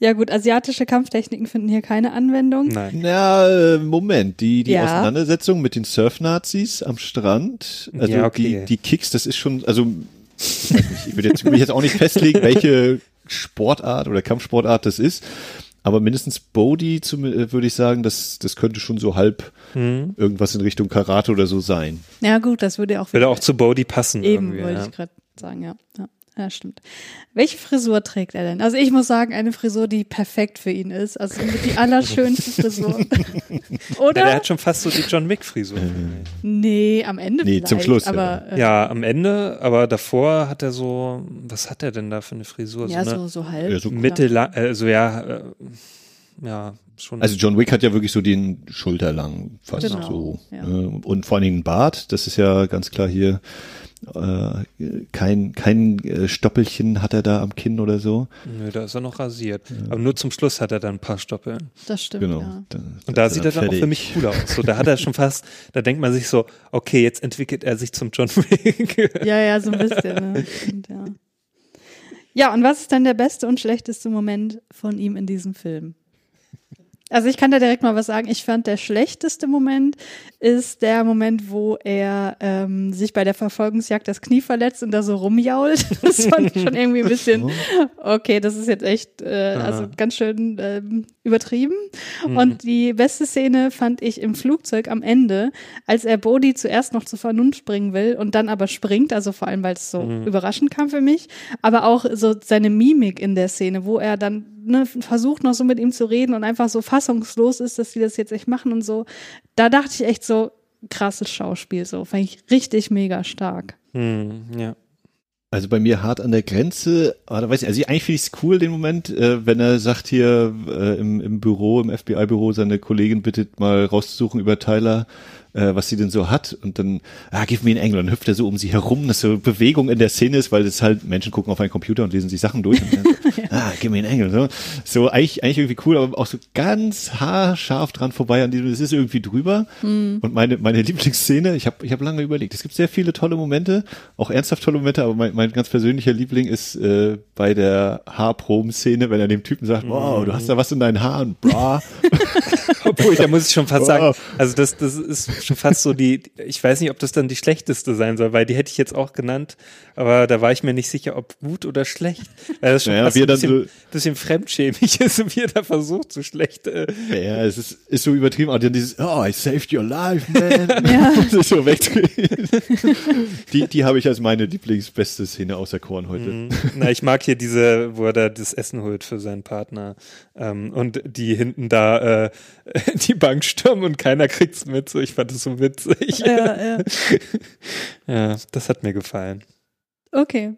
Ja gut, asiatische Kampftechniken finden hier keine Anwendung. Nein. Na, äh, Moment, die, die Ja. Auseinandersetzung mit den Surf-Nazis am Strand, also Ja, okay. die, die Kicks, das ist schon, also ich, ich will jetzt, will jetzt auch nicht festlegen, welche Sportart oder Kampfsportart das ist, aber mindestens Bodhi äh, würde ich sagen, das, das könnte schon so halb Hm. irgendwas in Richtung Karate oder so sein. Ja gut, das würde auch Würde auch zu Bodhi passen. Eben, wollte ja. ich gerade sagen, ja. ja. Ja, stimmt. Welche Frisur trägt er denn? Also ich muss sagen, eine Frisur, die perfekt für ihn ist. Also die allerschönste Frisur. Ja, Oder? der hat schon fast so die John Wick-Frisur. nee, am Ende Nee, zum Schluss, ja. Aber äh, Ja, am Ende, aber davor hat er so, was hat er denn da für eine Frisur? ja, so so, eine so halb. Ja, so mittellang, also ja, äh, ja, schon. Also John Wick hat ja wirklich so den schulterlang fast Genau, so. ja. ne? Und vor allen Dingen Bart, das ist ja ganz klar hier äh, kein, kein äh, Stoppelchen hat er da am Kinn oder so. Nö, da ist er noch rasiert. Aber nur zum Schluss hat er dann ein paar Stoppeln. Das stimmt, Genau. ja. Und da sieht er dann auch für mich cool aus. So, da hat er schon fast, da denkt man sich so, okay, jetzt entwickelt er sich zum John Wick. Ja, ja, so ein bisschen. Ne? Stimmt, ja. ja, und was ist dann der beste und schlechteste Moment von ihm in diesem Film? Also ich kann da direkt mal was sagen. Ich fand, der schlechteste Moment ist der Moment, wo er ähm, sich bei der Verfolgungsjagd das Knie verletzt und da so rumjault. Das fand ich schon irgendwie ein bisschen, okay, das ist jetzt echt, äh, also ganz schön ähm, übertrieben. Und die beste Szene fand ich im Flugzeug am Ende, als er Bodhi zuerst noch zur Vernunft bringen will und dann aber springt, also vor allem, weil es so überraschend kam für mich, aber auch so seine Mimik in der Szene, wo er dann ne, versucht noch so mit ihm zu reden und einfach so fassungslos ist, dass die das jetzt echt machen und so. Da dachte ich echt so, krasses Schauspiel, so. Fand ich richtig mega stark. Hm, ja. Also bei mir hart an der Grenze, aber da weiß ich, also eigentlich finde ich es cool, den Moment, äh, wenn er sagt hier äh, im, im Büro, im FBI-Büro, seine Kollegin bittet mal rauszusuchen über Tyler, äh, was sie denn so hat. Und dann, ah, give me in England, hüpft er so um sie herum, dass so Bewegung in der Szene ist, weil es halt Menschen gucken auf einen Computer und lesen sich Sachen durch. Und dann ah, give me in England. So, so eigentlich, eigentlich irgendwie cool, aber auch so ganz haarscharf dran vorbei an diesem, es ist irgendwie drüber. Mhm. Und meine, meine Lieblingsszene, ich habe ich hab lange überlegt, es gibt sehr viele tolle Momente, auch ernsthaft tolle Momente, aber mein, mein ganz persönlicher Liebling ist äh, bei der Haarproben-Szene, wenn er dem Typen sagt, wow, du hast da was in deinen Haaren, bra. Obwohl, da muss ich schon fast sagen, also das, das ist schon fast so die, ich weiß nicht, ob das dann die schlechteste sein soll, weil die hätte ich jetzt auch genannt, aber da war ich mir nicht sicher, ob gut oder schlecht. Weil das schon Naja, fast ein bisschen, so- bisschen fremdschämig ist, wie er da versucht, so schlecht. Äh, Ja, es ist, ist so übertrieben. Und dann dieses, oh, I saved your life, man. ja. Das so wegdrehen. Die, die habe ich als meine Lieblingsbeste Szene auserkoren heute. Mhm. Na, ich mag hier diese, wo er da das Essen holt für seinen Partner ähm, und die hinten da äh, die Bank stürmen und keiner kriegt's mit. So, ich fand das so witzig. Ja, ja. ja, das hat mir gefallen. Okay.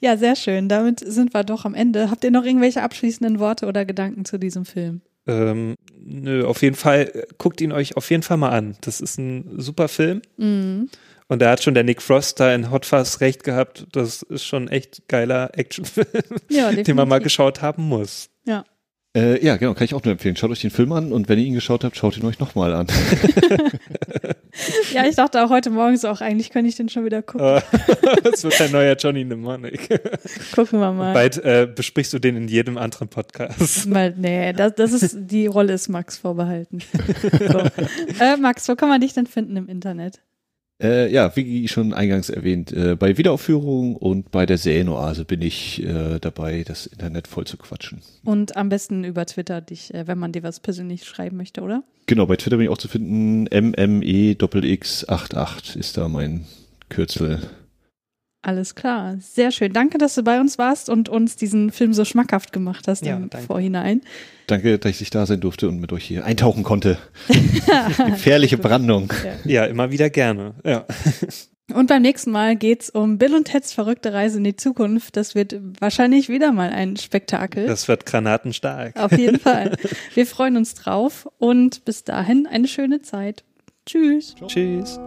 Ja, sehr schön. Damit sind wir doch am Ende. Habt ihr noch irgendwelche abschließenden Worte oder Gedanken zu diesem Film? Ähm, nö, auf jeden Fall, äh, guckt ihn euch auf jeden Fall mal an. Das ist ein super Film. Mhm. Und da hat schon der Nick Frost da in Hot Fuzz recht gehabt. Das ist schon echt geiler Actionfilm, Ja, den man mal geschaut haben muss. Ja. Äh, ja, genau, kann ich auch nur empfehlen. Schaut euch den Film an und wenn ihr ihn geschaut habt, schaut ihn euch nochmal an. Ja, ich dachte auch heute Morgen so, auch eigentlich könnte ich den schon wieder gucken. Äh, Das wird ein neuer Johnny Mnemonic. Gucken wir mal. Bald äh, besprichst du den in jedem anderen Podcast. Mal, nee, das, das ist, die Rolle ist Max vorbehalten. So. Äh, Max, wo kann man dich denn finden im Internet? Äh, ja, wie schon eingangs erwähnt, äh, bei Wiederaufführung und bei der Serienoase bin ich äh, dabei, das Internet voll zu quatschen. Und am besten über Twitter dich, äh, wenn man dir was persönlich schreiben möchte, oder? Genau, bei Twitter bin ich auch zu finden. MMEXX88 ist da mein Kürzel. Alles klar. Sehr schön. Danke, dass du bei uns warst und uns diesen Film so schmackhaft gemacht hast Ja, im danke. Vorhinein. Danke, dass ich da sein durfte und mit euch hier eintauchen konnte. Gefährliche Brandung. Ja, immer wieder gerne. Ja. Und beim nächsten Mal geht's um Bill und Teds verrückte Reise in die Zukunft. Das wird wahrscheinlich wieder mal ein Spektakel. Das wird granatenstark. Auf jeden Fall. Wir freuen uns drauf und bis dahin eine schöne Zeit. Tschüss. Tschüss.